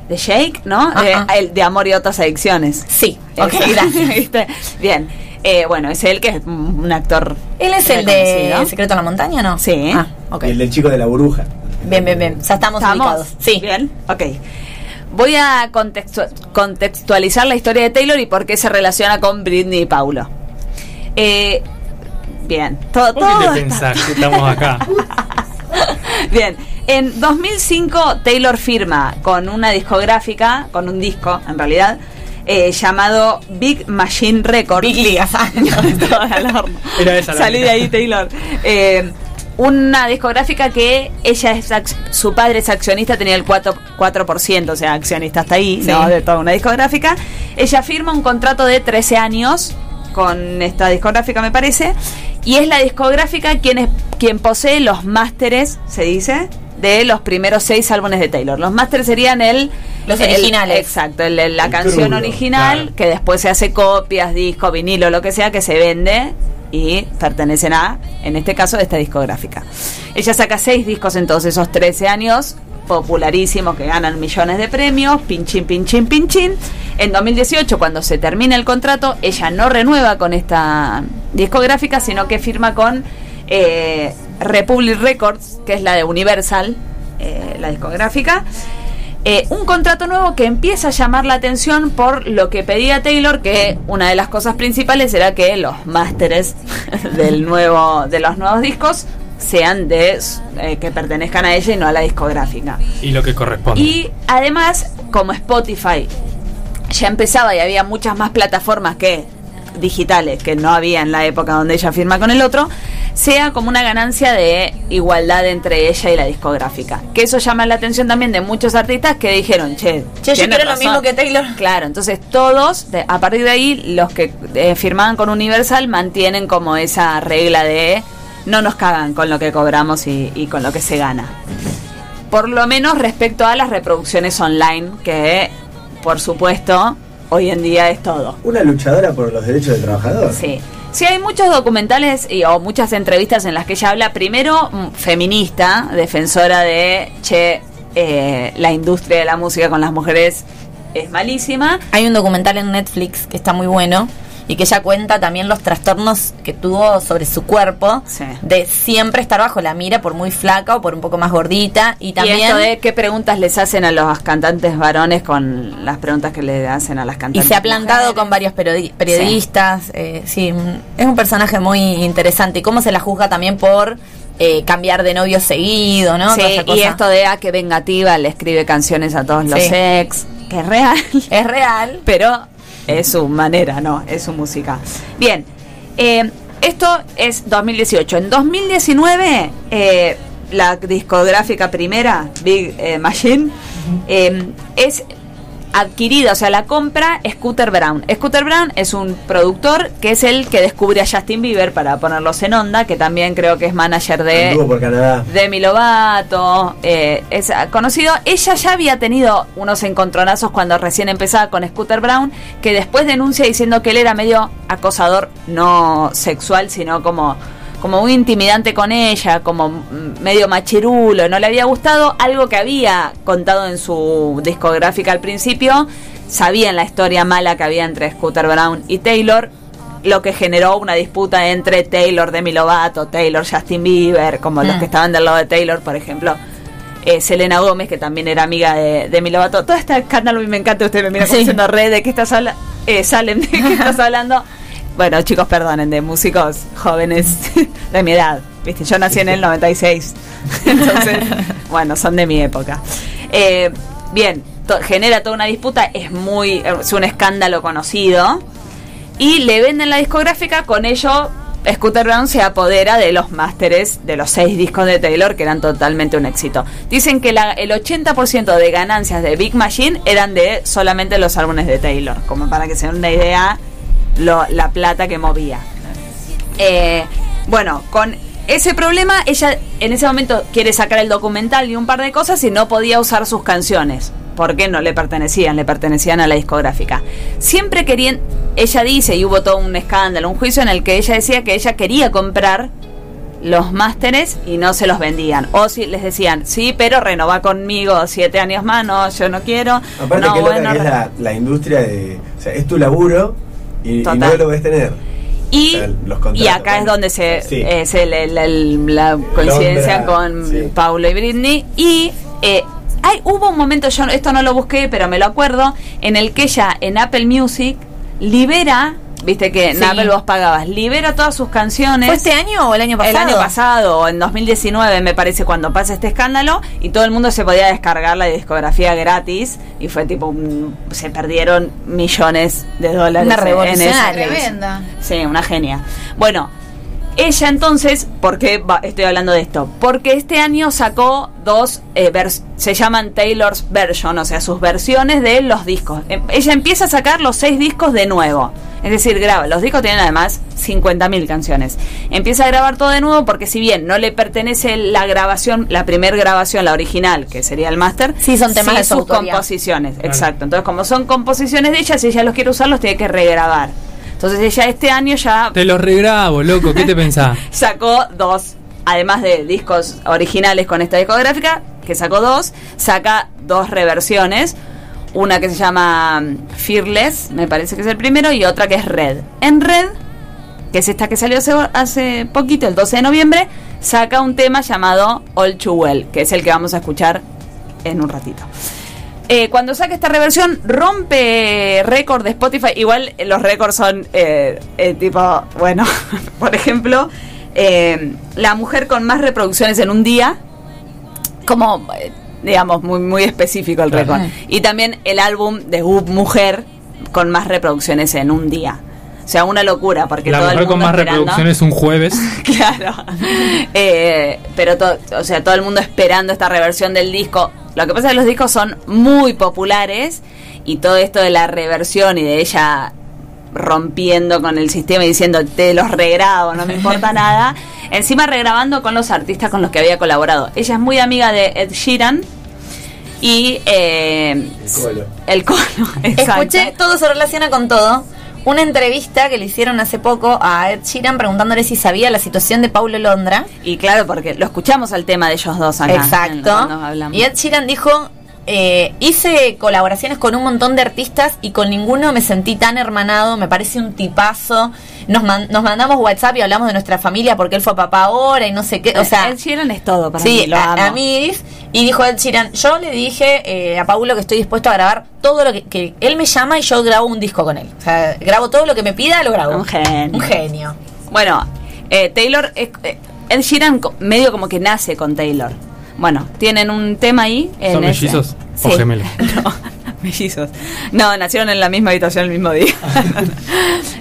De Jake, ¿no? Ajá. De, el de amor y otras adicciones. Sí, ok, gracias. Bien. Eh, bueno, es él que es un actor. ¿Él es el de. Secreto en la Montaña no? Sí. Ah, ok. Y el del chico de la burbuja. Bien, bien, bien. Ya estamos, ¿Estamos? ubicados. Sí. Bien, ok. Voy a contextu- contextualizar la historia de Taylor y por qué se relaciona con Britney y Paulo. Eh, bien, todo, ¿Por todo qué te está- pensás que estamos acá? Bien, en 2005 Taylor firma con una discográfica, con un disco en realidad, eh, llamado Big Machine Records. Big. Era esa la Salí de ahí, Taylor. Eh, una discográfica que ella es ac- su padre es accionista, tenía el 4%, 4% o sea, accionista hasta ahí, Sí. no de toda una discográfica. Ella firma un contrato de 13 años con esta discográfica, me parece, y es la discográfica quien, es, quien posee los másteres, se dice, de los primeros seis álbumes de Taylor. Los másteres serían el... Los el- originales. exacto, el- el- la El canción crudo, original, claro. que después se hace copias, disco, vinilo, lo que sea, que se vende y pertenecen a, en este caso, esta discográfica. Ella saca seis discos en todos esos 13 años, popularísimos, que ganan millones de premios, pinchín, pinchín, pinchín. En 2018, cuando se termina el contrato, ella no renueva con esta discográfica, sino que firma con eh, Republic Records, que es la de Universal, eh, la discográfica. Eh, un contrato nuevo que empieza a llamar la atención por lo que pedía Taylor, que una de las cosas principales era que los másteres del nuevo, de los nuevos discos sean de eh, que pertenezcan a ella y no a la discográfica. Y lo que corresponde. Y además, como Spotify ya empezaba y había muchas más plataformas que digitales que no había en la época donde ella firma con el otro, sea como una ganancia de igualdad entre ella y la discográfica. Que eso llama la atención también de muchos artistas que dijeron, che, Che, yo quiero lo razón". mismo que Taylor. Claro, entonces todos, de- a partir de ahí, los que eh, firmaban con Universal mantienen como esa regla de no nos cagan con lo que cobramos y, y con lo que se gana. Por lo menos respecto a las reproducciones online, que por supuesto hoy en día es todo. Una luchadora por los derechos del trabajador. Sí. Sí, hay muchos documentales y, o muchas entrevistas en las que ella habla, primero, mm, feminista, defensora de, che, eh, la industria de la música con las mujeres es malísima. Hay un documental en Netflix que está muy bueno y que ella cuenta también los trastornos que tuvo sobre su cuerpo Sí. de siempre estar bajo la mira por muy flaca o por un poco más gordita y Y también esto de qué preguntas les hacen a los cantantes varones con las preguntas que le hacen a las y cantantes. se ha plantado mujeres. con varios periodi- periodistas eh, sí es un personaje muy interesante y cómo se la juzga también por eh, cambiar de novio seguido no Sí, y esto de a que vengativa le escribe canciones a todos los Sí. ex, que es real. es real pero es su manera, ¿no? Es su música. Bien, eh, esto es 2018. En 2019, eh, la discográfica primera, Big eh, Machine, eh, es adquirida, o sea, la compra Scooter Brown. Scooter Brown es un productor que es el que descubre a Justin Bieber para ponerlos en onda, que también creo que es manager de. Demi Lovato, eh, es conocido. Ella ya había tenido unos encontronazos cuando recién empezaba con Scooter Brown, que después denuncia diciendo que él era medio acosador, no sexual, sino como como muy intimidante con ella, como medio machirulo, no le había gustado algo que había contado en su discográfica al principio, sabían la historia mala que había entre Scooter Brown y Taylor, lo que generó una disputa entre Taylor, Demi Lovato, Taylor, Justin Bieber, como los Mm. que estaban del lado de Taylor, por ejemplo. eh, Selena Gómez, que también era amiga de Demi Lovato. Todo este escándalo a mí me encanta. Usted me mira como Sí. diciendo, Red, ¿de qué estás hablando? Eh, Salem, ¿de qué estás hablando? Bueno, chicos, perdonen, de músicos jóvenes de mi edad. Viste, yo nací en el 96. Entonces, bueno, son de mi época. Eh, bien, to- genera toda una disputa, es muy, es un escándalo conocido. Y le venden la discográfica, con ello Scooter Brown se apodera de los másteres de los seis discos de Taylor que eran totalmente un éxito. Dicen que la- el 80% de ganancias de Big Machine eran de solamente los álbumes de Taylor, como para que se den una idea lo- la plata que movía. Eh, bueno, con ese problema, ella en ese momento quiere sacar el documental y un par de cosas y no podía usar sus canciones. Porque no le pertenecían, le pertenecían a la discográfica. Siempre querían, ella dice, y hubo todo un escándalo, un juicio en el que ella decía que ella quería comprar los másteres y no se los vendían. O si les decían, sí, pero renová conmigo siete años más, no, yo no quiero. Aparte no, que, bueno, que es la, la industria de... O sea, es tu laburo y, y no lo ves tener. Y, O sea, los contratos, y acá es donde se, sí. la, la coincidencia Londra, con sí. Paulo y Britney. Y eh, hay, hubo un momento, yo esto no lo busqué, pero me lo acuerdo, en el que ella en Apple Music libera, viste que en Sí. Apple vos pagabas, libera todas sus canciones. ¿Fue este año o el año pasado? El año pasado, o en 2019 me parece, cuando pasa este escándalo, y todo el mundo se podía descargar la discografía gratis, y fue tipo, se perdieron millones de dólares. Una en. Tremenda. Sí, una genia. Bueno, ella entonces, ¿por qué va- estoy hablando de esto? Porque este año sacó dos, eh, vers- se llaman Taylor's Version, o sea, sus versiones de los discos. Em- Ella empieza a sacar los seis discos de nuevo. Es decir, graba. Los discos tienen además 50.000 canciones. Empieza a grabar todo de nuevo porque si bien no le pertenece la grabación, la primer grabación, la original, que sería el máster, Sí, son temas de su sus autoría. composiciones. Exacto. Entonces, como son composiciones de ella, si ella los quiere usar, los tiene que regrabar. Entonces ella este año ya Te los regrabo, loco, ¿qué te pensás? sacó dos, además de discos originales con esta discográfica, que sacó dos, saca dos reversiones. Una que se llama mm, Fearless, me parece que es el primero, y otra que es Red. En Red, que es esta que salió hace, hace poquito, el 12 de noviembre, saca un tema llamado All Too Well, que es el que vamos a escuchar en un ratito. Eh, cuando saca esta reversión, rompe récord de Spotify. Igual eh, los récords son eh, eh, tipo, bueno, por ejemplo, la mujer con más reproducciones en un día, como, digamos, muy, muy específico el récord. Y también el álbum de Up Mujer con más reproducciones en un día. O sea, una locura, porque La todo el mujer con mundo más esperando- reproducciones un jueves. Claro. Eh, pero todo, o sea, todo el mundo esperando esta reversión del disco. Lo que pasa es que los discos son muy populares y todo esto de la reversión y de ella rompiendo con el sistema y diciendo te los regrabo, no me importa nada. Encima regrabando con los artistas con los que había colaborado. Ella es muy amiga de Ed Sheeran y eh, El colo. el colo. Escuché, todo se relaciona con todo. Una entrevista que le hicieron hace poco a Ed Sheeran preguntándole si sabía la situación de Paulo Londra. Y claro, porque lo escuchamos al tema de ellos dos acá. Exacto. hablamos. Y Ed Sheeran dijo, eh, hice colaboraciones con un montón de artistas y con ninguno me sentí tan hermanado, me parece un tipazo. Nos, man- nos mandamos WhatsApp y hablamos de nuestra familia porque él fue papá ahora y no sé qué. O sea, Ed Sheeran es todo para sí, mí, lo a, amo. a mí y dijo Ed Sheeran, yo le dije eh, a Paulo que estoy dispuesto a grabar todo lo que, que él me llama y yo grabo un disco con él. O sea, grabo todo lo que me pida, lo grabo. Un genio. Un genio. Bueno, eh, Taylor, eh, Ed Sheeran medio como que nace con Taylor. Bueno, tienen un tema ahí. En ¿Son ese- mellizos Sí. o gemelos? No, mellizos. No, nacieron en la misma habitación el mismo día.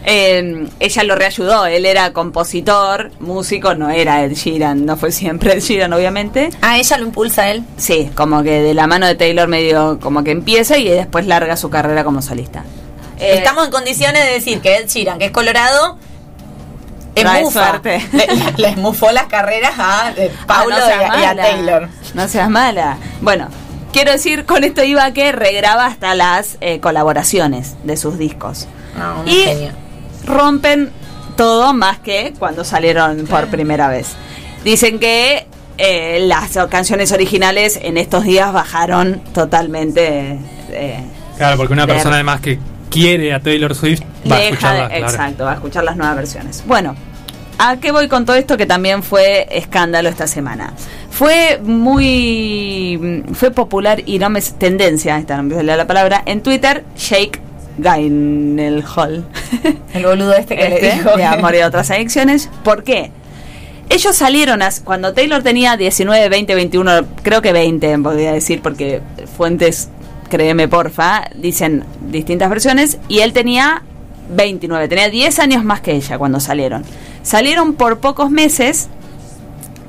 Eh, ella lo reayudó, él era compositor, músico, no era Ed Sheeran, no fue siempre Ed Sheeran, obviamente. Ah, ella lo impulsa a él. Sí, como que de la mano de Taylor medio como que empieza y después larga su carrera como solista. Eh, Estamos en condiciones de decir que Ed Sheeran, que es colorado, es Trae mufa. suerte. Le, le esmufó las carreras a eh, Paulo Ah, no seas y, a, y a mala. Taylor. No seas mala. Bueno, quiero decir, con esto iba a que regraba hasta las eh, colaboraciones de sus discos. No, un Y- genio. Rompen todo más que cuando salieron por primera vez. Dicen que eh, las canciones originales en estos días bajaron totalmente. eh, Claro, porque una de- persona además que quiere a Taylor Swift va a Deja escucharla, de- claro. Exacto, va a escuchar las nuevas versiones. Bueno, ¿a qué voy con todo esto que también fue escándalo esta semana? Fue muy. fue popular y no me. tendencia, esta no me sale la palabra, en Twitter, Shake Gyllenhaal. El boludo este que le Este, dijo. de Amor y otras adicciones. ¿Por qué? Ellos salieron a- cuando Taylor tenía 19, 20, 21, creo que 20, podría decir, porque fuentes, créeme porfa, dicen distintas versiones, y él tenía 29, tenía 10 años más que ella cuando salieron. Salieron por pocos meses,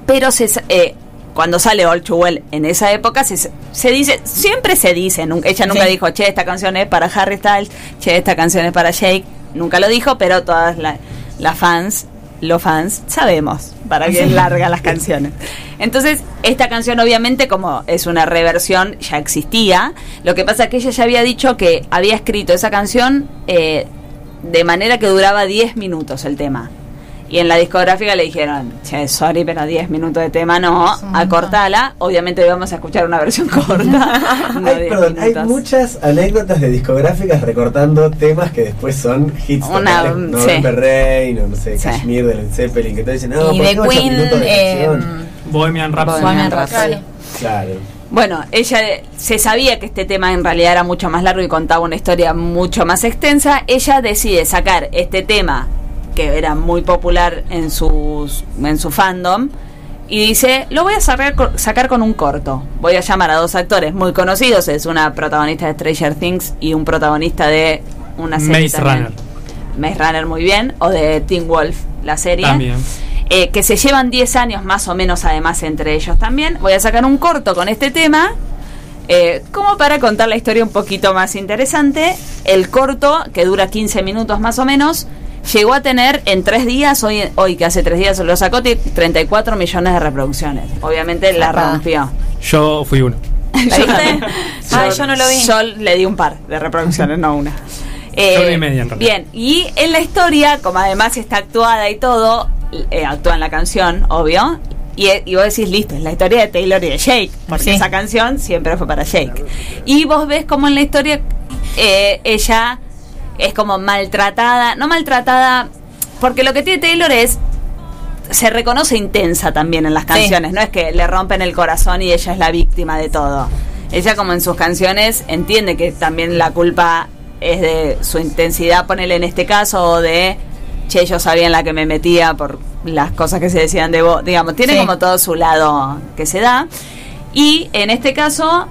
pero se, eh, cuando sale Too Well en esa época se, se dice, siempre se dice, ella nunca Sí. dijo, che, esta canción es para Harry Styles, che, esta canción es para Jake, nunca lo dijo, pero todas la- las fans, los fans, sabemos para qué larga las canciones. Entonces, esta canción obviamente como es una reversión, ya existía, lo que pasa es que ella ya había dicho que había escrito esa canción eh, de manera que duraba 10 minutos el tema. Y en la discográfica le dijeron, che, sorry, pero 10 minutos de tema no, acortala. Obviamente hoy vamos a escuchar una versión corta. no Ay, 10 perdón, hay muchas anécdotas de discográficas recortando temas que después son hits Una- totales. sí. November Rain, o no sé, Sí. Kashmir de Led Zeppelin, que te dicen, no, y ¿por de Queen, de eh? Bohemian Rhapsody. Bohemian Rhapsody. Claro. Bueno, ella se sabía que este tema en realidad era mucho más largo y contaba una historia mucho más extensa. Ella decide sacar este tema que era muy popular en sus en su fandom y dice, "Lo voy a sacar sacar con un corto. Voy a llamar a dos actores muy conocidos, es una protagonista de Stranger Things y un protagonista de una serie Maze también. Runner. Maze Runner muy bien o de Teen Wolf, la serie También. eh, que se llevan 10 años más o menos además entre ellos también. Voy a sacar un corto con este tema, eh, como para contar la historia un poquito más interesante. El corto, que dura 15 minutos más o menos, llegó a tener en tres días, hoy, hoy que hace tres días lo sacó, ti- 34 millones de reproducciones. Obviamente la rompió. Yo fui uno. ¿La viste? Ay, yo no lo vi. Yo le di un par de reproducciones, no una. Eh, media, en realidad. bien, y en la historia, como además está actuada y todo, eh, actúa en la canción, obvio. Y, eh, y vos decís, listo, es la historia de Taylor y de Jake, porque Sí. esa canción siempre fue para Jake. Y vos ves como en la historia eh, ella es como maltratada, no maltratada, porque lo que tiene Taylor es se reconoce intensa también en las canciones, no es que le rompen el corazón y ella es la víctima de todo. Ella como en sus canciones entiende que también la culpa es de su intensidad, ponele en este caso, o de, che, yo sabía en la que me metía por las cosas que se decían de vos, digamos, tiene Sí. como todo su lado que se da. Y en este caso,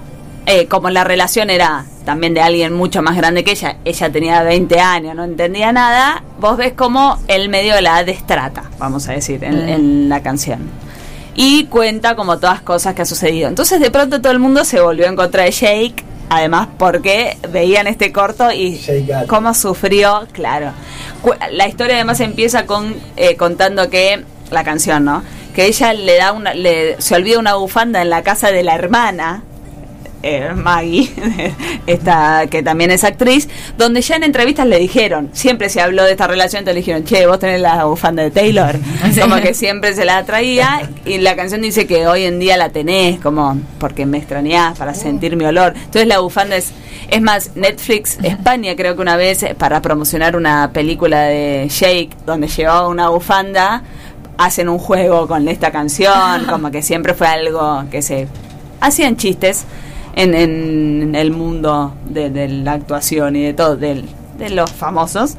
eh, como la relación era también de alguien mucho más grande que ella, ella tenía 20 años, no entendía nada, vos ves como el medio de la destrata, vamos a decir, en, Mm. en la canción. Y cuenta como todas cosas que ha sucedido. Entonces de pronto todo el mundo se volvió en contra de Jake, además porque veían este corto y cómo sufrió, claro. La historia además empieza con eh, contando que la canción, ¿no? Que ella le da una, le, se olvida una bufanda en la casa de la hermana eh, Maggie, esta, que también es actriz, donde ya en entrevistas le dijeron, siempre se habló de esta relación, entonces le dijeron, che, vos tenés la bufanda de Taylor, como que siempre se la traía, y la canción dice que hoy en día la tenés, como porque me extrañás para sentir mi olor. Entonces la bufanda es, es más, Netflix España creo que una vez, para promocionar una película de Jake, donde llevaba una bufanda, hacen un juego con esta canción, como que siempre fue algo que se hacían chistes en, en el mundo de, de la actuación y de todo, del- de los famosos.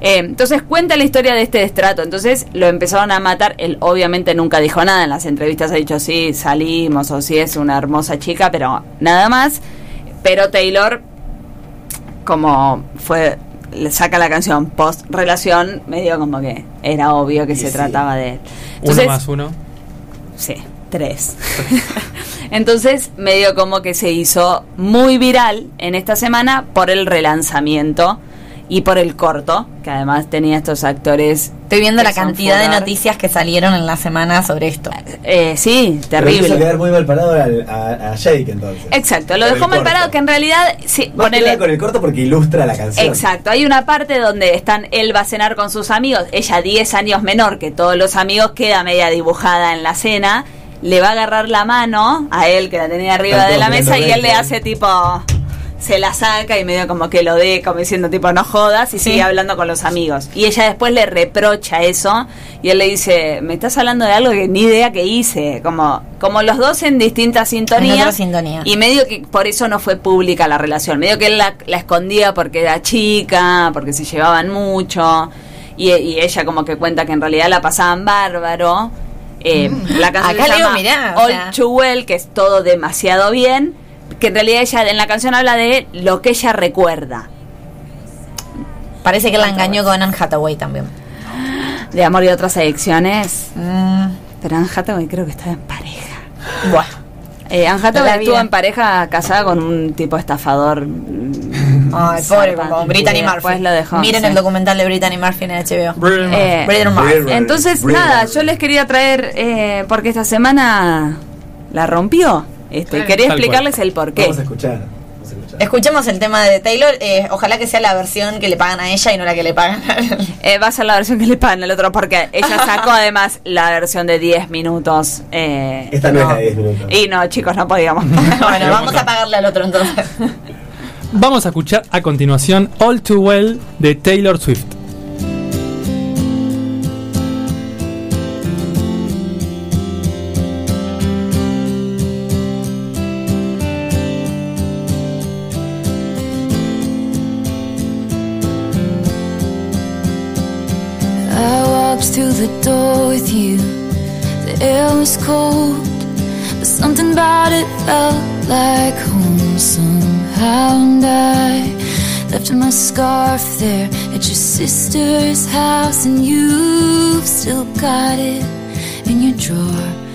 Eh, entonces cuenta la historia de este destrato. Entonces lo empezaron a matar. Él obviamente nunca dijo nada. En las entrevistas ha dicho sí, salimos o sí es una hermosa chica, pero nada más. Pero Taylor como fue le saca la canción post relación, medio como que era obvio que Y se sí. trataba de él. Uno más uno. Sí, tres. Entonces, medio como que se hizo muy viral en esta semana por el relanzamiento y por el corto, que además tenía estos actores. Estoy viendo que la cantidad de noticias que salieron en la semana sobre esto. Eh, sí, Pero hizo terrible. quedar muy mal parado al- a, a Jake entonces. Exacto, lo dejó mal parado, que en realidad, sí, Más que ponele- nada con el corto porque ilustra la canción. Exacto, hay una parte donde están él va a cenar con sus amigos, ella 10 años menor que todos los amigos, queda media dibujada en la cena, le va a agarrar la mano a él que la tenía arriba de la mesa y él le hace tipo se la saca y medio como que lo de como diciendo tipo no jodas y Sí. sigue hablando con los amigos. Y ella después le reprocha eso y él le dice, "Me estás hablando de algo que ni idea que hice", como como los dos en distintas En sintonías. sintonía. Y medio que por eso no fue pública la relación. Medio que él la, la escondía porque era chica, porque se llevaban mucho. Y, y ella como que cuenta que en realidad la pasaban bárbaro. Eh, La canción Mm. Acá se llama mirá, All sea. Too Well, que es todo demasiado bien. Que en realidad ella en la canción habla de lo que ella recuerda. Parece que la engañó con Anne Hathaway también. De amor y otras adicciones. Mm, Pero Anne Hathaway creo que está en pareja. bueno. Eh, Anne estuvo en pareja casada con un tipo estafador. mm, Ay, pobre, zarpado. como Brittany Murphy. después lo dejó. Miren sí. el documental de Brittany Murphy en HBO. Brittany Murphy. Eh, Brittany Murphy. Entonces, nada, yo les quería traer, eh, porque esta semana la rompió. Este, quería explicarles el porqué. Vamos a escuchar. Escuchemos el tema de Taylor. eh, ojalá que sea la versión que le pagan a ella y no la que le pagan a él. Eh, va a ser la versión que le pagan al otro, porque ella sacó además la versión de 10 minutos. eh, Esta no, es la de 10 minutos. Y no, chicos, no podíamos. bueno, vamos a pagarle al otro entonces. Vamos a escuchar a continuación All Too Well de Taylor Swift. The door with you. The air was cold, but something about it felt like home somehow. And I left my scarf there at your sister's house, and you've still got it in your drawer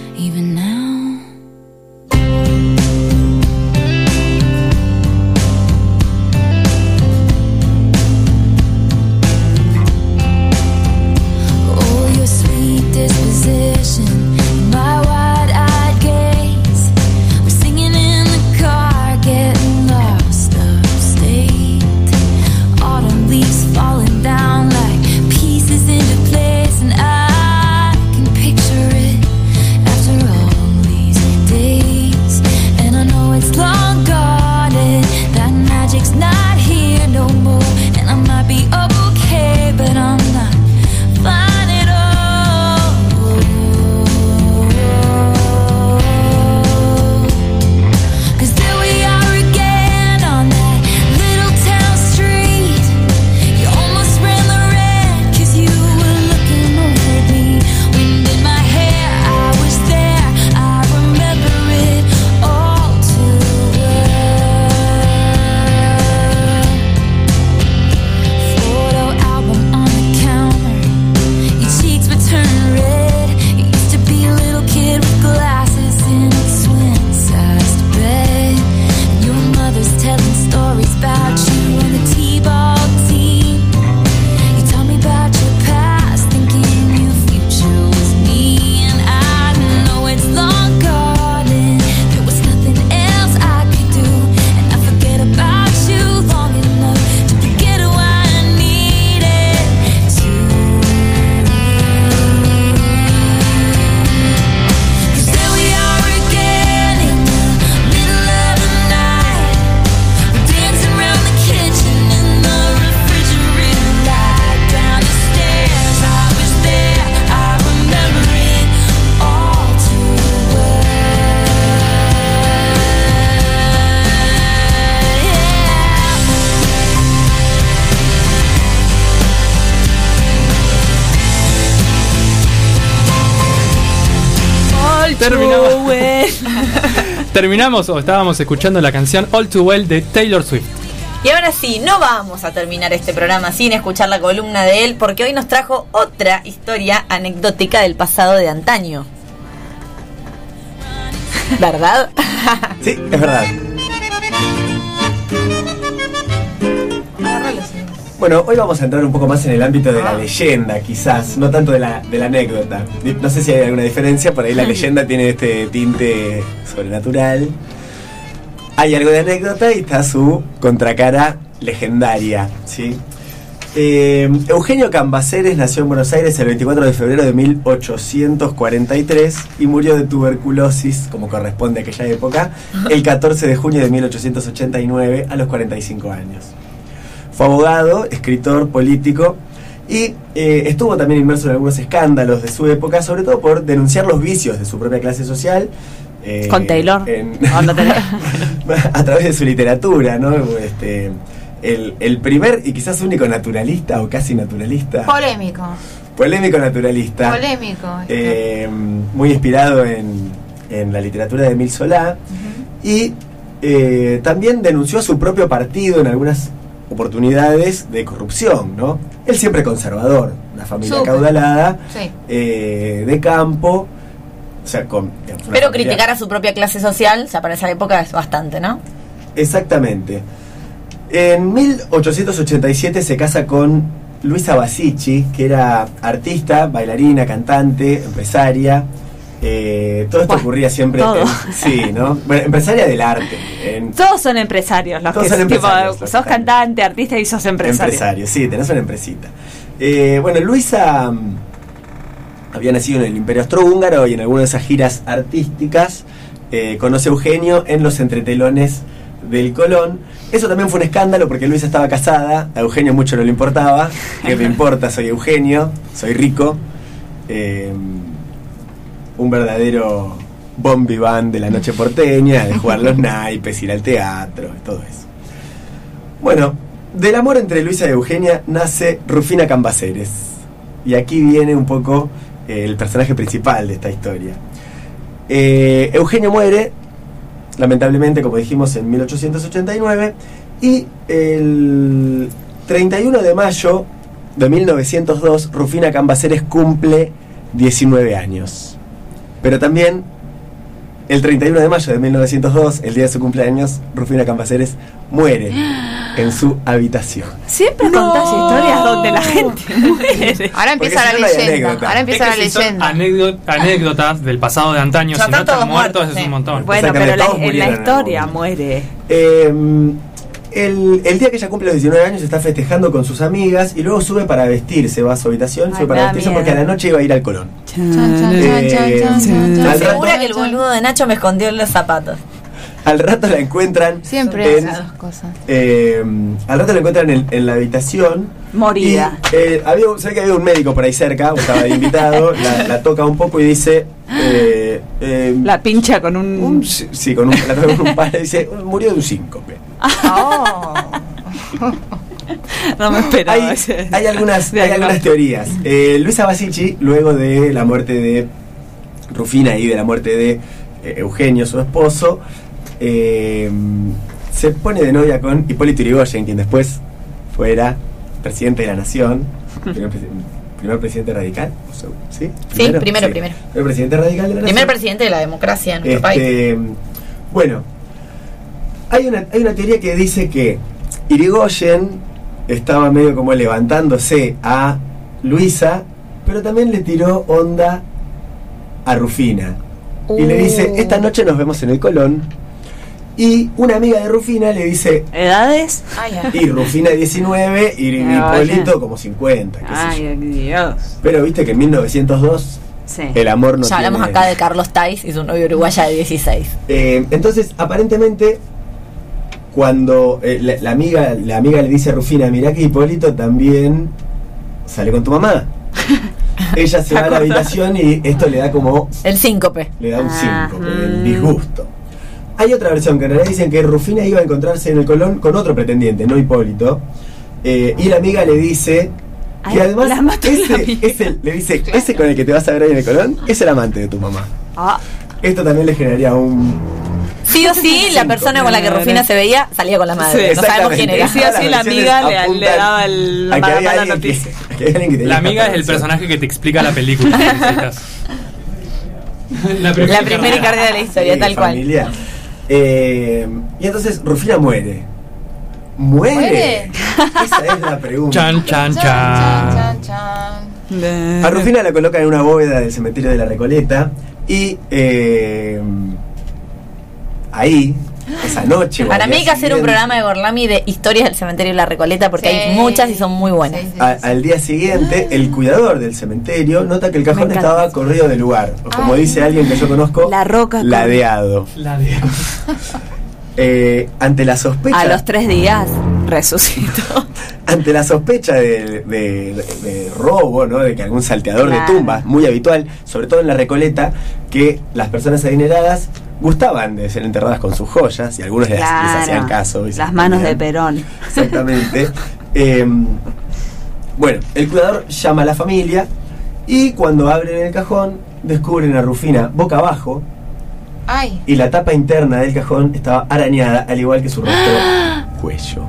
Terminamos. O estábamos escuchando la canción All Too Well de Taylor Swift. Y ahora sí, no vamos a terminar este programa sin escuchar la columna de él, porque hoy nos trajo otra historia anecdótica del pasado de antaño. ¿Verdad? Sí, es verdad. Bueno, hoy vamos a entrar un poco más en el ámbito de la leyenda, quizás, no tanto de la, de la anécdota. No sé si hay alguna diferencia, por ahí la leyenda tiene este tinte sobrenatural. Hay algo de anécdota y está su contracara legendaria, ¿sí? Eh, Eugenio Cambaceres nació en Buenos Aires el 24 de febrero de 1843 y murió de tuberculosis, como corresponde a aquella época, el 14 de junio de 1889 a los 45 años. Fue abogado, escritor, político y eh, estuvo también inmerso en algunos escándalos de su época, sobre todo por denunciar los vicios de su propia clase social. eh, Con Taylor. en- ¿O no tenés? a través de su literatura, ¿no? Este, el, el primer y quizás único naturalista o casi naturalista, Polémico. polémico naturalista, Polémico. eh, muy inspirado en, en la literatura de Emil Solá y eh, también denunció a su propio partido en algunas oportunidades de corrupción, ¿no? Él siempre conservador, una familia Súper. caudalada, Sí. eh, de campo, o sea, con... digamos, Pero familia- criticar a su propia clase social, o sea, para esa época es bastante, ¿no? Exactamente. En 1887 se casa con Luisa Basici, que era artista, bailarina, cantante, empresaria. Eh, todo esto ocurría siempre. todo. en- sí, ¿no? Bueno, empresaria del arte. en- Todos son empresarios, los Todos que son tipo, empresarios, los sos que- cantante, artista y sos empresario. empresario, sí, tenés una empresita. Eh, bueno, Luisa mm, había nacido en el Imperio Austrohúngaro y en alguna de esas giras artísticas eh, conoce a Eugenio en los entretelones del Colón. Eso también fue un escándalo porque Luisa estaba casada, a Eugenio mucho no le importaba. ¿Qué me importa? Soy Eugenio, soy rico. Eh, un verdadero bon vivant de la noche porteña, de jugar los naipes, ir al teatro, todo eso. Bueno, del amor entre Luisa y Eugenia nace Rufina Cambaceres. Y aquí viene un poco eh, el personaje principal de esta historia. Eh, Eugenio muere, lamentablemente, como dijimos, en 1889. Y el 31 de mayo de 1902, Rufina Cambaceres cumple 19 años. Pero también el 31 de mayo de 1902, el día de su cumpleaños, Rufina Cambaceres muere en su habitación. Siempre contás historias donde la gente muere. Ahora Porque empieza si la no, no leyenda. anécdota. Ahora empieza Es la que si son leyenda. anécdo- anécdotas del pasado de antaño, Ya si no están muertos, muertos, es sí. un montón. Bueno, pero la- en la historia muere. Eh, el, el día que ella cumple los 19 años está festejando con sus amigas y luego sube para vestirse, va a su habitación, Ay, sube para vestirse miedo. porque a la noche iba a ir al Colón. Segura que el boludo de Nacho me escondió en los zapatos. Al rato la encuentran. Siempre en- esas cosas. eh, al rato la encuentran en, en la habitación. Morida. Y, eh, había, se ve que había un médico por ahí cerca, estaba de invitado, la, la toca un poco y dice. eh, eh, La pincha con un. un- sí, sí, con un, la toca con un palo y dice: murió de un síncope. Oh. no me esperaba. hay, algunas, hay algunas teorías. Eh, Luisa Basici, luego de la muerte de Rufina y de la muerte de eh, Eugenio, su esposo, eh, se pone de novia con Hipólito Yrigoyen, quien después fuera presidente de la nación, primer, presi- primer presidente radical. o sea, ¿Sí? Sí, primero, primero. Primer presidente radical de la Primer nación. presidente de la democracia en nuestro país. Este, bueno, hay una, hay una teoría que dice que Irigoyen estaba medio como levantándose a Luisa, pero también le tiró onda a Rufina. Y le dice, esta noche nos vemos en el Colón. Y una amiga de Rufina le dice, ¿Edades? Ay, ay. y Rufina 19 y Hipólito vaya. como 50, qué sé yo. Ay, Dios. Pero viste que en 1902 Sí. el amor no ya hablamos tiene- acá de Carlos Tais y su novio uruguaya de 16. Eh, entonces, aparentemente, cuando eh, la, la amiga, la amiga le dice a Rufina, mirá que Hipólito también sale con tu mamá. Ella se va a la habitación y esto le da como, El síncope. le da un Ah, 5, mm. el disgusto. Hay otra versión que en realidad dicen que Rufina iba a encontrarse en el Colón con otro pretendiente, no Hipólito. eh, y la amiga le dice que además ese, ese- le dice, ese con el que te vas a ver ahí en el Colón es el amante de tu mamá. Ah, Esto también le generaría un, Sí o sí, la persona con la que Rufina se veía salía con la madre. Sí, no sabemos quién era. Y sí o sí, la amiga le, le daba el, la a que mala, mala noticia. que que La amiga es el personaje que te explica la película. La primera y cardia de la historia, Sí, tal cual. Eh, y entonces Rufina muere. ¿Muere? ¿Muere? Esa es la pregunta. Chan, chan, Chan, chan. chan, chan. A Rufina la colocan en una bóveda del cementerio de la Recoleta y eh, ahí, esa noche. Para al mí día hay que hacer un siguiente- programa de Gorlami de historias del cementerio de la Recoleta porque Sí. hay muchas y son muy buenas. Sí, sí, A- sí. al día siguiente, el cuidador del cementerio nota que el cajón estaba corrido de lugar. O como Ay. dice alguien que yo conozco, La roca ladeado. La de... Eh, ante la sospecha. A los tres días resucitó. ante la sospecha de, de- de robo, ¿no? de que algún salteador Claro. de tumbas, muy habitual, sobre todo en la Recoleta, que las personas adineradas gustaban de ser enterradas con sus joyas y algunos les, les hacían caso. y Las manos de. Perón. Exactamente. Eh, bueno, el cuidador llama a la familia y cuando abren el cajón descubren a Rufina boca abajo Ay, y la tapa interna del cajón estaba arañada al igual que su rostro cuello.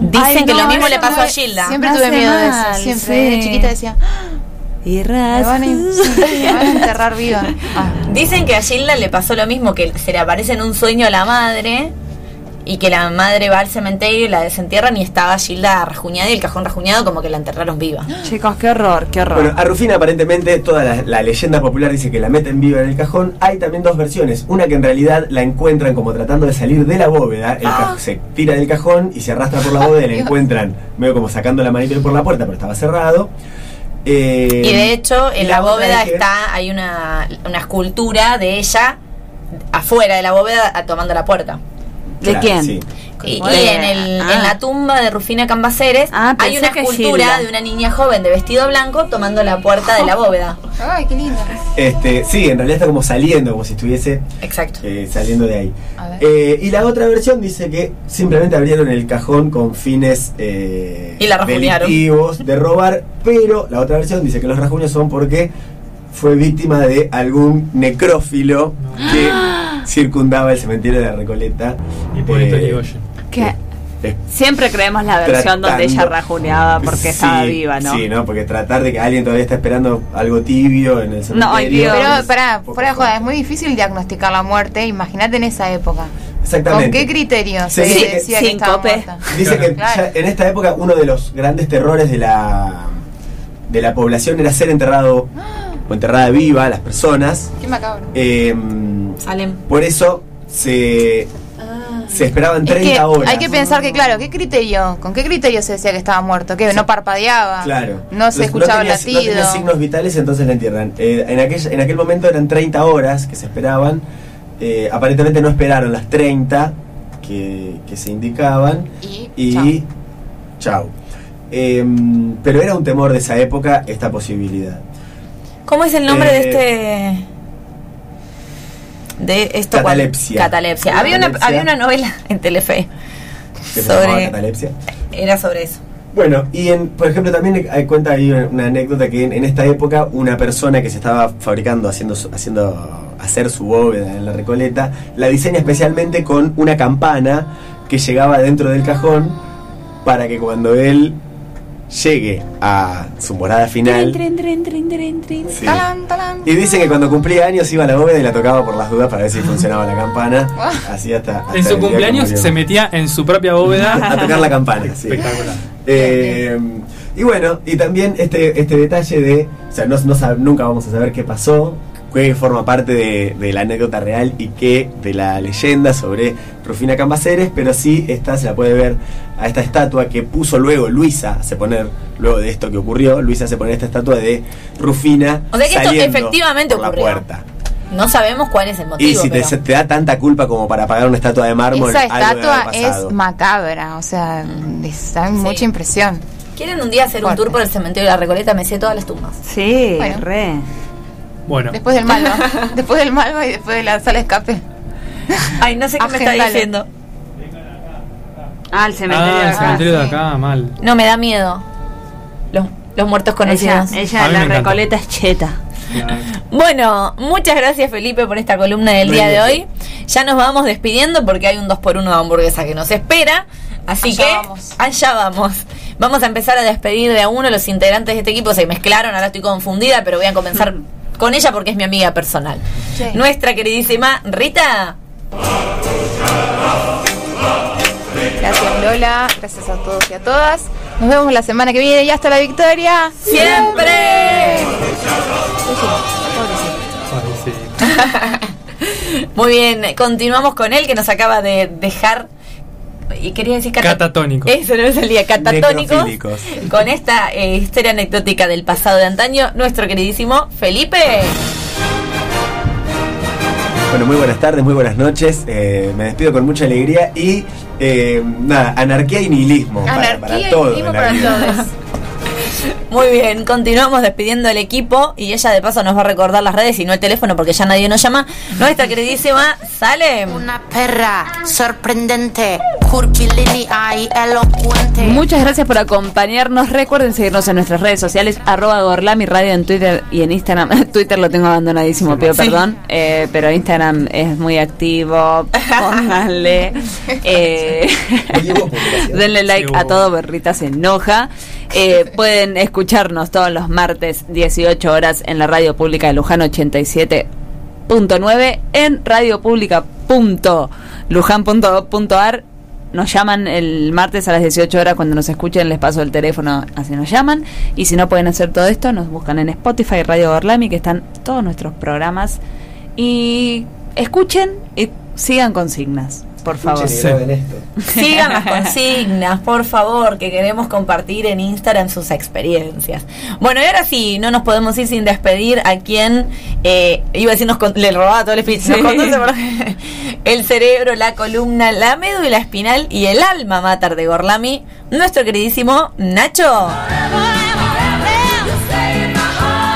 Dicen Ay, que no, lo mismo le pasó me- a Gilda. Siempre tuve miedo de eso. Siempre, sí. de chiquita decía, Y me van, a, me van a enterrar viva. Ah. Dicen que a Gilda le pasó lo mismo, que se le aparece en un sueño a la madre y que la madre va al cementerio y la desentierran y estaba Gilda rajuñada y el cajón rajuñado como que la enterraron viva. Chicos, qué horror, qué horror. Bueno, a Rufina aparentemente toda la, la leyenda popular dice que la meten viva en el cajón. Hay también dos versiones. Una que en realidad la encuentran como tratando de salir de la bóveda. El ca- se tira del cajón y se arrastra por la bóveda y la encuentran medio como sacando la manito por la puerta, pero estaba cerrado. Eh, Y de hecho, en la bóveda está, hay una, una escultura de ella afuera de la bóveda a- tomando la puerta. ¿De Claro, quién? sí. Y, y en, el, ah. en la tumba de Rufina Cambaceres Ah, hay una escultura de una niña joven de vestido blanco tomando la puerta de la bóveda. Ay, qué lindo. Este, sí, en realidad está como saliendo, como si estuviese Exacto. eh, saliendo de ahí. A ver. Eh, y la otra versión dice que simplemente abrieron el cajón con fines eh, Y la rajuñaron. delictivos de robar, pero la otra versión dice que los rajuños son porque fue víctima de algún necrófilo que circundaba el cementerio de la Recoleta. Hipólito Eh, Yrigoyen. Que eh, siempre creemos la versión donde ella rajuneaba porque sí, estaba viva, ¿no? Sí, ¿no? Porque tratar de que alguien todavía está esperando algo tibio en el cementerio. ay, Dios. Pero pará, fuera de joda, es muy difícil diagnosticar la muerte. Imagínate en esa época. Exactamente. ¿Con qué criterio Sí, se sí, decía que sin estaba cope. muerta? Dice que Claro. ya en esta época uno de los grandes terrores de la de la población era ser enterrado o enterrada viva las personas. Qué macabro. Eh, Salen. por eso se, se esperaban Es 30 que horas. hay que pensar que, claro, ¿qué criterio? ¿Con qué criterio se decía que estaba muerto? ¿Que no parpadeaba? Claro. No se Entonces, escuchaba tenía- latido. No tenía signos vitales, entonces la entierran. Eh, en, aquel, en aquel momento eran 30 horas que se esperaban. Eh, aparentemente no esperaron las 30 que, que se indicaban. Y, Y chao. chau. Em, pero era un temor de esa época esta posibilidad. ¿Cómo es el nombre Eh, de este de esto cual- Catalepsia. Catalepsia. Había una había una novela en Telefe Que se llamaba sobre catalepsia. era sobre eso. Bueno, y en, por ejemplo también hay cuenta ahí una anécdota que en, en esta época una persona que se estaba fabricando, haciendo, haciendo hacer su bóveda en la Recoleta, la diseña especialmente con una campana que llegaba dentro del cajón para que cuando él llegue a su morada final... Sí. Talán, talán. Y dicen que cuando cumplía años iba a la bóveda y la tocaba por las dudas para ver si funcionaba la campana. Así hasta, hasta En su cumpleaños se metía en su propia bóveda a tocar la campana. sí. Espectacular. Eh, y bueno, y también este, este detalle de, o sea, no, nunca vamos a saber qué pasó, qué forma parte de, de la anécdota real y qué de la leyenda sobre Rufina Cambaceres, pero sí esta se la puede ver a esta estatua que puso luego Luisa, hace poner, luego de esto que ocurrió, Luisa hace poner esta estatua de Rufina. O sea que esto saliendo efectivamente por ocurrió. La puerta. No sabemos cuál es el Y motivo. si te, pero- te da tanta culpa como para pagar una estatua de mármol, Esa estatua es macabra, o sea, les da mucha impresión. ¿Quieren un día hacer un tour por el cementerio de la Recoleta? Me sé todas las tumbas. Sí, Bueno. re. Bueno, Después del Malva, después del Malva y después de la sala de escape. Ay, no sé qué me está diciendo. Ah, el cementerio ah, de el acá. cementerio de sí. acá, mal. No me da miedo. Los, los muertos Ella, conocidos. ella A mí la me encanta. recoleta es cheta. Bueno, muchas gracias Felipe por esta columna del día de hoy. Ya nos vamos despidiendo porque hay un 2x1 de hamburguesa que nos espera. Así Allá que vamos. allá vamos. Vamos a empezar a despedir de a uno los integrantes de este equipo. Se mezclaron, ahora estoy confundida, pero voy a comenzar con ella porque es mi amiga personal. Sí. Nuestra queridísima Rita. Gracias Lola, gracias a todos y a todas. Nos vemos la semana que viene y hasta la victoria. ¡Siempre! Muy bien, continuamos con él que nos acaba de dejar. Y quería decir cata- Catatónicos. Eso no me salía, catatónicos. Con esta eh, historia anecdótica del pasado de antaño, nuestro queridísimo Felipe. Bueno, muy buenas tardes, muy buenas noches. Eh, me despido con mucha alegría y eh, nada, anarquía y nihilismo. para- Anarquía para, y todo nihilismo para todos. Muy bien, continuamos despidiendo al equipo y ella de paso nos va a recordar las redes y no el teléfono porque ya nadie nos llama. Nuestra queridísima Salem. Una perra sorprendente, curvilínea y elocuente. Muchas gracias por acompañarnos. Recuerden seguirnos en nuestras redes sociales, arroba Gorlami Radio en Twitter y en Instagram. Twitter lo tengo abandonadísimo, pido Sí. perdón. Eh, pero Instagram es muy activo. Pónganle. eh, denle like a todo, Berrita se enoja. Eh, pueden escucharnos todos los martes, 18 horas, en la radio pública de Luján 87.9, en radiopublica.lujan.gov.ar. Nos llaman el martes a las 18 horas cuando nos escuchen, les paso el teléfono, así nos llaman. Y si no pueden hacer todo esto, nos buscan en Spotify, Radio Gorlami, que están todos nuestros programas. Y escuchen y sigan consignas, por favor. Esto. Sigan las consignas, por favor, que queremos compartir en Instagram sus experiencias. Bueno, y ahora sí, no nos podemos ir sin despedir a quien, eh, iba a decir, nos con- le robaba todo el espíritu, Sí. el cerebro, la columna, la médula espinal y el alma mater de Gorlami, nuestro queridísimo Nacho.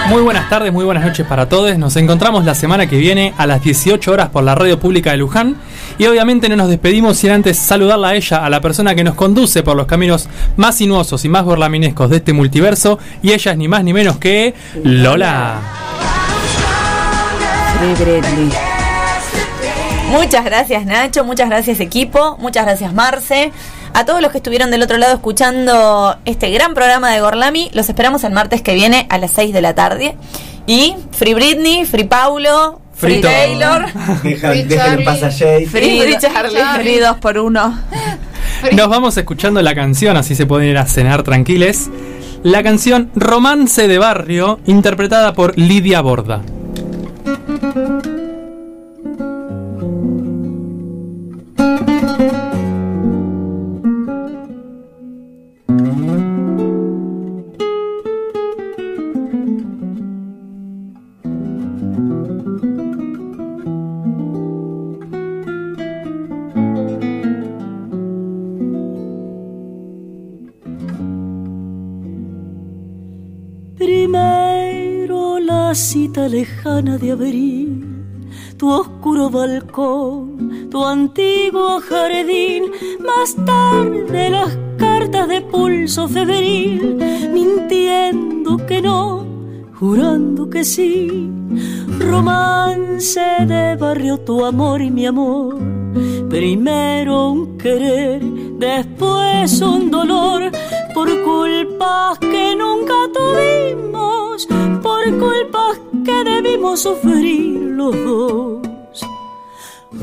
Muy buenas tardes, muy buenas noches para todos. Nos encontramos la semana que viene a las 18 horas por la Radio Pública de Luján. Y obviamente no nos despedimos sin antes saludarla a ella, a la persona que nos conduce por los caminos más sinuosos y más gorlaminescos de este multiverso. Y ella es ni más ni menos que Lola. Muchas gracias Nacho, muchas gracias equipo, muchas gracias Marce. A todos los que estuvieron del otro lado escuchando este gran programa de Gorlami, los esperamos el martes que viene a las 6 de la tarde. Y Free Britney, Free Paulo, Free. Taylor, Deja- Free dejen Charlie. en paz a Jay. Free, Free Charlie. Free dos por uno. Nos vamos escuchando la canción, así se pueden ir a cenar tranquiles. La canción Romance de Barrio, interpretada por Lidia Borda. Balcón, tu antiguo jardín, más tarde las cartas de pulso febril, mintiendo que no, jurando que sí. Romance de barrio, tu amor y mi amor. Primero un querer, después un dolor, por culpas que nunca tuvimos, por culpas que debimos sufrir los dos.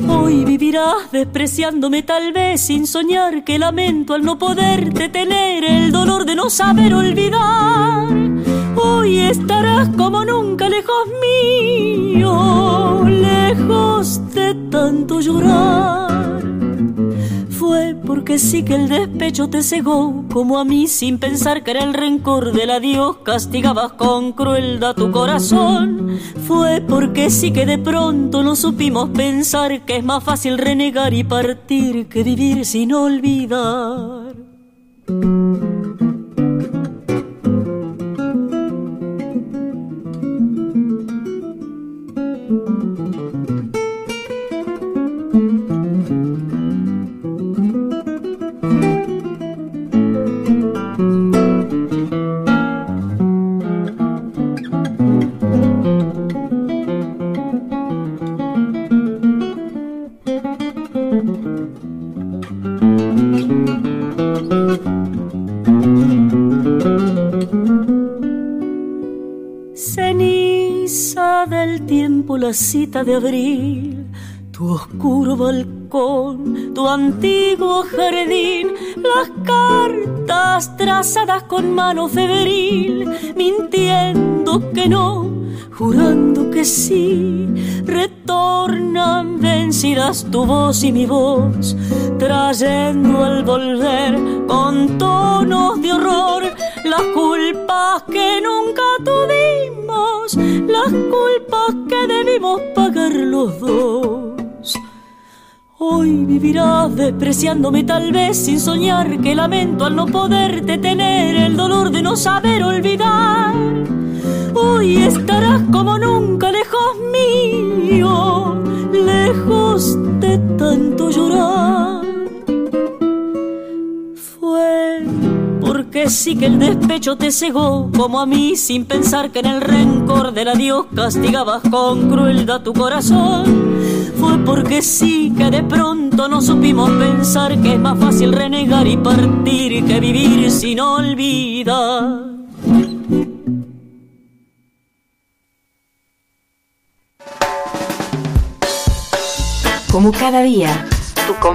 Hoy vivirás despreciándome tal vez sin soñar que lamento al no poder detener el dolor de no saber olvidar. Hoy estarás como nunca lejos mío, lejos de tanto llorar. Fue porque sí que el despecho te cegó, como a mí sin pensar que era el rencor del adiós, castigabas con crueldad tu corazón. Fue porque sí que de pronto no supimos pensar que es más fácil renegar y partir que vivir sin olvidar. Casita de abril, tu oscuro balcón, tu antiguo jardín, las cartas trazadas con mano febril, mintiendo que no, jurando que sí, retornan vencidas tu voz y mi voz, trayendo al volver con tonos de horror las culpas que nunca tuvimos, las culpas que debimos pagar los dos. Hoy vivirás despreciándome tal vez sin soñar que lamento al no poderte tener el dolor de no saber olvidar. Hoy estarás como nunca lejos mío, lejos de tanto llorar. Fue porque sí que el despecho te cegó como a mí sin pensar que en el rencor del adiós castigabas con crueldad tu corazón. Fue porque sí que de pronto no supimos pensar que es más fácil renegar y partir que vivir sin olvidar. Como cada día, tu